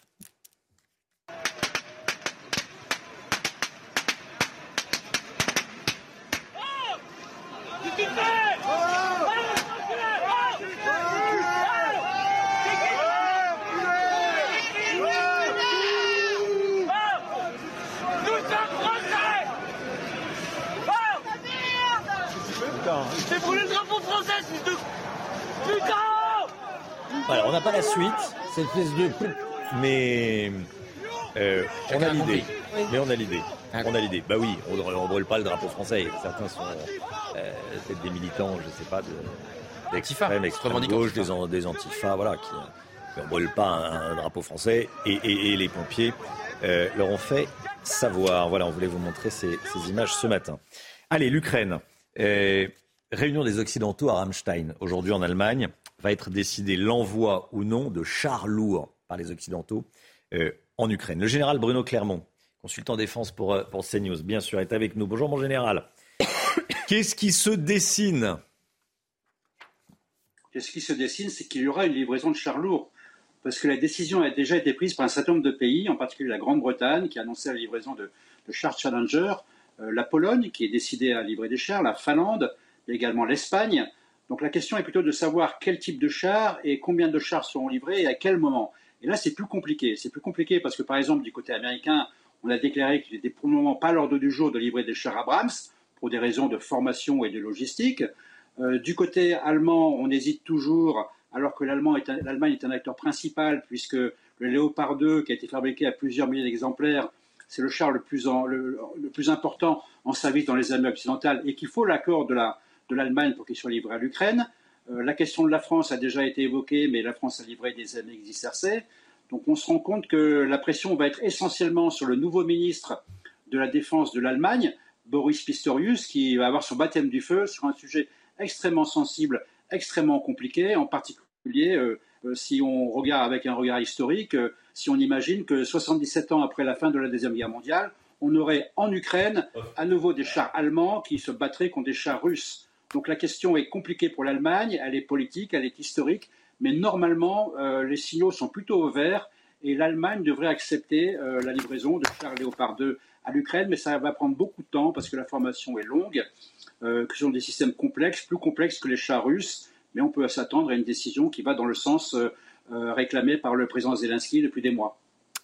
Voilà, on n'a pas la suite, cette espèce de. Mais euh, on a l'idée. Mais on a l'idée. On a l'idée. Bah oui, on ne brûle pas le drapeau français. Certains sont euh, peut-être des militants, je ne sais pas, d'extrême, extrême gauche, des, des antifas, voilà, qui ne brûlent pas un, drapeau français. Et, les pompiers euh, leur ont fait savoir. Voilà, on voulait vous montrer ces, ces images ce matin. Allez, l'Ukraine. Réunion des Occidentaux à Rammstein, aujourd'hui en Allemagne va être décidé l'envoi ou non de chars lourds par les Occidentaux euh, en Ukraine. Le général Bruno Clermont, consultant défense pour, euh, pour CNews, bien sûr, est avec nous. Bonjour mon général. <coughs> Qu'est-ce qui se dessine? Qu'est-ce qui se dessine? C'est qu'il y aura une livraison de chars lourds. parce que la décision a déjà été prise par un certain nombre de pays, en particulier la Grande-Bretagne, qui a annoncé la livraison de, chars Challenger, euh, la Pologne, qui est décidée à livrer des chars, la Finlande, et également l'Espagne. Donc la question est plutôt de savoir quel type de chars et combien de chars seront livrés et à quel moment. Et là, c'est plus compliqué. C'est plus compliqué parce que, par exemple, du côté américain, on a déclaré qu'il n'était pour le moment pas l'ordre du jour de livrer des chars Abrams pour des raisons de formation et de logistique. Euh, du côté allemand, on hésite toujours, alors que l'Allemagne est, un acteur principal, puisque le Léopard 2, qui a été fabriqué à plusieurs milliers d'exemplaires, c'est le char le plus, important en service dans les armées occidentales et qu'il faut l'accord de l'Allemagne pour qu'il soit livré à l'Ukraine. Euh, la question de la France a déjà été évoquée, mais la France a livré des MX-10RC. Donc on se rend compte que la pression va être essentiellement sur le nouveau ministre de la Défense de l'Allemagne, Boris Pistorius, qui va avoir son baptême du feu sur un sujet extrêmement sensible, extrêmement compliqué, en particulier euh, euh, si on regarde avec un regard historique, si on imagine que 77 ans après la fin de la Deuxième Guerre mondiale, on aurait en Ukraine à nouveau des chars allemands qui se battraient contre des chars russes. Donc la question est compliquée pour l'Allemagne, elle est politique, elle est historique, mais normalement, euh, les signaux sont plutôt au vert et l'Allemagne devrait accepter euh, la livraison de chars Léopard 2 à l'Ukraine, mais ça va prendre beaucoup de temps parce que la formation est longue, euh, que ce sont des systèmes complexes, plus complexes que les chars russes, mais on peut s'attendre à une décision qui va dans le sens réclamé par le président Zelensky depuis des mois.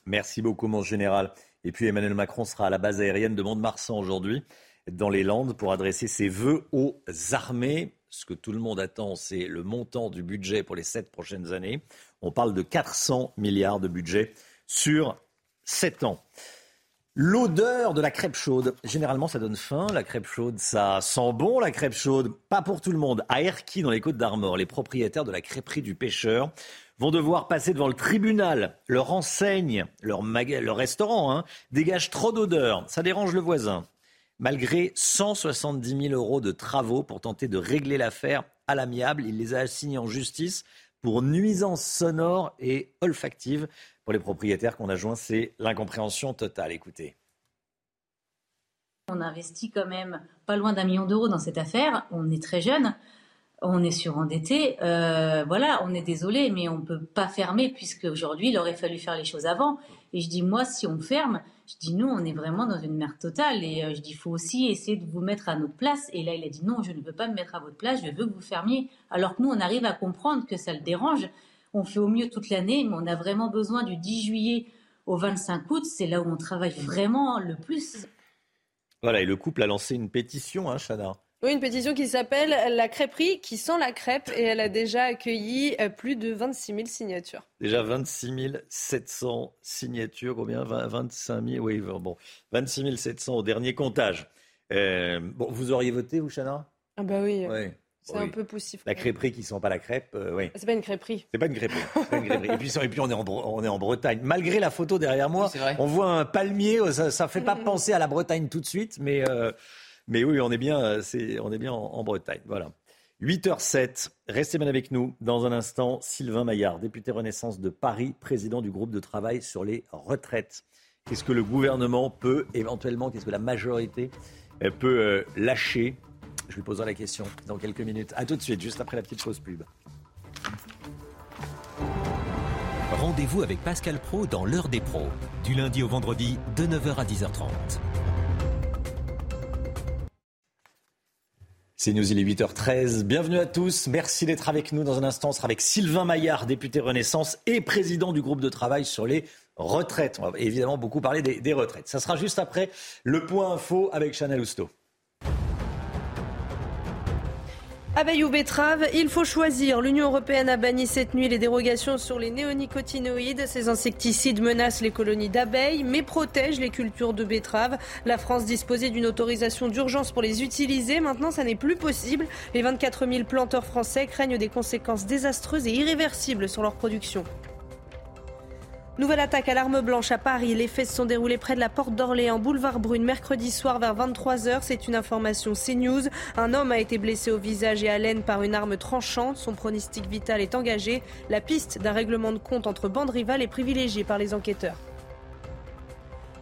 Merci beaucoup, mon général. Et puis Emmanuel Macron sera à la base aérienne de Mont-de-Marsan aujourd'hui dans les Landes pour adresser ses vœux aux armées. Ce que tout le monde attend, c'est le montant du budget pour les sept prochaines années. On parle de 400 milliards de budget sur sept ans. L'odeur de la crêpe chaude. Généralement, ça donne faim. La crêpe chaude, ça sent bon, la crêpe chaude. Pas pour tout le monde. À Erquy, dans les Côtes d'Armor, les propriétaires de la crêperie du pêcheur vont devoir passer devant le tribunal. Leur enseigne, leur, leur restaurant, hein, dégage trop d'odeur. Ça dérange le voisin malgré 170 000 euros de travaux pour tenter de régler l'affaire à l'amiable. Il les a assignés en justice pour nuisance sonore et olfactive. Pour les propriétaires qu'on a joints, c'est l'incompréhension totale. Écoutez. On investit quand même pas loin d'un million d'euros dans cette affaire. On est très jeune on est surendetté. Euh, voilà, on est désolé, mais on ne peut pas fermer puisque aujourd'hui, il aurait fallu faire les choses avant. Et je dis, moi, si on ferme, je dis, nous, on est vraiment dans une merde totale. Et euh, je dis, faut aussi essayer de vous mettre à notre place. Et là, il a dit, non, je ne veux pas me mettre à votre place, je veux que vous fermiez. Alors que nous, on arrive à comprendre que ça le dérange. On fait au mieux toute l'année, mais on a vraiment besoin du 10 juillet au 25 août. C'est là où on travaille vraiment le plus. Voilà, et le couple a lancé une pétition, hein, oui, une pétition qui s'appelle La crêperie qui sent la crêpe et elle a déjà accueilli euh, plus de 26 000 signatures. Déjà 26 700 signatures, combien? 25 000, oui, bon, 26 700 au dernier comptage. Euh, bon, vous auriez voté, vous, Chana? Ah bah oui. C'est un peu poussif. La crêperie qui sent pas la crêpe, euh, oui. C'est pas une crêperie. C'est pas une crêperie. et, puis, et puis on est, en, on est en Bretagne. Malgré la photo derrière moi, on voit un palmier. Ça, ne fait pas <laughs> penser à la Bretagne tout de suite, mais mais oui, on est bien, euh, en, Bretagne. Voilà. 8h07, restez bien avec nous. Dans un instant, Sylvain Maillard, député Renaissance de Paris, président du groupe de travail sur les retraites. Qu'est-ce que le gouvernement peut éventuellement, qu'est-ce que la majorité euh, peut euh, lâcher? Je lui poserai la question dans quelques minutes. A tout de suite, juste après la petite pause pub. Rendez-vous avec Pascal Pro dans l'heure des pros, du lundi au vendredi de 9h à 10h30. C'est News, il est 8h13. Bienvenue à tous. Merci d'être avec nous. Dans un instant, on sera avec Sylvain Maillard, député Renaissance et président du groupe de travail sur les retraites. On va évidemment beaucoup parler des, retraites. Ça sera juste après le point info avec Chanel Housteau. Abeilles ou betteraves, il faut choisir. L'Union européenne a banni cette nuit les dérogations sur les néonicotinoïdes. Ces insecticides menacent les colonies d'abeilles, mais protègent les cultures de betteraves. La France disposait d'une autorisation d'urgence pour les utiliser. Maintenant, ça n'est plus possible. Les 24 000 planteurs français craignent des conséquences désastreuses et irréversibles sur leur production. Nouvelle attaque à l'arme blanche à Paris. Les faits se sont déroulés près de la porte d'Orléans, boulevard Brune, mercredi soir vers 23h. C'est une information CNews. Un homme a été blessé au visage et à l'aine par une arme tranchante. Son pronostic vital est engagé. La piste d'un règlement de compte entre bandes rivales est privilégiée par les enquêteurs.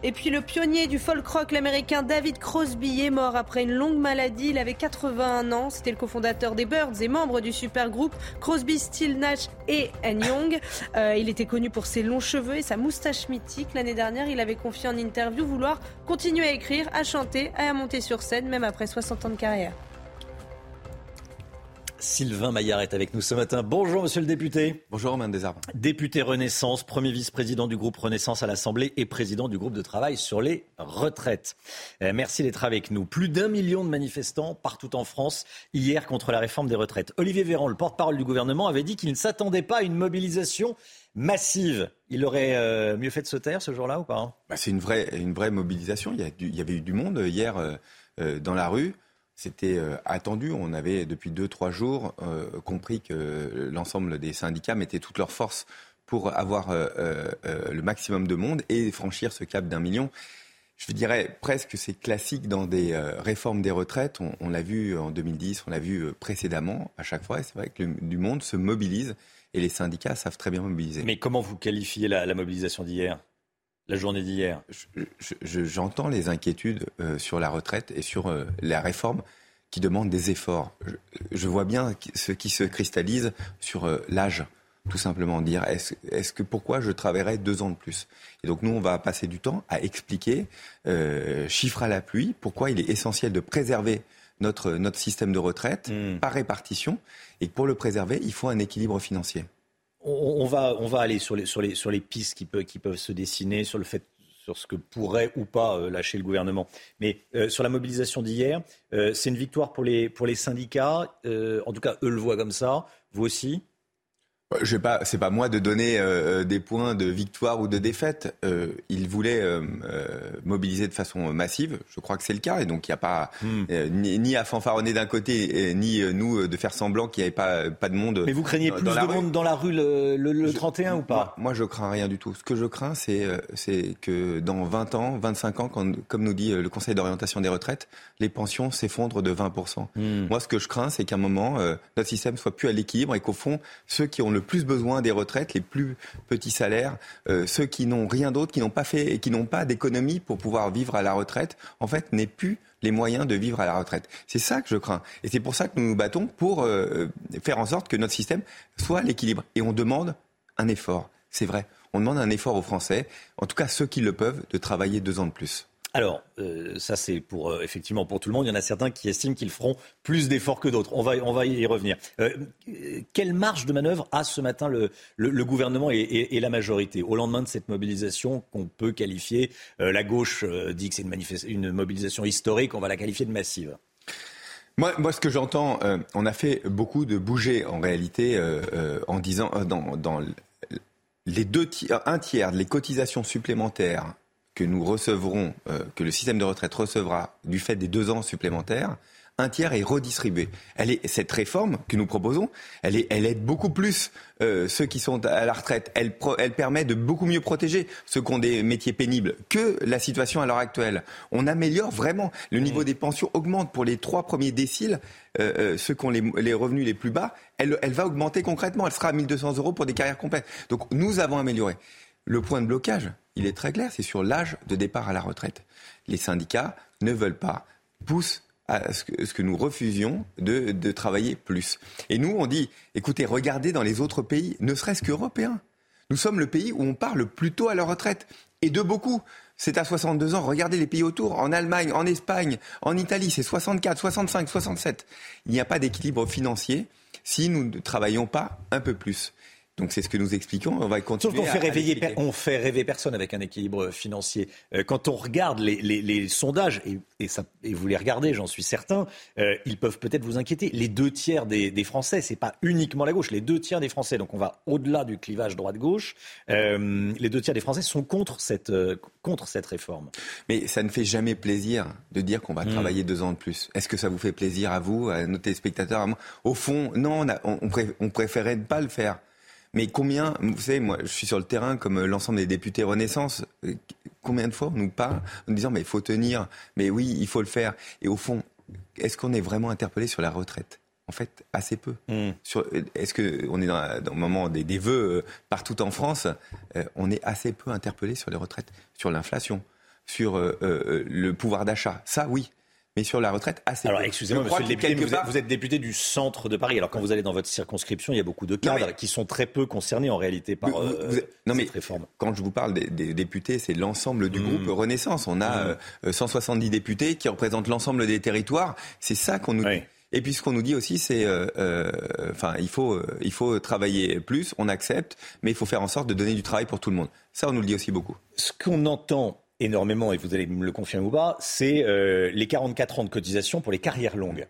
Et puis le pionnier du folk rock, l'américain David Crosby, est mort après une longue maladie. Il avait 81 ans. C'était le cofondateur des Birds et membre du supergroupe Crosby, Still, Nash et Young. Euh, il était connu pour ses longs cheveux et sa moustache mythique. L'année dernière, il avait confié en interview vouloir continuer à écrire, à chanter, à monter sur scène, même après 60 ans de carrière. Sylvain Maillard est avec nous ce matin. Bonjour, monsieur le député. Bonjour, Romain Desarbres. Député Renaissance, premier vice-président du groupe Renaissance à l'Assemblée et président du groupe de travail sur les retraites. Euh, merci d'être avec nous. Plus d'un million de manifestants partout en France hier contre la réforme des retraites. Olivier Véran, le porte-parole du gouvernement, avait dit qu'il ne s'attendait pas à une mobilisation massive. Il aurait euh, mieux fait de se taire ce jour-là ou pas? Bah, C'est une vraie, une vraie mobilisation. Il y, il y, avait eu du monde hier euh, dans la rue. C'était euh, attendu. On avait depuis deux, trois jours euh, compris que l'ensemble des syndicats mettaient toutes leurs forces pour avoir euh, le maximum de monde et franchir ce cap d'un million. Je dirais presque que c'est classique dans des réformes des retraites. On, l'a vu en 2010, on l'a vu précédemment à chaque fois. C'est vrai que du monde se mobilise et les syndicats savent très bien mobiliser. Mais comment vous qualifiez la mobilisation d'hier? La journée d'hier J'entends les inquiétudes euh, sur la retraite et sur euh, la réforme qui demandent des efforts. Je, vois bien ce qui se cristallise sur euh, l'âge, tout simplement. Dire est-ce que pourquoi je travaillerais deux ans de plus? Et donc nous, on va passer du temps à expliquer, chiffre à la pluie, pourquoi il est essentiel de préserver notre, notre système de retraite hmm. par répartition et que pour le préserver, il faut un équilibre financier on, va, on va aller sur les, sur les, sur les pistes qui, peuvent, qui peuvent se dessiner, sur le fait sur ce que pourrait ou pas euh, lâcher le gouvernement. Mais euh, sur la mobilisation d'hier, euh, c'est une victoire pour les, pour les syndicats. en tout cas, eux le voient comme ça. Vous aussi bah, je pas, c'est pas moi de donner euh, euh, des points de victoire ou de défaite. Euh, il voulait euh, mobiliser de façon massive. Je crois que c'est le cas, et donc il n'y a pas hmm. ni, à fanfaronner d'un côté, ni nous de faire semblant qu'il n'y avait pas pas de monde. Mais vous craignez plus de monde dans la rue le, le, 31 ou pas? moi, je crains rien du tout. Ce que je crains, c'est c'est que dans 20 ans, 25 ans, quand, comme nous dit le Conseil d'orientation des retraites, les pensions s'effondrent de 20% hmm. Moi, ce que je crains, c'est qu'à un moment, notre système soit plus à l'équilibre et qu'au fond, ceux qui ont le plus besoin des retraites, les plus petits salaires, euh, ceux qui n'ont rien d'autre, qui n'ont pas fait et qui n'ont pas d'économie pour pouvoir vivre à la retraite, en fait, n'aient plus les moyens de vivre à la retraite. C'est ça que je crains. Et c'est pour ça que nous nous battons pour euh, faire en sorte que notre système soit à l'équilibre. Et on demande un effort. C'est vrai. On demande un effort aux Français, en tout cas ceux qui le peuvent, de travailler deux ans de plus. Alors, euh, ça c'est pour euh, effectivement pour tout le monde. Il y en a certains qui estiment qu'ils feront plus d'efforts que d'autres. On va, on va y revenir. Euh, quelle marge de manœuvre a ce matin le, le, gouvernement et, la majorité au lendemain de cette mobilisation qu'on peut qualifier La gauche dit que c'est une, une, mobilisation historique. On va la qualifier de massive. Moi, moi ce que j'entends, on a fait beaucoup de bouger en réalité en disant dans, dans les deux un tiers des cotisations supplémentaires que nous recevrons, euh, que le système de retraite recevra du fait des deux ans supplémentaires, un tiers est redistribué. Elle est, cette réforme que nous proposons, elle, est, elle aide beaucoup plus euh, ceux qui sont à la retraite. Elle, elle permet de beaucoup mieux protéger ceux qui ont des métiers pénibles que la situation à l'heure actuelle. On améliore vraiment. Le niveau mmh. des pensions augmente pour les trois premiers déciles. Euh, ceux qui ont les, les, revenus les plus bas, elle, elle va augmenter concrètement. Elle sera à 1200 euros pour des carrières complètes. Donc nous avons amélioré. Le point de blocage, il est très clair, c'est sur l'âge de départ à la retraite. Les syndicats ne veulent pas, poussent à ce que, nous refusions de, travailler plus. Et nous, on dit, écoutez, regardez dans les autres pays, ne serait-ce qu'européens. Nous sommes le pays où on part le plus tôt à la retraite. Et de beaucoup. C'est à 62 ans. Regardez les pays autour. En Allemagne, en Espagne, en Italie, c'est 64, 65, 67. Il n'y a pas d'équilibre financier si nous ne travaillons pas un peu plus. Donc c'est ce que nous expliquons. On va continuer. Sauf qu'on fait, réveiller, on fait rêver personne avec un équilibre financier. Euh, quand on regarde les, sondages, et, ça, et, vous les regardez, j'en suis certain, euh, ils peuvent peut-être vous inquiéter. Les deux tiers des, des Français, c'est pas uniquement la gauche, les deux tiers des Français, donc on va au-delà du clivage droite-gauche, euh, les deux tiers des Français sont contre cette, contre cette réforme. Mais ça ne fait jamais plaisir de dire qu'on va hmm. travailler deux ans de plus. Est-ce que ça vous fait plaisir à vous, à nos téléspectateurs à moi? Au fond, non, on, on, on préférait ne pas le faire. Mais combien, vous savez, moi, je suis sur le terrain comme l'ensemble des députés Renaissance. Combien de fois on nous parle en disant, mais il faut tenir, mais oui, il faut le faire. Et au fond, est-ce qu'on est vraiment interpellé sur la retraite? En fait, assez peu. Hmm. Est-ce qu'on est dans, dans, le moment des, des vœux euh, partout en France euh, On est assez peu interpellé sur les retraites, sur l'inflation. sur euh, euh, le pouvoir d'achat? Ça, oui. Mais sur la retraite, assez Alors, excusez-moi, monsieur le député, mais vous, êtes, part- vous êtes député du centre de Paris. Alors, quand vous allez dans votre circonscription, il y a beaucoup de cadres qui sont très peu concernés en réalité par Vous- euh, vous- non, mais cette réforme. Quand je vous parle des, des députés, c'est l'ensemble du Mmh. groupe Renaissance. On a Mmh. euh, 170 députés qui représentent l'ensemble des territoires. C'est ça qu'on nous dit. Et puis ce qu'on nous dit aussi, c'est, euh, euh, enfin, il faut, euh, il faut travailler plus. On accepte, mais il faut faire en sorte de donner du travail pour tout le monde. Ça, on nous le dit aussi beaucoup. Ce qu'on entend énormément, et vous allez me le confirmer ou pas, c'est euh, les 44 ans de cotisation pour les carrières longues.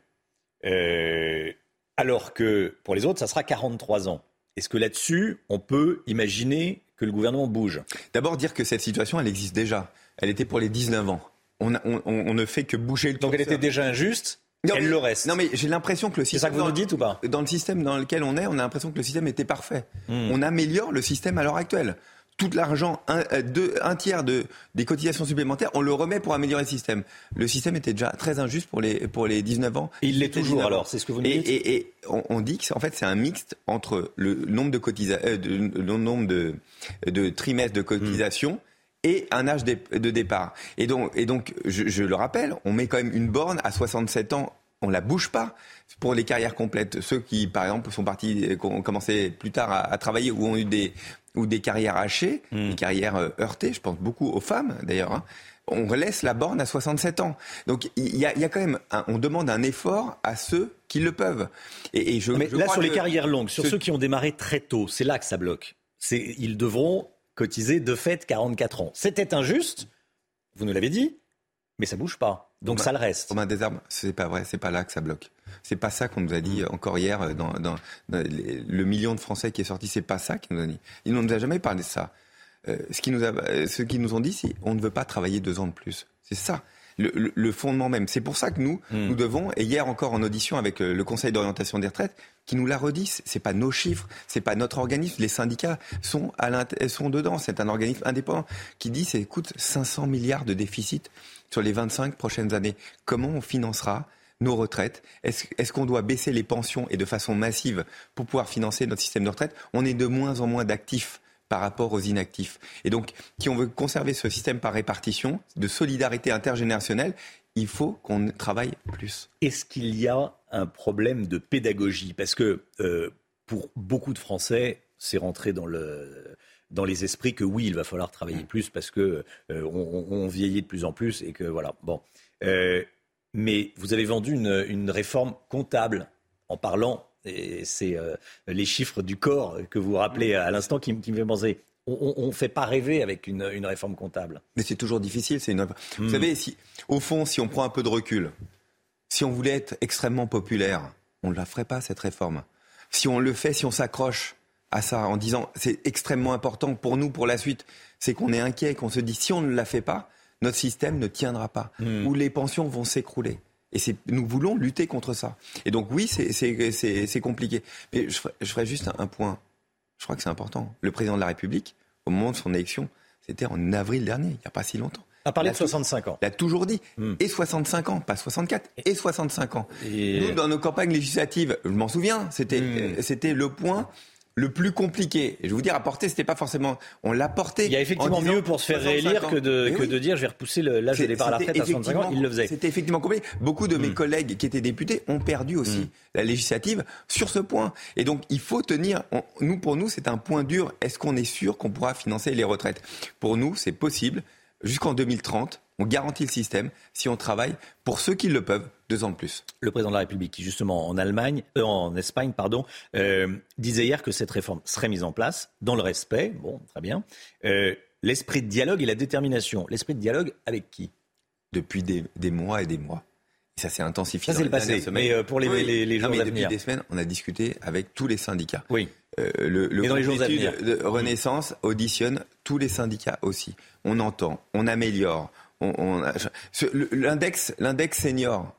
Euh, alors que pour les autres, ça sera 43 ans. Est-ce que là-dessus, on peut imaginer que le gouvernement bouge? D'abord dire que cette situation, elle existe déjà. Elle était pour les 19 ans. On, a- on- on- on ne fait que bouger le Donc elle était déjà injuste, Non, elle mais- le reste. Non mais j'ai l'impression que le système. ça que vous nous dites ou pas? Dans le système dans lequel on est, on a l'impression que le système était parfait. Hmm. On améliore le système à l'heure actuelle. Tout l'argent, un, euh, deux- un tiers de, des cotisations supplémentaires, on le remet pour améliorer le système. Le système était déjà très injuste pour les, pour les 19 ans. Et il l'est toujours 19 ans. alors, c'est ce que vous nous et, dites et, et on, on dit que c'est- en fait c'est un mixte entre le nombre de cotisa- euh, de- le nombre de, de trimestres de cotisation et un âge de départ. Et donc, et donc je, je le rappelle, on met quand même une borne à 67 ans. On la bouge pas pour les carrières complètes. Ceux qui, par exemple, sont partis, qui ont commencé plus tard à, à travailler ou ont eu des ou des carrières hachées, des carrières euh, heurtées. Je pense beaucoup aux femmes d'ailleurs. hein. On laisse la borne à 67 ans. Donc il y a, il y a quand même, un- on demande un effort à ceux qui le peuvent. Et, et je, Mais je là, sur les carrières longues, sur ce- ceux qui ont démarré très tôt, c'est là que ça bloque. Ils devront cotiser de fait 44 ans. C'était injuste, vous nous l'avez dit, mais ça bouge pas. Donc ça le reste. Romain Desarmes, c'est pas vrai, c'est pas là que ça bloque. C'est pas ça qu'on nous a dit encore hier euh, dans, dans- dans les- le million de Français qui est sorti. C'est pas ça qu'ils nous a dit. Ils ne nous a jamais parlé de ça. Euh, ce qu'ils nous, a- euh, ce qu'ils nous ont dit, c'est on ne veut pas travailler deux ans de plus. C'est ça. Le, le- le fondement même. C'est pour ça que nous, nous devons, et hier encore en audition avec le Conseil d'orientation des retraites, qui nous l'a redit, c'est- pas nos chiffres, c'est pas notre organisme, les syndicats sont, à sont dedans, c'est un organisme indépendant qui dit, c'est écoute, 500 milliards de déficit sur les 25 prochaines années. Comment on financera nos retraites? Est-ce qu'on doit baisser les pensions et de façon massive pour pouvoir financer notre système de retraite? On est de moins en moins d'actifs par rapport aux inactifs. Et donc, si on veut conserver ce système par répartition, de solidarité intergénérationnelle, il faut qu'on travaille plus. Est-ce qu'il y a un problème de pédagogie? Parce que euh, pour beaucoup de Français, c'est rentré dans le dans les esprits que oui, il va falloir travailler plus parce que euh, on, vieillit de plus en plus et que voilà. Bon, Euh, mais vous avez vendu une, une réforme comptable en parlant, et c'est euh, les chiffres du corps que vous rappelez à l'instant qui, me fait penser. On ne fait pas rêver avec une, une réforme comptable. Mais c'est toujours difficile. C'est une... Vous savez, si, au fond, si on prend un peu de recul, si on voulait être extrêmement populaire, on ne la ferait pas, cette réforme. Si on le fait, si on s'accroche à ça en disant c'est extrêmement important pour nous, pour la suite, c'est qu'on est inquiet, qu'on se dit si on ne la fait pas, notre système ne tiendra pas, ou les pensions vont s'écrouler. Et nous voulons lutter contre ça. Et donc oui, c'est, compliqué. Mais je ferai, je ferai juste un, un point. Je crois que c'est important. Le président de la République, au moment de son élection, c'était en avril dernier, il n'y a pas si longtemps. A parlé de tou- 65 ans. Il a toujours dit. Et 65 ans, pas 64, et 65 ans. Et- Nous, dans nos campagnes législatives, je m'en souviens, c'était, c'était le point le plus compliqué. Et je vais vous dire, à porter, c'était pas forcément. On l'a porté. Il y a effectivement mieux pour se faire 65 réélire que de, que oui. de dire je vais repousser le- l'âge de départ à la retraite à 65 ans. Il le faisait. C'était effectivement compliqué. Beaucoup de mes collègues qui étaient députés ont perdu aussi Mm. la législative sur ce point. Et donc, il faut tenir. on- nous, pour nous, c'est un point dur. Est-ce qu'on est sûr qu'on pourra financer les retraites? Pour nous, c'est possible. Jusqu'en 2030, on garantit le système si on travaille pour ceux qui le peuvent deux ans de plus. Le président de la République, qui justement en Allemagne, euh, en Espagne, pardon, euh, disait hier que cette réforme serait mise en place dans le respect, bon, très bien, euh, l'esprit de dialogue et la détermination. L'esprit de dialogue avec qui? Depuis des, des mois et des mois. Et ça s'est intensifié. Ça, c'est le les passé. Mais, pour les- les- les Non, jours mais à depuis venir. des semaines, on a discuté avec tous les syndicats. Oui. Euh, le le Mais dans les jours à venir. de Renaissance auditionne tous les syndicats aussi. On entend, on améliore. On, on l'index senior,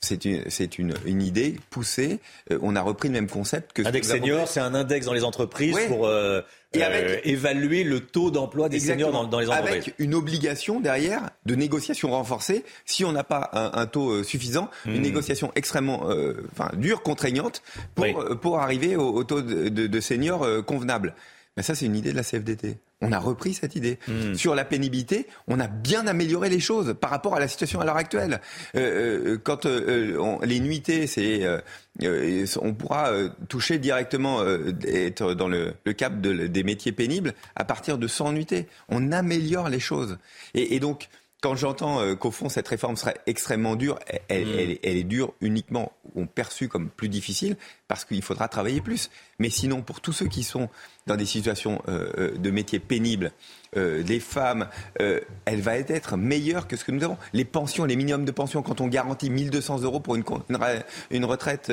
c'est une, c'est une, une idée poussée. Euh, on a repris le même concept que. Index senior, c'est un index dans les entreprises pour euh, Et euh, évaluer le taux d'emploi des seniors dans, dans les entreprises. Avec une obligation derrière de négociation renforcée. Si on n'a pas un, un taux suffisant, une Hmm. négociation extrêmement euh, enfin, dure, contraignante, pour, Oui. pour arriver au, au taux de, de, de seniors euh, convenable. Mais ça, c'est une idée de la CFDT. On a repris cette idée. Hmm. Sur la pénibilité, on a bien amélioré les choses par rapport à la situation à l'heure actuelle. Euh, euh, quand euh, on- les nuitées, c'est euh, euh, on pourra euh, toucher directement, euh, être dans le, le cap de- des métiers pénibles à partir de 100 nuitées. On améliore les choses. Et, et donc, quand j'entends euh, qu'au fond cette réforme serait extrêmement dure, elle, elle- elle est- elle est dure uniquement ou perçue comme plus difficile parce qu'il faudra travailler plus. Mais sinon, pour tous ceux qui sont dans des situations euh, euh, de métiers pénibles, euh, les femmes, euh, elle va être meilleure que ce que nous avons. Les pensions, les minimums de pension, quand on garantit 1200 euros pour une, une, ra- une retraite,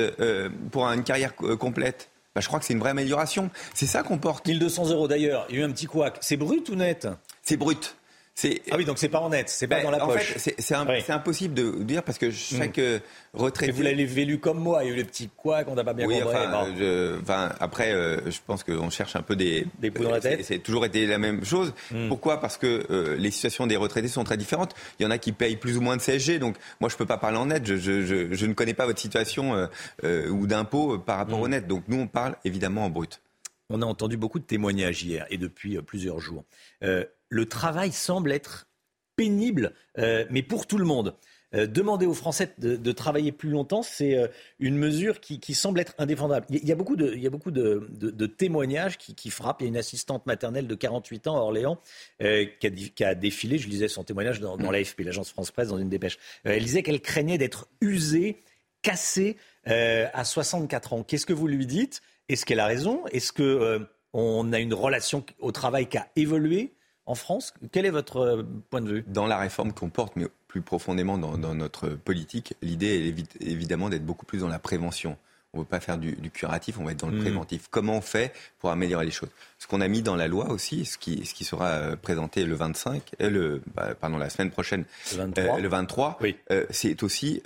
pour une carrière complète, bah, je crois que c'est une vraie amélioration. C'est ça qu'on porte. 1200 euros d'ailleurs, il y a eu un petit couac. C'est brut ou net? C'est brut. C'est- Ah oui, donc c'est pas en net, c'est pas Ben, dans la en poche. fait, c'est- c'est un- c'est impossible de dire parce que chaque euh, retraité. Et vous l'avez vélu comme moi, il y a eu les petits couacs, on n'a pas bien Oui, compris. enfin, Bon. je- enfin, après, euh, je pense qu'on cherche un peu des. Des poux dans la c'est- tête. C'est toujours été la même chose. Pourquoi? Parce que euh, les situations des retraités sont très différentes. Il y en a qui payent plus ou moins de CSG, donc moi je peux pas parler en net. Je, je, je, je ne connais pas votre situation euh, euh, ou d'impôt par rapport au net. Donc nous on parle évidemment en brut. On a entendu beaucoup de témoignages hier et depuis euh, plusieurs jours. Euh, le travail semble être pénible, euh, mais pour tout le monde. Euh, demander aux Français de, travailler plus longtemps, c'est euh, une mesure qui, semble être indéfendable. Il y a- beaucoup de, témoignages qui, frappent. Il y a une assistante maternelle de 48 ans à Orléans qui, a, défilé, je lisais son témoignage dans, dans l'AFP, l'agence France-Presse, dans une dépêche. Elle disait qu'elle craignait d'être usée, cassée à 64 ans. Qu'est-ce que vous lui dites? Est-ce qu'elle a raison? Est-ce que euh, on a une relation au travail qui a évolué? En France Quel est votre euh, point de vue? Dans la réforme qu'on porte, mais plus profondément dans, dans notre politique, l'idée est évi- évidemment d'être beaucoup plus dans la prévention. On ne veut pas faire du, du curatif, on va être dans le Mhm. préventif. Comment on fait pour améliorer les choses? Ce qu'on a mis dans la loi aussi, ce qui, ce qui sera euh, présenté le 25, euh, le, bah, pardon, la semaine prochaine, Le 23. euh, le 23, euh, c'est aussi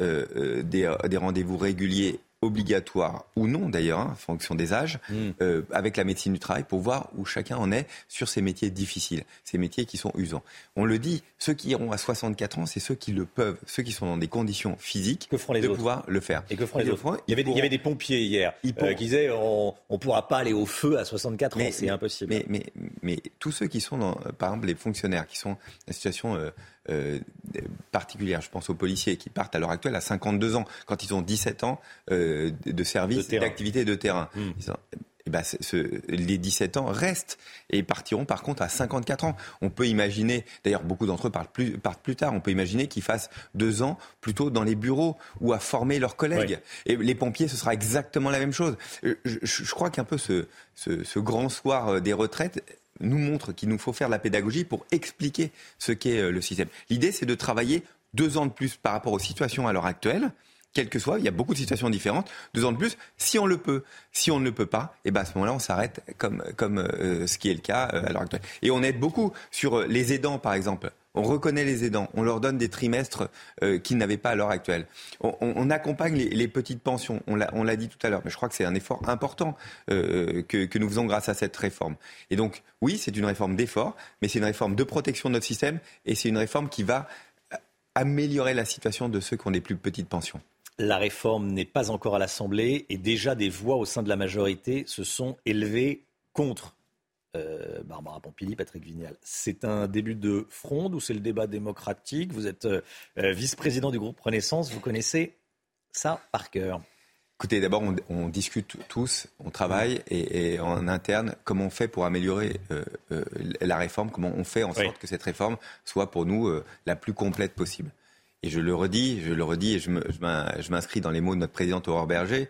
des, des rendez-vous réguliers obligatoires ou non d'ailleurs, hein, en fonction des âges, Mm. euh, avec la médecine du travail pour voir où chacun en est sur ces métiers difficiles, ces métiers qui sont usants. On le dit, ceux qui iront à 64 ans, c'est ceux qui le peuvent, ceux qui sont dans des conditions physiques les de autres pouvoir le faire. Et que feront les autres feront, il y, avait, des- il y avait des pompiers hier Ils euh, qui disaient on ne pourra pas aller au feu à 64 ans, Mais- c'est impossible. Mais, mais, mais tous ceux qui sont, dans, par exemple, les fonctionnaires qui sont dans une situation euh, euh, particulière, je pense aux policiers qui partent à l'heure actuelle à 52 ans, quand ils ont 17 ans euh, de service, d'activité de terrain. Mm. Ils ont- eh ben, ce- les 17 ans restent et partiront par contre à 54 ans. On peut imaginer, d'ailleurs beaucoup d'entre eux partent plus, partent plus tard, on peut imaginer qu'ils fassent deux ans plutôt dans les bureaux ou à former leurs collègues. Et les pompiers, ce sera exactement la même chose. Euh, Je, je- je crois qu'un peu ce, ce, ce grand soir euh, des retraites nous montre qu'il nous faut faire de la pédagogie pour expliquer ce qu'est euh, le système. L'idée, c'est de travailler deux ans de plus par rapport aux situations à l'heure actuelle. Quel que soit, il y a beaucoup de situations différentes. Deux ans de plus, si on le peut. Si on ne le peut pas, et ben à ce moment-là, on s'arrête comme, euh, ce qui est le cas euh, à l'heure actuelle. Et on aide beaucoup sur les aidants, par exemple. On reconnaît les aidants, on leur donne des trimestres euh, qu'ils n'avaient pas à l'heure actuelle. On, accompagne les, petites pensions, on l'a dit tout à l'heure, mais je crois que c'est un effort important euh, que, que nous faisons grâce à cette réforme. Et donc, oui, c'est une réforme d'effort, mais c'est une réforme de protection de notre système, et c'est une réforme qui va améliorer la situation de ceux qui ont des plus petites pensions. La réforme n'est pas encore à l'Assemblée et déjà des voix au sein de la majorité se sont élevées contre euh, Barbara Pompili, Patrick Vignal. C'est un début de fronde ou c'est le débat démocratique? Vous êtes euh, euh, vice-président du groupe Renaissance, vous connaissez ça par cœur? Écoutez, d'abord, on, on discute tous, on travaille et, et en interne comment on fait pour améliorer euh, euh, la réforme, comment on fait en sorte que cette réforme soit pour nous euh, la plus complète possible? Et je le redis, je le redis et je m'inscris dans les mots de notre présidente Aurore Berger,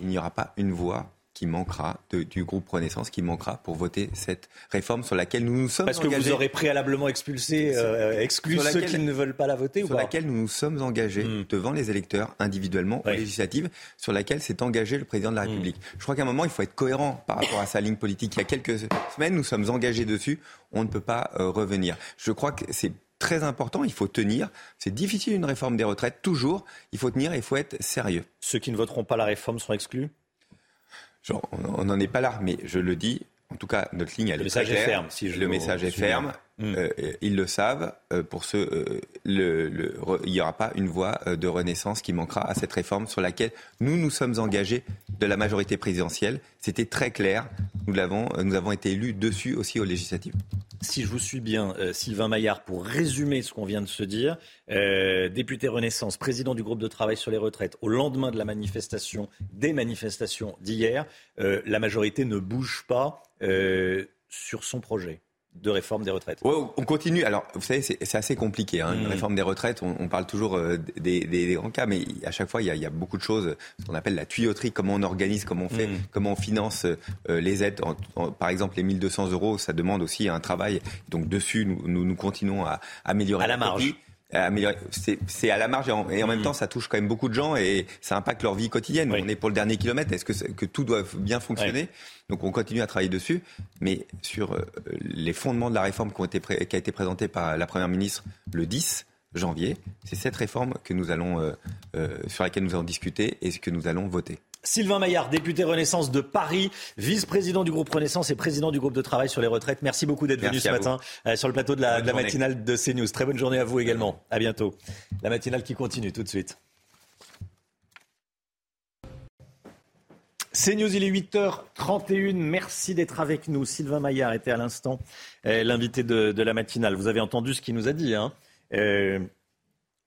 il n'y aura pas une voix qui manquera de- du groupe Renaissance qui manquera pour voter cette réforme sur laquelle nous nous sommes Parce que engagés. vous aurez préalablement expulsé, euh, exclu ceux laquelle- qui ne veulent pas la voter ou sur pas laquelle nous nous sommes engagés Hmm. devant les électeurs individuellement aux législatives, sur laquelle s'est engagé le président de Hmm. la République. Je crois qu'à un moment, il faut être cohérent par rapport à sa ligne politique. Il y a quelques semaines, nous sommes engagés dessus. On ne peut pas euh, revenir. Je crois que c'est très important. Il faut tenir. C'est difficile une réforme des retraites. Toujours, il faut tenir. et Il faut être sérieux. Ceux qui ne voteront pas la réforme seront exclus? Genre, on n'en est pas là, mais je le dis. En tout cas, notre ligne, elle Le est très message est claire. ferme, si je le message est ferme. Mm. Euh, ils le savent. Euh, pour ceux, euh, le, le- re- il n'y aura pas une voix euh, de renaissance qui manquera à cette réforme sur laquelle nous nous sommes engagés de la majorité présidentielle. C'était très clair. Nous l'avons, euh, nous avons été élus dessus aussi aux législatives. si je vous suis bien, euh, Sylvain Maillard, pour résumer ce qu'on vient de se dire, euh, député Renaissance, président du groupe de travail sur les retraites, au lendemain de la manifestation, des manifestations d'hier, euh, la majorité ne bouge pas sur son projet de réforme des retraites. on continue. Alors, vous savez, c'est assez compliqué. Hein, Une mm. réforme des retraites, on, parle toujours euh, des, grands cas, mais à chaque fois, il y a, beaucoup de choses, ce qu'on appelle la tuyauterie, comment on organise, comment on fait, mm. comment on finance euh, les aides. par exemple, les 1200 euros, ça demande aussi un travail. Donc, dessus, nous, nous, continuons à améliorer à la marge. C'est à la marge et en, même mm. temps, ça touche quand même beaucoup de gens et ça impacte leur vie quotidienne. On est pour le dernier kilomètre. Est-ce que, que, tout doit bien fonctionner Donc on continue à travailler dessus. Mais sur euh, les fondements de la réforme qui, ont été qui a été présentée par la Première ministre le 10 janvier, c'est cette réforme que nous allons, euh, euh, sur laquelle nous allons discuter et que nous allons voter. Sylvain Maillard, député Renaissance de Paris, vice-président du groupe Renaissance et président du groupe de travail sur les retraites. Merci beaucoup d'être venu ce matin euh, sur le plateau de la, matinale de CNews. Très bonne journée à vous également. À bientôt. La matinale qui continue tout de suite. CNews, il est 8h31. Merci d'être avec nous. Sylvain Maillard était à l'instant euh, l'invité de, la matinale. Vous avez entendu ce qu'il nous a dit. Hein. Euh,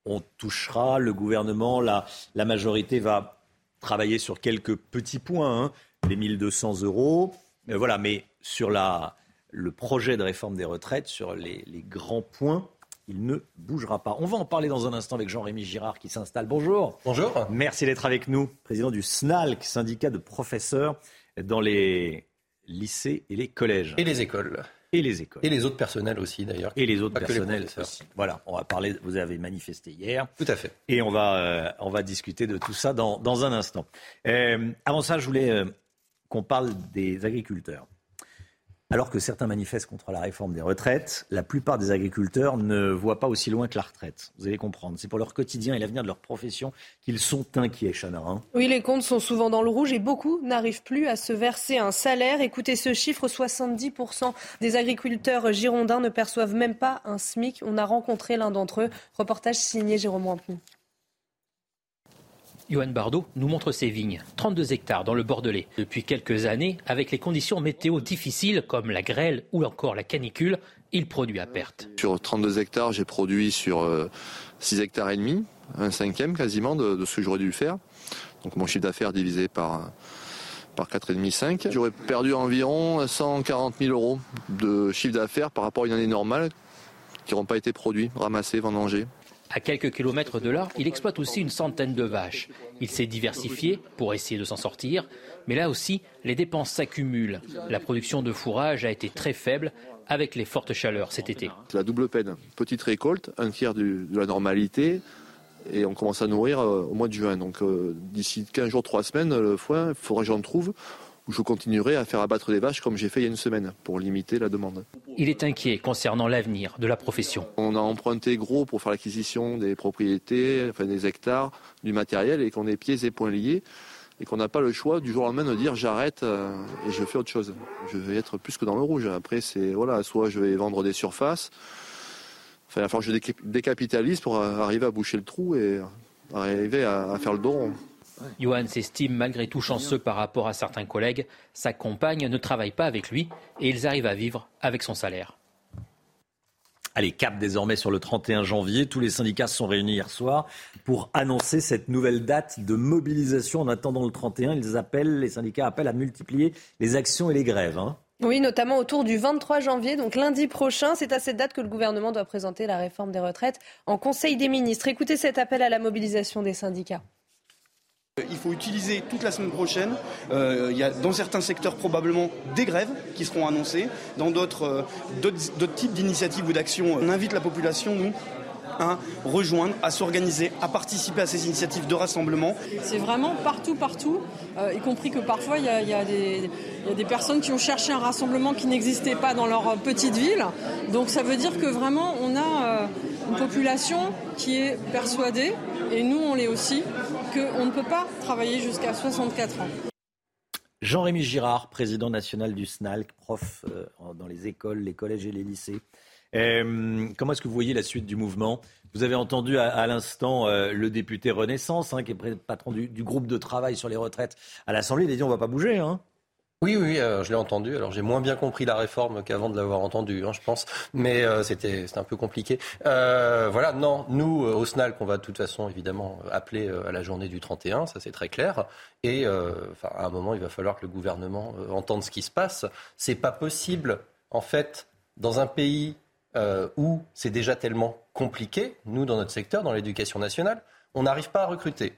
on touchera, le gouvernement, la, la majorité va travailler sur quelques petits points, hein. les 1200 euros, euh, voilà, mais sur la, le projet de réforme des retraites, sur les, grands points, il ne bougera pas. On va en parler dans un instant avec Jean-Rémy Girard qui s'installe. Bonjour. Bonjour. Merci d'être avec nous, président du SNALC, syndicat de professeurs dans les lycées et les collèges. Et les écoles. Et les écoles. Et les autres personnels aussi, d'ailleurs. Et les autres personnels aussi. Voilà, on va parler, vous avez manifesté hier. Tout à fait. Et on va, euh, on va discuter de tout ça dans, dans un instant. Euh, avant ça, je voulais euh, qu'on parle des agriculteurs. Alors que certains manifestent contre la réforme des retraites, la plupart des agriculteurs ne voient pas aussi loin que la retraite. Vous allez comprendre. C'est pour leur quotidien et l'avenir de leur profession qu'ils sont inquiets, Chana. Hein. oui, les comptes sont souvent dans le rouge et beaucoup n'arrivent plus à se verser un salaire. Écoutez ce chiffre 70% des agriculteurs girondins ne perçoivent même pas un SMIC. On a rencontré l'un d'entre eux. Reportage signé Jérôme Rampenou. Johan Bardot nous montre ses vignes, 32 hectares dans le Bordelais. Depuis quelques années, avec les conditions météo difficiles comme la grêle ou encore la canicule, il produit à perte. Sur 32 hectares, j'ai produit sur 6 euh, hectares et demi, un cinquième quasiment de, ce que j'aurais dû faire. Donc mon chiffre d'affaires divisé par par 4,5, 5. J'aurais perdu environ 140 000 euros de chiffre d'affaires par rapport à une année normale qui n'auront pas été produits, ramassés, vendangés. À quelques kilomètres de là, il exploite aussi une centaine de vaches. Il s'est diversifié pour essayer de s'en sortir, mais là aussi, les dépenses s'accumulent. La production de fourrage a été très faible avec les fortes chaleurs cet été. C'est la double peine. Petite récolte, un tiers de la normalité, et on commence à nourrir euh, au mois de juin. Donc euh, d'ici 15 jours, 3 semaines, le foin, il faudra trouve je continuerai à faire abattre des vaches comme j'ai fait il y a une semaine pour limiter la demande. Il est inquiet concernant l'avenir de la profession. On a emprunté gros pour faire l'acquisition des propriétés, enfin des hectares, du matériel et qu'on est pieds et poings liés et qu'on n'a pas le choix du jour au lendemain de dire j'arrête euh, et je fais autre chose. Je vais être plus que dans le rouge. Après, c'est voilà, soit je vais vendre des surfaces, enfin, il va falloir que je décapitalise pour arriver à boucher le trou et arriver à, faire le dos Johan s'estime malgré tout chanceux par rapport à certains collègues. Sa compagne ne travaille pas avec lui et ils arrivent à vivre avec son salaire. Allez, cap désormais sur le 31 janvier. Tous les syndicats se sont réunis hier soir pour annoncer cette nouvelle date de mobilisation. En attendant le 31, ils appellent, les syndicats appellent à multiplier les actions et les grèves. Hein. Oui, notamment autour du 23 janvier, donc lundi prochain. C'est à cette date que le gouvernement doit présenter la réforme des retraites en Conseil des ministres. Écoutez cet appel à la mobilisation des syndicats. Il faut utiliser toute la semaine prochaine. Euh, il y a dans certains secteurs probablement des grèves qui seront annoncées. Dans d'autres, euh, d'autres, types d'initiatives ou d'actions, on invite la population, nous, à rejoindre, à s'organiser, à participer à ces initiatives de rassemblement. C'est vraiment partout, partout, euh, y compris que parfois il y, a, des personnes qui ont cherché un rassemblement qui n'existait pas dans leur petite ville. Donc ça veut dire que vraiment on a une population qui est persuadée, et nous on l'est aussi, qu'on ne peut pas travailler jusqu'à 64 ans. Jean-Rémy Girard, président national du SNALC, prof euh, dans les écoles, les collèges et les lycées. Euh, comment est-ce que vous voyez la suite du mouvement? Vous avez entendu à, l'instant euh, le député Renaissance, hein, qui est patron du, groupe de travail sur les retraites à l'Assemblée. Il a dit on ne va pas bouger. Hein. Oui, oui, euh, je l'ai entendu. Alors j'ai moins bien compris la réforme qu'avant de l'avoir entendu, hein, je pense. Mais euh, c'était un peu compliqué. Euh, voilà, non, nous, au SNAL, qu'on va de toute façon évidemment appeler à la journée du 31, ça c'est très clair. Et à un moment, il va falloir que le gouvernement entende ce qui se passe. C'est pas possible, en fait, dans un pays où c'est déjà tellement compliqué, nous, dans notre secteur, dans l'éducation nationale, on n'arrive pas à recruter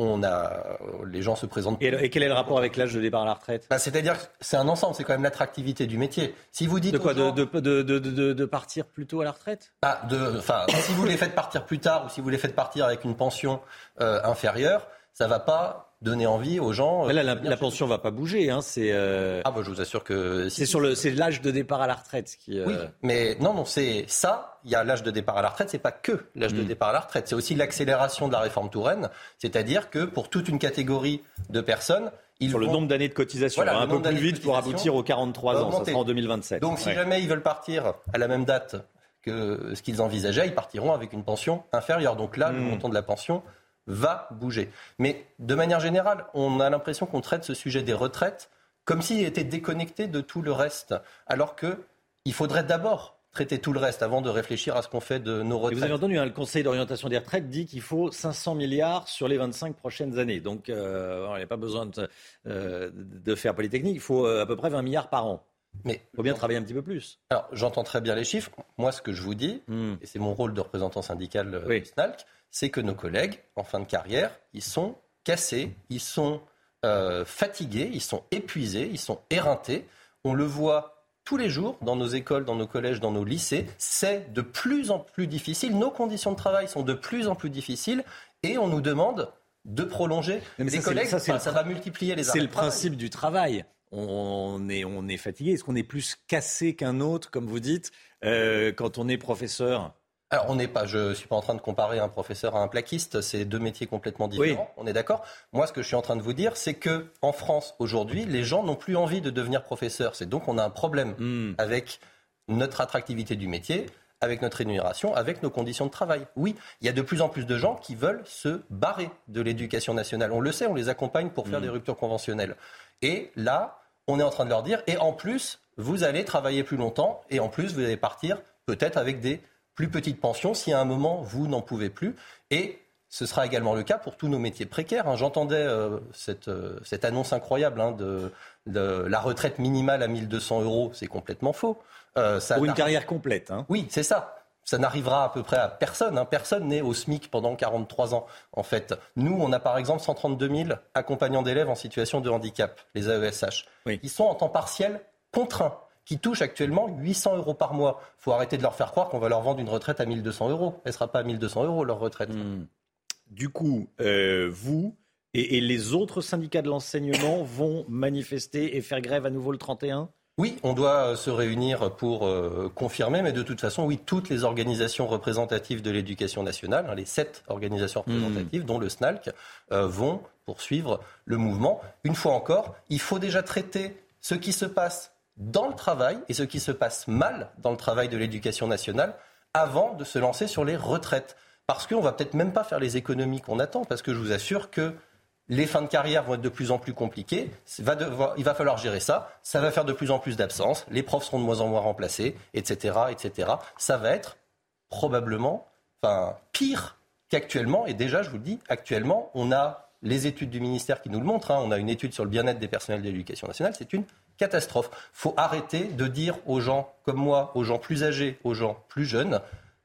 on a, les gens se présentent. Et, quel est le rapport avec l'âge de départ à la retraite? Bah, C'est-à-dire que c'est un ensemble, c'est quand même l'attractivité du métier. Si vous dites de quoi de, de, partir plus tôt à la retraite? Bah, Enfin, si vous les faites partir plus tard ou si vous les faites partir avec une pension euh, inférieure, ça va pas donner envie aux gens. Euh, là, la, la pension va pas bouger. Hein, c'est. Euh, ah bah, je vous assure que. C'est sur le, c'est l'âge de départ à la retraite qui. Oui, mais non, non, c'est ça. Il y a l'âge de départ à la retraite. C'est pas que l'âge de hmm. départ à la retraite. C'est aussi l'accélération de la réforme Touraine. C'est-à-dire que pour toute une catégorie de personnes. Ils sur le nombre d'années de cotisation, un peu plus vite pour aboutir aux 43 ans. Ça sera en 2027. Donc, si jamais ils veulent partir à la même date que ce qu'ils envisageaient, ils partiront avec une pension inférieure. Donc là, le hmm. montant de la pension va bouger. Mais de manière générale, on a l'impression qu'on traite ce sujet des retraites comme s'il était déconnecté de tout le reste, alors qu'il faudrait d'abord traiter tout le reste avant de réfléchir à ce qu'on fait de nos retraites. vous avez entendu, hein, le Conseil d'orientation des retraites dit qu'il faut 500 milliards sur les 25 prochaines années. Donc, euh, il n'y a pas besoin de, euh, de, faire Polytechnique, il faut euh, à peu près 20 milliards par an. Mais il faut bien travailler un petit peu plus. Alors, j'entends très bien les chiffres. Moi, ce que je vous dis, hmm. et c'est mon rôle de représentant syndical oui. SNALC, c'est que nos collègues, en fin de carrière, ils sont cassés, ils sont euh, fatigués, ils sont épuisés, ils sont éreintés. On le voit tous les jours dans nos écoles, dans nos collèges, dans nos lycées. C'est de plus en plus difficile. Nos conditions de travail sont de plus en plus difficiles et on nous demande de prolonger. les collègues, ça, ça, va multiplier les C'est le principe du travail. On est, on est fatigué. Est-ce qu'on est plus cassé qu'un autre, comme vous dites, euh, quand on est professeur alors, on n'est pas, je ne suis pas en train de comparer un professeur à un plaquiste, c'est deux métiers complètement différents, on est d'accord. Moi, ce que je suis en train de vous dire, c'est que en France, aujourd'hui, les gens n'ont plus envie de devenir professeur. C'est donc on a un problème hmm. avec notre attractivité du métier, avec notre rémunération, avec nos conditions de travail. Oui, il y a de plus en plus de gens qui veulent se barrer de l'éducation nationale. On le sait, on les accompagne pour faire hmm. des ruptures conventionnelles. Et là, on est en train de leur dire, et en plus, vous allez travailler plus longtemps, et en plus, vous allez partir peut-être avec des plus petite pension si à un moment vous n'en pouvez plus. Et ce sera également le cas pour tous nos métiers précaires. Hein. J'entendais euh, euh, cette, annonce incroyable hein, de, la retraite minimale à 1200 euros. C'est complètement faux. Euh, ça pour une carrière complète. Hein. Oui, c'est ça. Ça n'arrivera à peu près à personne. Personne n'est au SMIC pendant 43 ans, en fait. Nous, on a par exemple 132 000 accompagnants d'élèves en situation de handicap, les AESH. Ils sont en temps partiel contraints qui touchent actuellement 800 euros par mois. Il faut arrêter de leur faire croire qu'on va leur vendre une retraite à 1200 euros. Elle ne sera pas à 1200 euros, leur retraite. Hmm. Du coup, euh, vous et, les autres syndicats de l'enseignement <coughs> vont manifester et faire grève à nouveau le 31 oui, on doit euh, se réunir pour euh, confirmer, mais de toute façon, oui, toutes les organisations représentatives de l'éducation nationale, hein, les sept organisations hmm. représentatives, dont le SNALC, vont poursuivre le mouvement. Une fois encore, il faut déjà traiter ce qui se passe dans le travail et ce qui se passe mal dans le travail de l'éducation nationale avant de se lancer sur les retraites. Parce qu'on va peut-être même pas faire les économies qu'on attend, parce que je vous assure que les fins de carrière vont être de plus en plus compliquées. il va falloir gérer ça. Ça va faire de plus en plus d'absences. Les profs seront de moins en moins remplacés, etc., etc. Ça va être probablement, enfin, pire qu'actuellement. Et déjà, je vous le dis, actuellement, on a les études du ministère qui nous le montrent. Hein. On a une étude sur le bien-être des personnels de l'éducation nationale. C'est une catastrophe. Faut arrêter de dire aux gens comme moi, aux gens plus âgés, aux gens plus jeunes,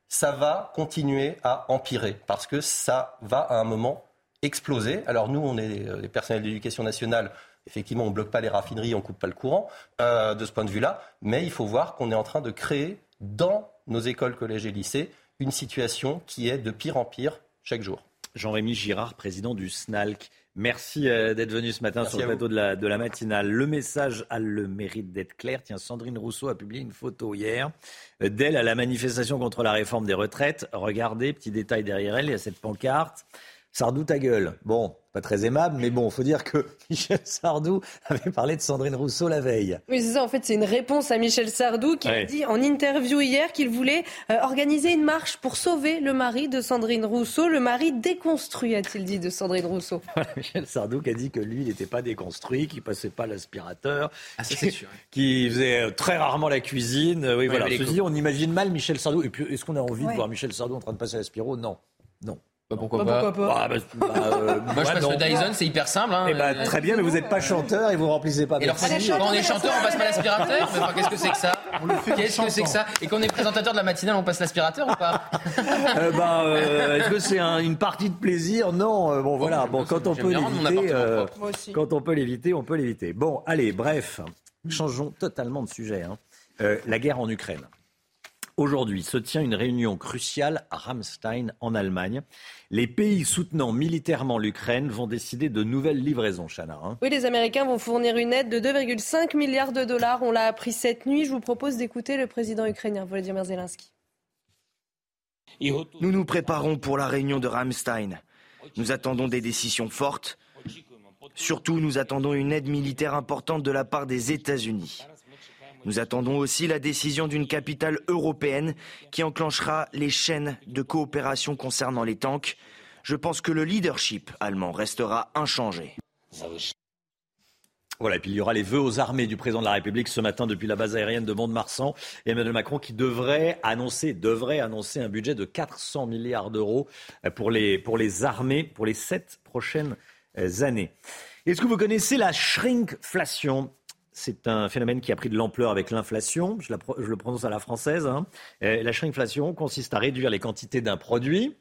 ça va continuer à empirer parce que ça va à un moment exploser. Alors nous, on est les personnels de nationale. Effectivement, on ne bloque pas les raffineries, on ne coupe pas le courant euh, de ce point de vue-là. Mais il faut voir qu'on est en train de créer dans nos écoles, collèges et lycées une situation qui est de pire en pire chaque jour. Jean-Rémy Girard, président du SNALC. Merci euh, d'être venu ce matin sur le plateau de la, de la, matinale. Le message a le mérite d'être clair. Tiens, Sandrine Rousseau a publié une photo hier euh, d'elle à la manifestation contre la réforme des retraites. Regardez, petit détail derrière elle, il y a cette pancarte. Sardou ta gueule. Bon, pas très aimable, mais bon, il faut dire que <laughs> Michel Sardou avait parlé de Sandrine Rousseau la veille. Oui, c'est ça. En fait, c'est une réponse à Michel Sardou qui a dit en interview hier qu'il voulait euh, organiser une marche pour sauver le mari de Sandrine Rousseau. Le mari déconstruit, a-t-il dit, de Sandrine Rousseau. <laughs> Michel Sardou qui a dit que lui, il n'était pas déconstruit, qu'il passait pas l'aspirateur, Ah, <laughs> qui faisait euh, très rarement la cuisine. Euh, Oui, voilà. mais les Ceci dit, on imagine mal Michel Sardou. Et puis, est-ce qu'on a envie Ouais. de voir Michel Sardou en train de passer l'aspiro? Non. Non. Bah, pourquoi Bah, pas pourquoi pas Ah, bah, bah, euh, <laughs> Moi, je passe le Dyson, c'est hyper simple. Hein. Eh ben, très bien, mais vous n'êtes pas chanteur et vous remplissez pas Et alors, Bercy. quand on est chanteur, on passe pas l'aspirateur enfin, Qu'est-ce que c'est que ça <laughs> Qu'est-ce que c'est que ça Et quand on est présentateur de la matinale, on passe l'aspirateur ou pas <laughs> Euh, bah, euh, Est-ce que c'est un- une partie de plaisir Non. euh, bon, voilà. Bon, quand on peut l'éviter, euh, quand on peut l'éviter, on peut l'éviter. Bon, allez, bref, changeons totalement de sujet. hein. Euh, la guerre en Ukraine. Aujourd'hui se tient une réunion cruciale à Ramstein en Allemagne. Les pays soutenant militairement l'Ukraine vont décider de nouvelles livraisons, Chana. hein. Oui, les Américains vont fournir une aide de 2,5 milliards de dollars. On l'a appris cette nuit. Je vous propose d'écouter le président ukrainien, Volodymyr Zelensky. Nous nous préparons pour la réunion de Ramstein. Nous attendons des décisions fortes. Surtout, nous attendons une aide militaire importante de la part des États-Unis. Nous attendons aussi la décision d'une capitale européenne qui enclenchera les chaînes de coopération concernant les tanks. Je pense que le leadership allemand restera inchangé. Voilà, et puis il y aura les vœux aux armées du président de la République ce matin depuis la base aérienne de Mont-de-Marsan. Emmanuel Macron qui devrait annoncer, devrait annoncer un budget de 400 milliards d'euros pour les, pour les armées pour les sept prochaines années. Est-ce que vous connaissez la shrinkflation? C'est un phénomène qui a pris de l'ampleur avec l'inflation. Je, le prononce à la française. hein. Euh, la shrinkflation consiste à réduire les quantités d'un produit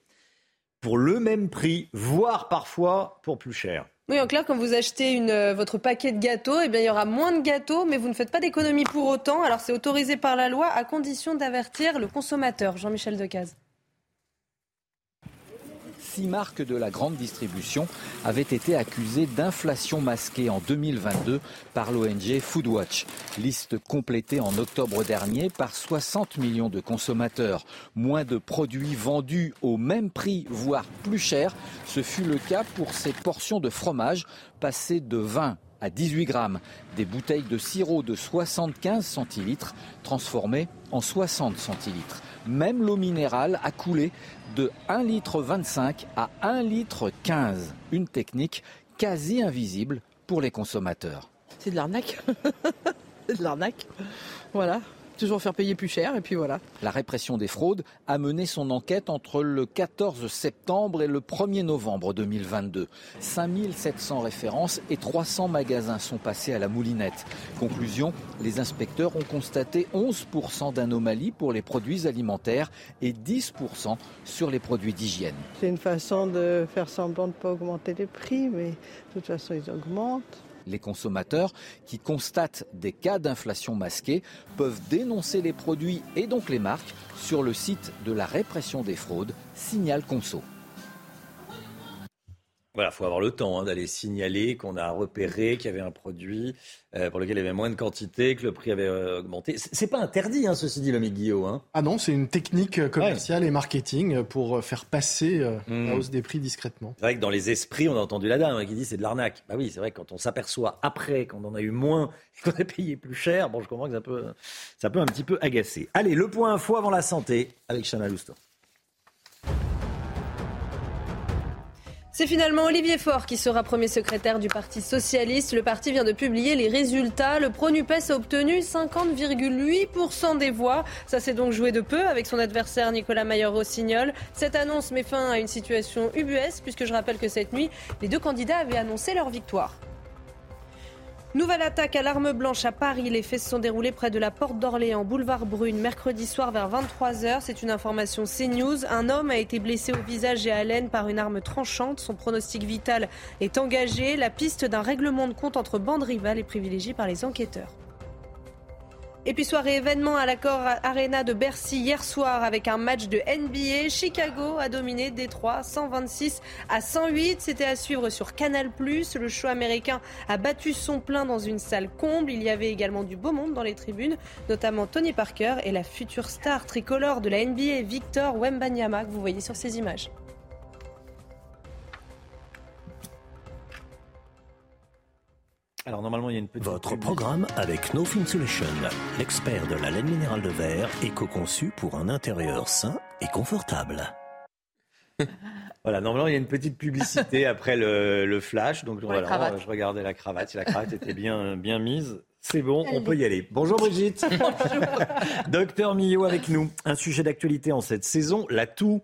pour le même prix, voire parfois pour plus cher. Oui, en clair, quand vous achetez euh, votre paquet de gâteaux, eh bien, il y aura moins de gâteaux, mais vous ne faites pas d'économie pour autant. Alors, c'est autorisé par la loi à condition d'avertir le consommateur. Jean-Michel Decaze. Six marques de la grande distribution avaient été accusées d'inflation masquée en 2022 par l'ONG Foodwatch. Liste complétée en octobre dernier par 60 millions de consommateurs. Moins de produits vendus au même prix, voire plus cher. Ce fut le cas pour ces portions de fromage passées de 20 à 18 grammes. Des bouteilles de sirop de 75 centilitres transformées en 60 centilitres. Même l'eau minérale a coulé de 1,25 litre à 1,15 litre. Une technique quasi invisible pour les consommateurs. C'est de l'arnaque. <laughs> c'est de l'arnaque. Voilà. Toujours faire payer plus cher et puis voilà. La répression des fraudes a mené son enquête entre le 14 septembre et le 1er novembre 2022. 5700 références et 300 magasins sont passés à la moulinette. Conclusion, les inspecteurs ont constaté 11% d'anomalies pour les produits alimentaires et 10% sur les produits d'hygiène. C'est une façon de faire semblant de ne pas augmenter les prix, mais de toute façon, ils augmentent. Les consommateurs qui constatent des cas d'inflation masquée peuvent dénoncer les produits et donc les marques sur le site de la répression des fraudes, Signal Conso. Voilà, faut avoir le temps hein, d'aller signaler qu'on a repéré qu'il y avait un produit euh, pour lequel il y avait moins de quantité, que le prix avait euh, augmenté. C'est pas interdit, hein, ceci dit, le Guillaume. Hein. Ah non, c'est une technique euh, commerciale et marketing pour euh, faire passer euh, Hmm. la hausse des prix discrètement. C'est vrai que dans les esprits, on a entendu la dame hein, qui dit c'est de l'arnaque. Bah oui, c'est vrai que quand on s'aperçoit après qu'on en a eu moins <laughs> et qu'on a payé plus cher, bon, je comprends que ça peut, ça peut un petit peu agacer. Allez, le point info avant la santé avec Chana Lousteau. C'est finalement Olivier Faure qui sera premier secrétaire du Parti socialiste. Le parti vient de publier les résultats. Le Pronupes a obtenu 50,8% des voix. Ça s'est donc joué de peu avec son adversaire Nicolas Mayer-Rossignol. Cette annonce met fin à une situation ubuesque puisque je rappelle que cette nuit, les deux candidats avaient annoncé leur victoire. Nouvelle attaque à l'arme blanche à Paris. Les faits se sont déroulés près de la porte d'Orléans, boulevard Brune, mercredi soir vers 23h. C'est une information CNews. Un homme a été blessé au visage et à l'aine par une arme tranchante. Son pronostic vital est engagé. La piste d'un règlement de compte entre bandes rivales est privilégiée par les enquêteurs. Et puis soirée événement à l'accord Arena de Bercy hier soir avec un match de NBA. Chicago a dominé Détroit 126 à 108. C'était à suivre sur Canal+. Le show américain a battu son plein dans une salle comble. Il y avait également du beau monde dans les tribunes, notamment Tony Parker et la future star tricolore de la NBA Victor Wembanyama que vous voyez sur ces images. Alors normalement, il y a une petite. Votre programme avec No Fin Solution, l'expert de la laine minérale de verre, éco-conçu pour un intérieur sain et confortable. <laughs> Voilà, normalement, il y a une petite publicité <laughs> après le, le flash. Donc, voilà, cravate. je regardais la cravate. Si la cravate était bien, bien mise, c'est bon, on peut y aller. Bonjour Brigitte. <laughs> Docteur Millot avec nous. Un sujet d'actualité en cette saison, la toux.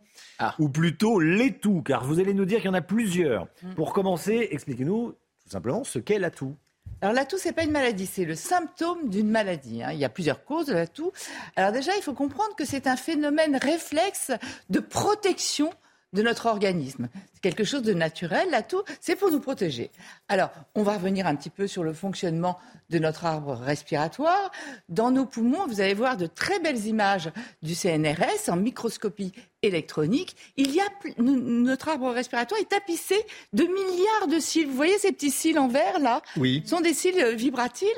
Ou plutôt les toux, car vous allez nous dire qu'il y en a plusieurs. Pour commencer, expliquez-nous tout simplement ce qu'est la toux. Alors la toux, c'est pas une maladie, c'est le symptôme d'une maladie. hein. Il y a plusieurs causes de la toux. Alors déjà, il faut comprendre que c'est un phénomène réflexe de protection de notre organisme. C'est quelque chose de naturel. La toux, c'est pour nous protéger. Alors, on va revenir un petit peu sur le fonctionnement de notre arbre respiratoire. Dans nos poumons, vous allez voir de très belles images du CNRS en microscopie électronique. Il y a notre arbre respiratoire est tapissé de milliards de cils. Vous voyez ces petits cils en verre là? Oui. Ce sont des cils euh, vibratiles.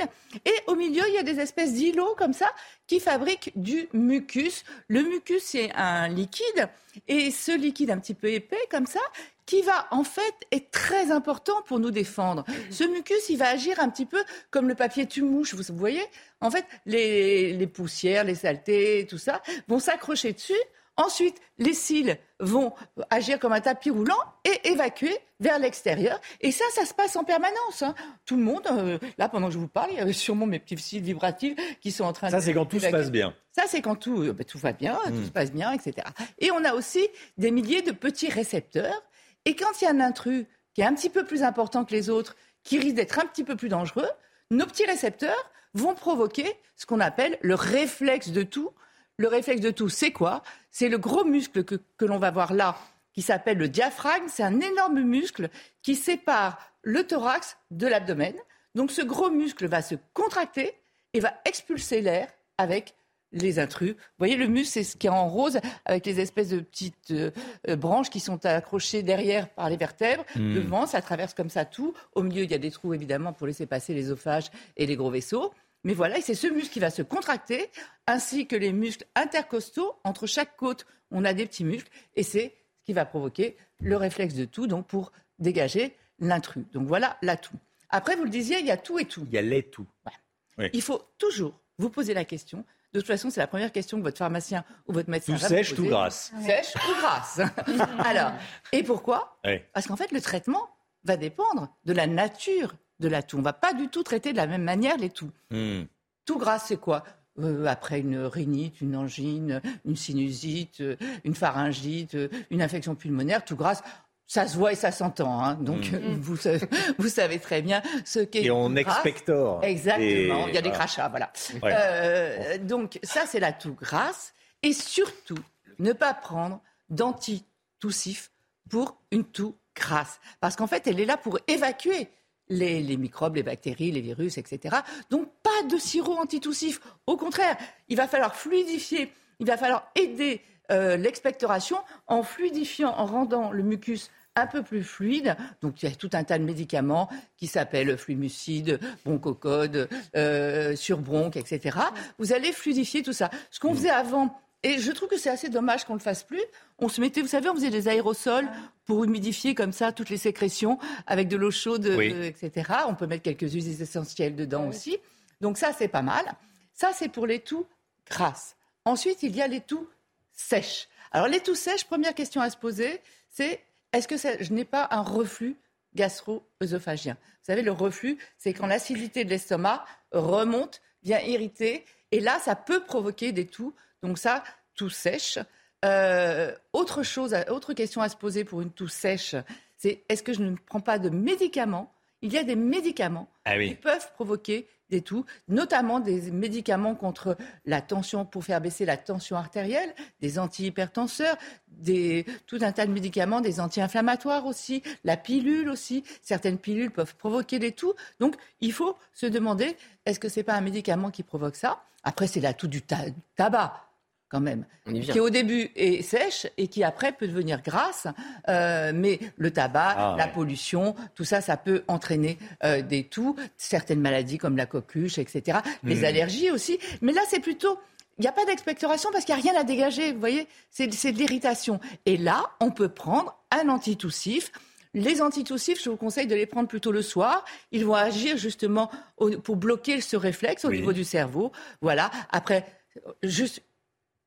Et au milieu, il y a des espèces d'îlots comme ça qui fabriquent du mucus. Le mucus, c'est un liquide. Et ce liquide un petit peu épais comme ça, qui va en fait être très important pour nous défendre. Ce mucus, il va agir un petit peu comme le papier tue-mouche, vous voyez En fait, les poussières, les saletés, tout ça, vont s'accrocher dessus. Ensuite, les cils vont agir comme un tapis roulant et évacuer vers l'extérieur. Et ça, ça se passe en permanence. hein. Tout le monde, euh, là, pendant que je vous parle, il y avait sûrement mes petits cils vibratiles qui sont en train de... Ça, c'est quand tout se passe bien. Ça, c'est quand tout, euh, ben, tout va bien, tout se passe bien, etc. Et on a aussi des milliers de petits récepteurs. Et quand il y a un intrus qui est un petit peu plus important que les autres, qui risque d'être un petit peu plus dangereux, nos petits récepteurs vont provoquer ce qu'on appelle le réflexe de tout. Le réflexe de tout, c'est quoi? C'est le gros muscle que, que l'on va voir là, qui s'appelle le diaphragme. C'est un énorme muscle qui sépare le thorax de l'abdomen. Donc ce gros muscle va se contracter et va expulser l'air avec les intrus. Vous voyez, le muscle, c'est ce qui est en rose, avec les espèces de petites euh, branches qui sont accrochées derrière par les vertèbres. Mm. Devant, ça traverse comme ça tout. Au milieu, il y a des trous, évidemment, pour laisser passer l'ésophage et les gros vaisseaux. Mais voilà, et c'est ce muscle qui va se contracter, ainsi que les muscles intercostaux. Entre chaque côte, on a des petits muscles, et c'est ce qui va provoquer le réflexe de tout, donc pour dégager l'intrus. Donc voilà la toux. Après, vous le disiez, il y a tout et tout. Il y a les. Oui. Il faut toujours vous poser la question. De toute façon, c'est la première question que votre pharmacien ou votre médecin Tout va vous sèche, poser. tout grasse. Sèche ou grasse. <laughs> Alors, et pourquoi? Parce qu'en fait, le traitement va dépendre de la nature de la toux. On va pas du tout traiter de la même manière les toux. Hmm. Tout grasse, c'est quoi? Euh, après une rhinite, une angine, une sinusite, euh, une pharyngite, euh, une infection pulmonaire, tout grasse, ça se voit et ça s'entend. hein. Donc, Mm. euh, vous, savez, <laughs> vous savez très bien ce qu'est Et on expectore. Exactement. Il y a des crachats, voilà. Ouais. Euh, donc, ça, c'est la toux grasse. Et surtout, ne pas prendre d'antitoussif pour une toux grasse. Parce qu'en fait, elle est là pour évacuer les, les microbes, les bactéries, les virus, etc. Donc, pas de sirop antitoussif. Au contraire, il va falloir fluidifier, il va falloir aider euh, l'expectoration en fluidifiant, en rendant le mucus un peu plus fluide. Donc il y a tout un tas de médicaments qui s'appellent fluimucide, bronchocode, euh, surbronque, etc. Vous allez fluidifier tout ça. Ce qu'on faisait avant, et je trouve que c'est assez dommage qu'on ne le fasse plus, on se mettait, vous savez, on faisait des aérosols pour humidifier comme ça toutes les sécrétions avec de l'eau chaude, Oui. euh, etc. On peut mettre quelques huiles essentielles dedans aussi. Donc ça, c'est pas mal. Ça, c'est pour les toux grasses. Ensuite, il y a les toux sèches. Alors, les toux sèches, première question à se poser, c'est est-ce que ça- je n'ai pas un reflux gastro-œsophagien? Vous savez, le reflux, c'est quand l'acidité de l'estomac remonte, vient irriter, et là, ça peut provoquer des toux. Donc ça, toux sèche. Euh, autre chose, autre question à se poser pour une toux sèche, c'est est-ce que je ne prends pas de médicaments? Il y a des médicaments Ah oui. qui peuvent provoquer des toux, notamment des médicaments contre la tension pour faire baisser la tension artérielle, des antihypertenseurs, des, tout un tas de médicaments, des anti-inflammatoires aussi, la pilule aussi. Certaines pilules peuvent provoquer des toux. Donc, il faut se demander est-ce que c'est pas un médicament qui provoque ça? Après, c'est la toux du ta- tabac quand même, qui au début est sèche et qui après peut devenir grasse. Euh, mais le tabac, Ah, la ouais. pollution, tout ça, ça peut entraîner euh, des toux, certaines maladies comme la coqueluche, etc. Les Hmm. allergies aussi. Mais là, c'est plutôt... Il n'y a pas d'expectoration parce qu'il n'y a rien à dégager, vous voyez C'est c'est de l'irritation. Et là, on peut prendre un antitoussif. Les antitoussifs, je vous conseille de les prendre plutôt le soir. Ils vont agir justement pour bloquer ce réflexe au niveau du cerveau. Voilà. Après, juste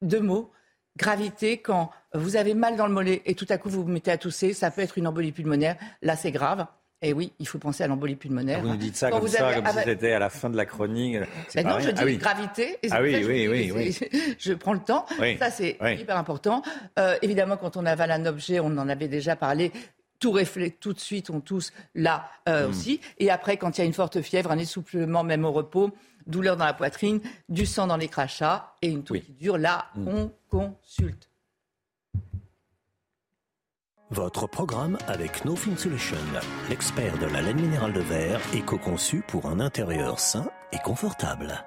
deux mots. Gravité, quand vous avez mal dans le mollet et tout à coup vous vous mettez à tousser, ça peut être une embolie pulmonaire. Là, c'est grave. Et oui, il faut penser à l'embolie pulmonaire. Vous nous dites ça comme ça, comme si c'était à la fin de la chronique. Ben non, je dis ah gravité. ah oui, oui, oui, oui. <laughs> Je prends le temps. Ça, c'est hyper important. Euh, évidemment, quand on avale un objet, on en avait déjà parlé, tout reflète tout de suite, on tousse là euh, hmm. aussi. Et après, quand il y a une forte fièvre, un essoufflement même au repos, douleur dans la poitrine, du sang dans les crachats et une toux qui dure, là, hmm. on consulte. Votre programme avec No Solution, l'expert de la laine minérale de verre, éco-conçu pour un intérieur sain et confortable.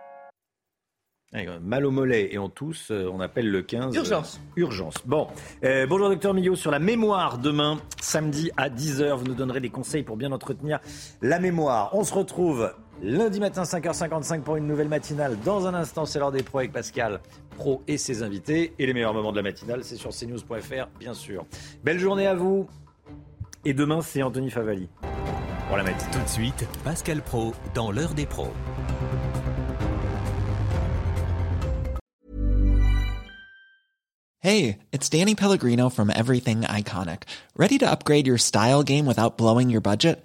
Mal au mollet et on tousse, euh, on appelle le 15. Urgence. urgence. Bon. Euh, bonjour docteur Millot, sur la mémoire, demain, samedi à 10h, vous nous donnerez des conseils pour bien entretenir la mémoire. On se retrouve lundi matin 5h55 pour une nouvelle matinale. Dans un instant, c'est l'heure des pros avec Pascal Pro et ses invités. Et les meilleurs moments de la matinale, c'est sur cnews.fr, bien sûr. Belle journée à vous. Et demain, c'est Anthony Favali. Pour la matinale. Tout de suite, Pascal Pro dans l'heure des pros. Hey, it's Danny Pellegrino from Everything Iconic. Ready to upgrade your style game without blowing your budget?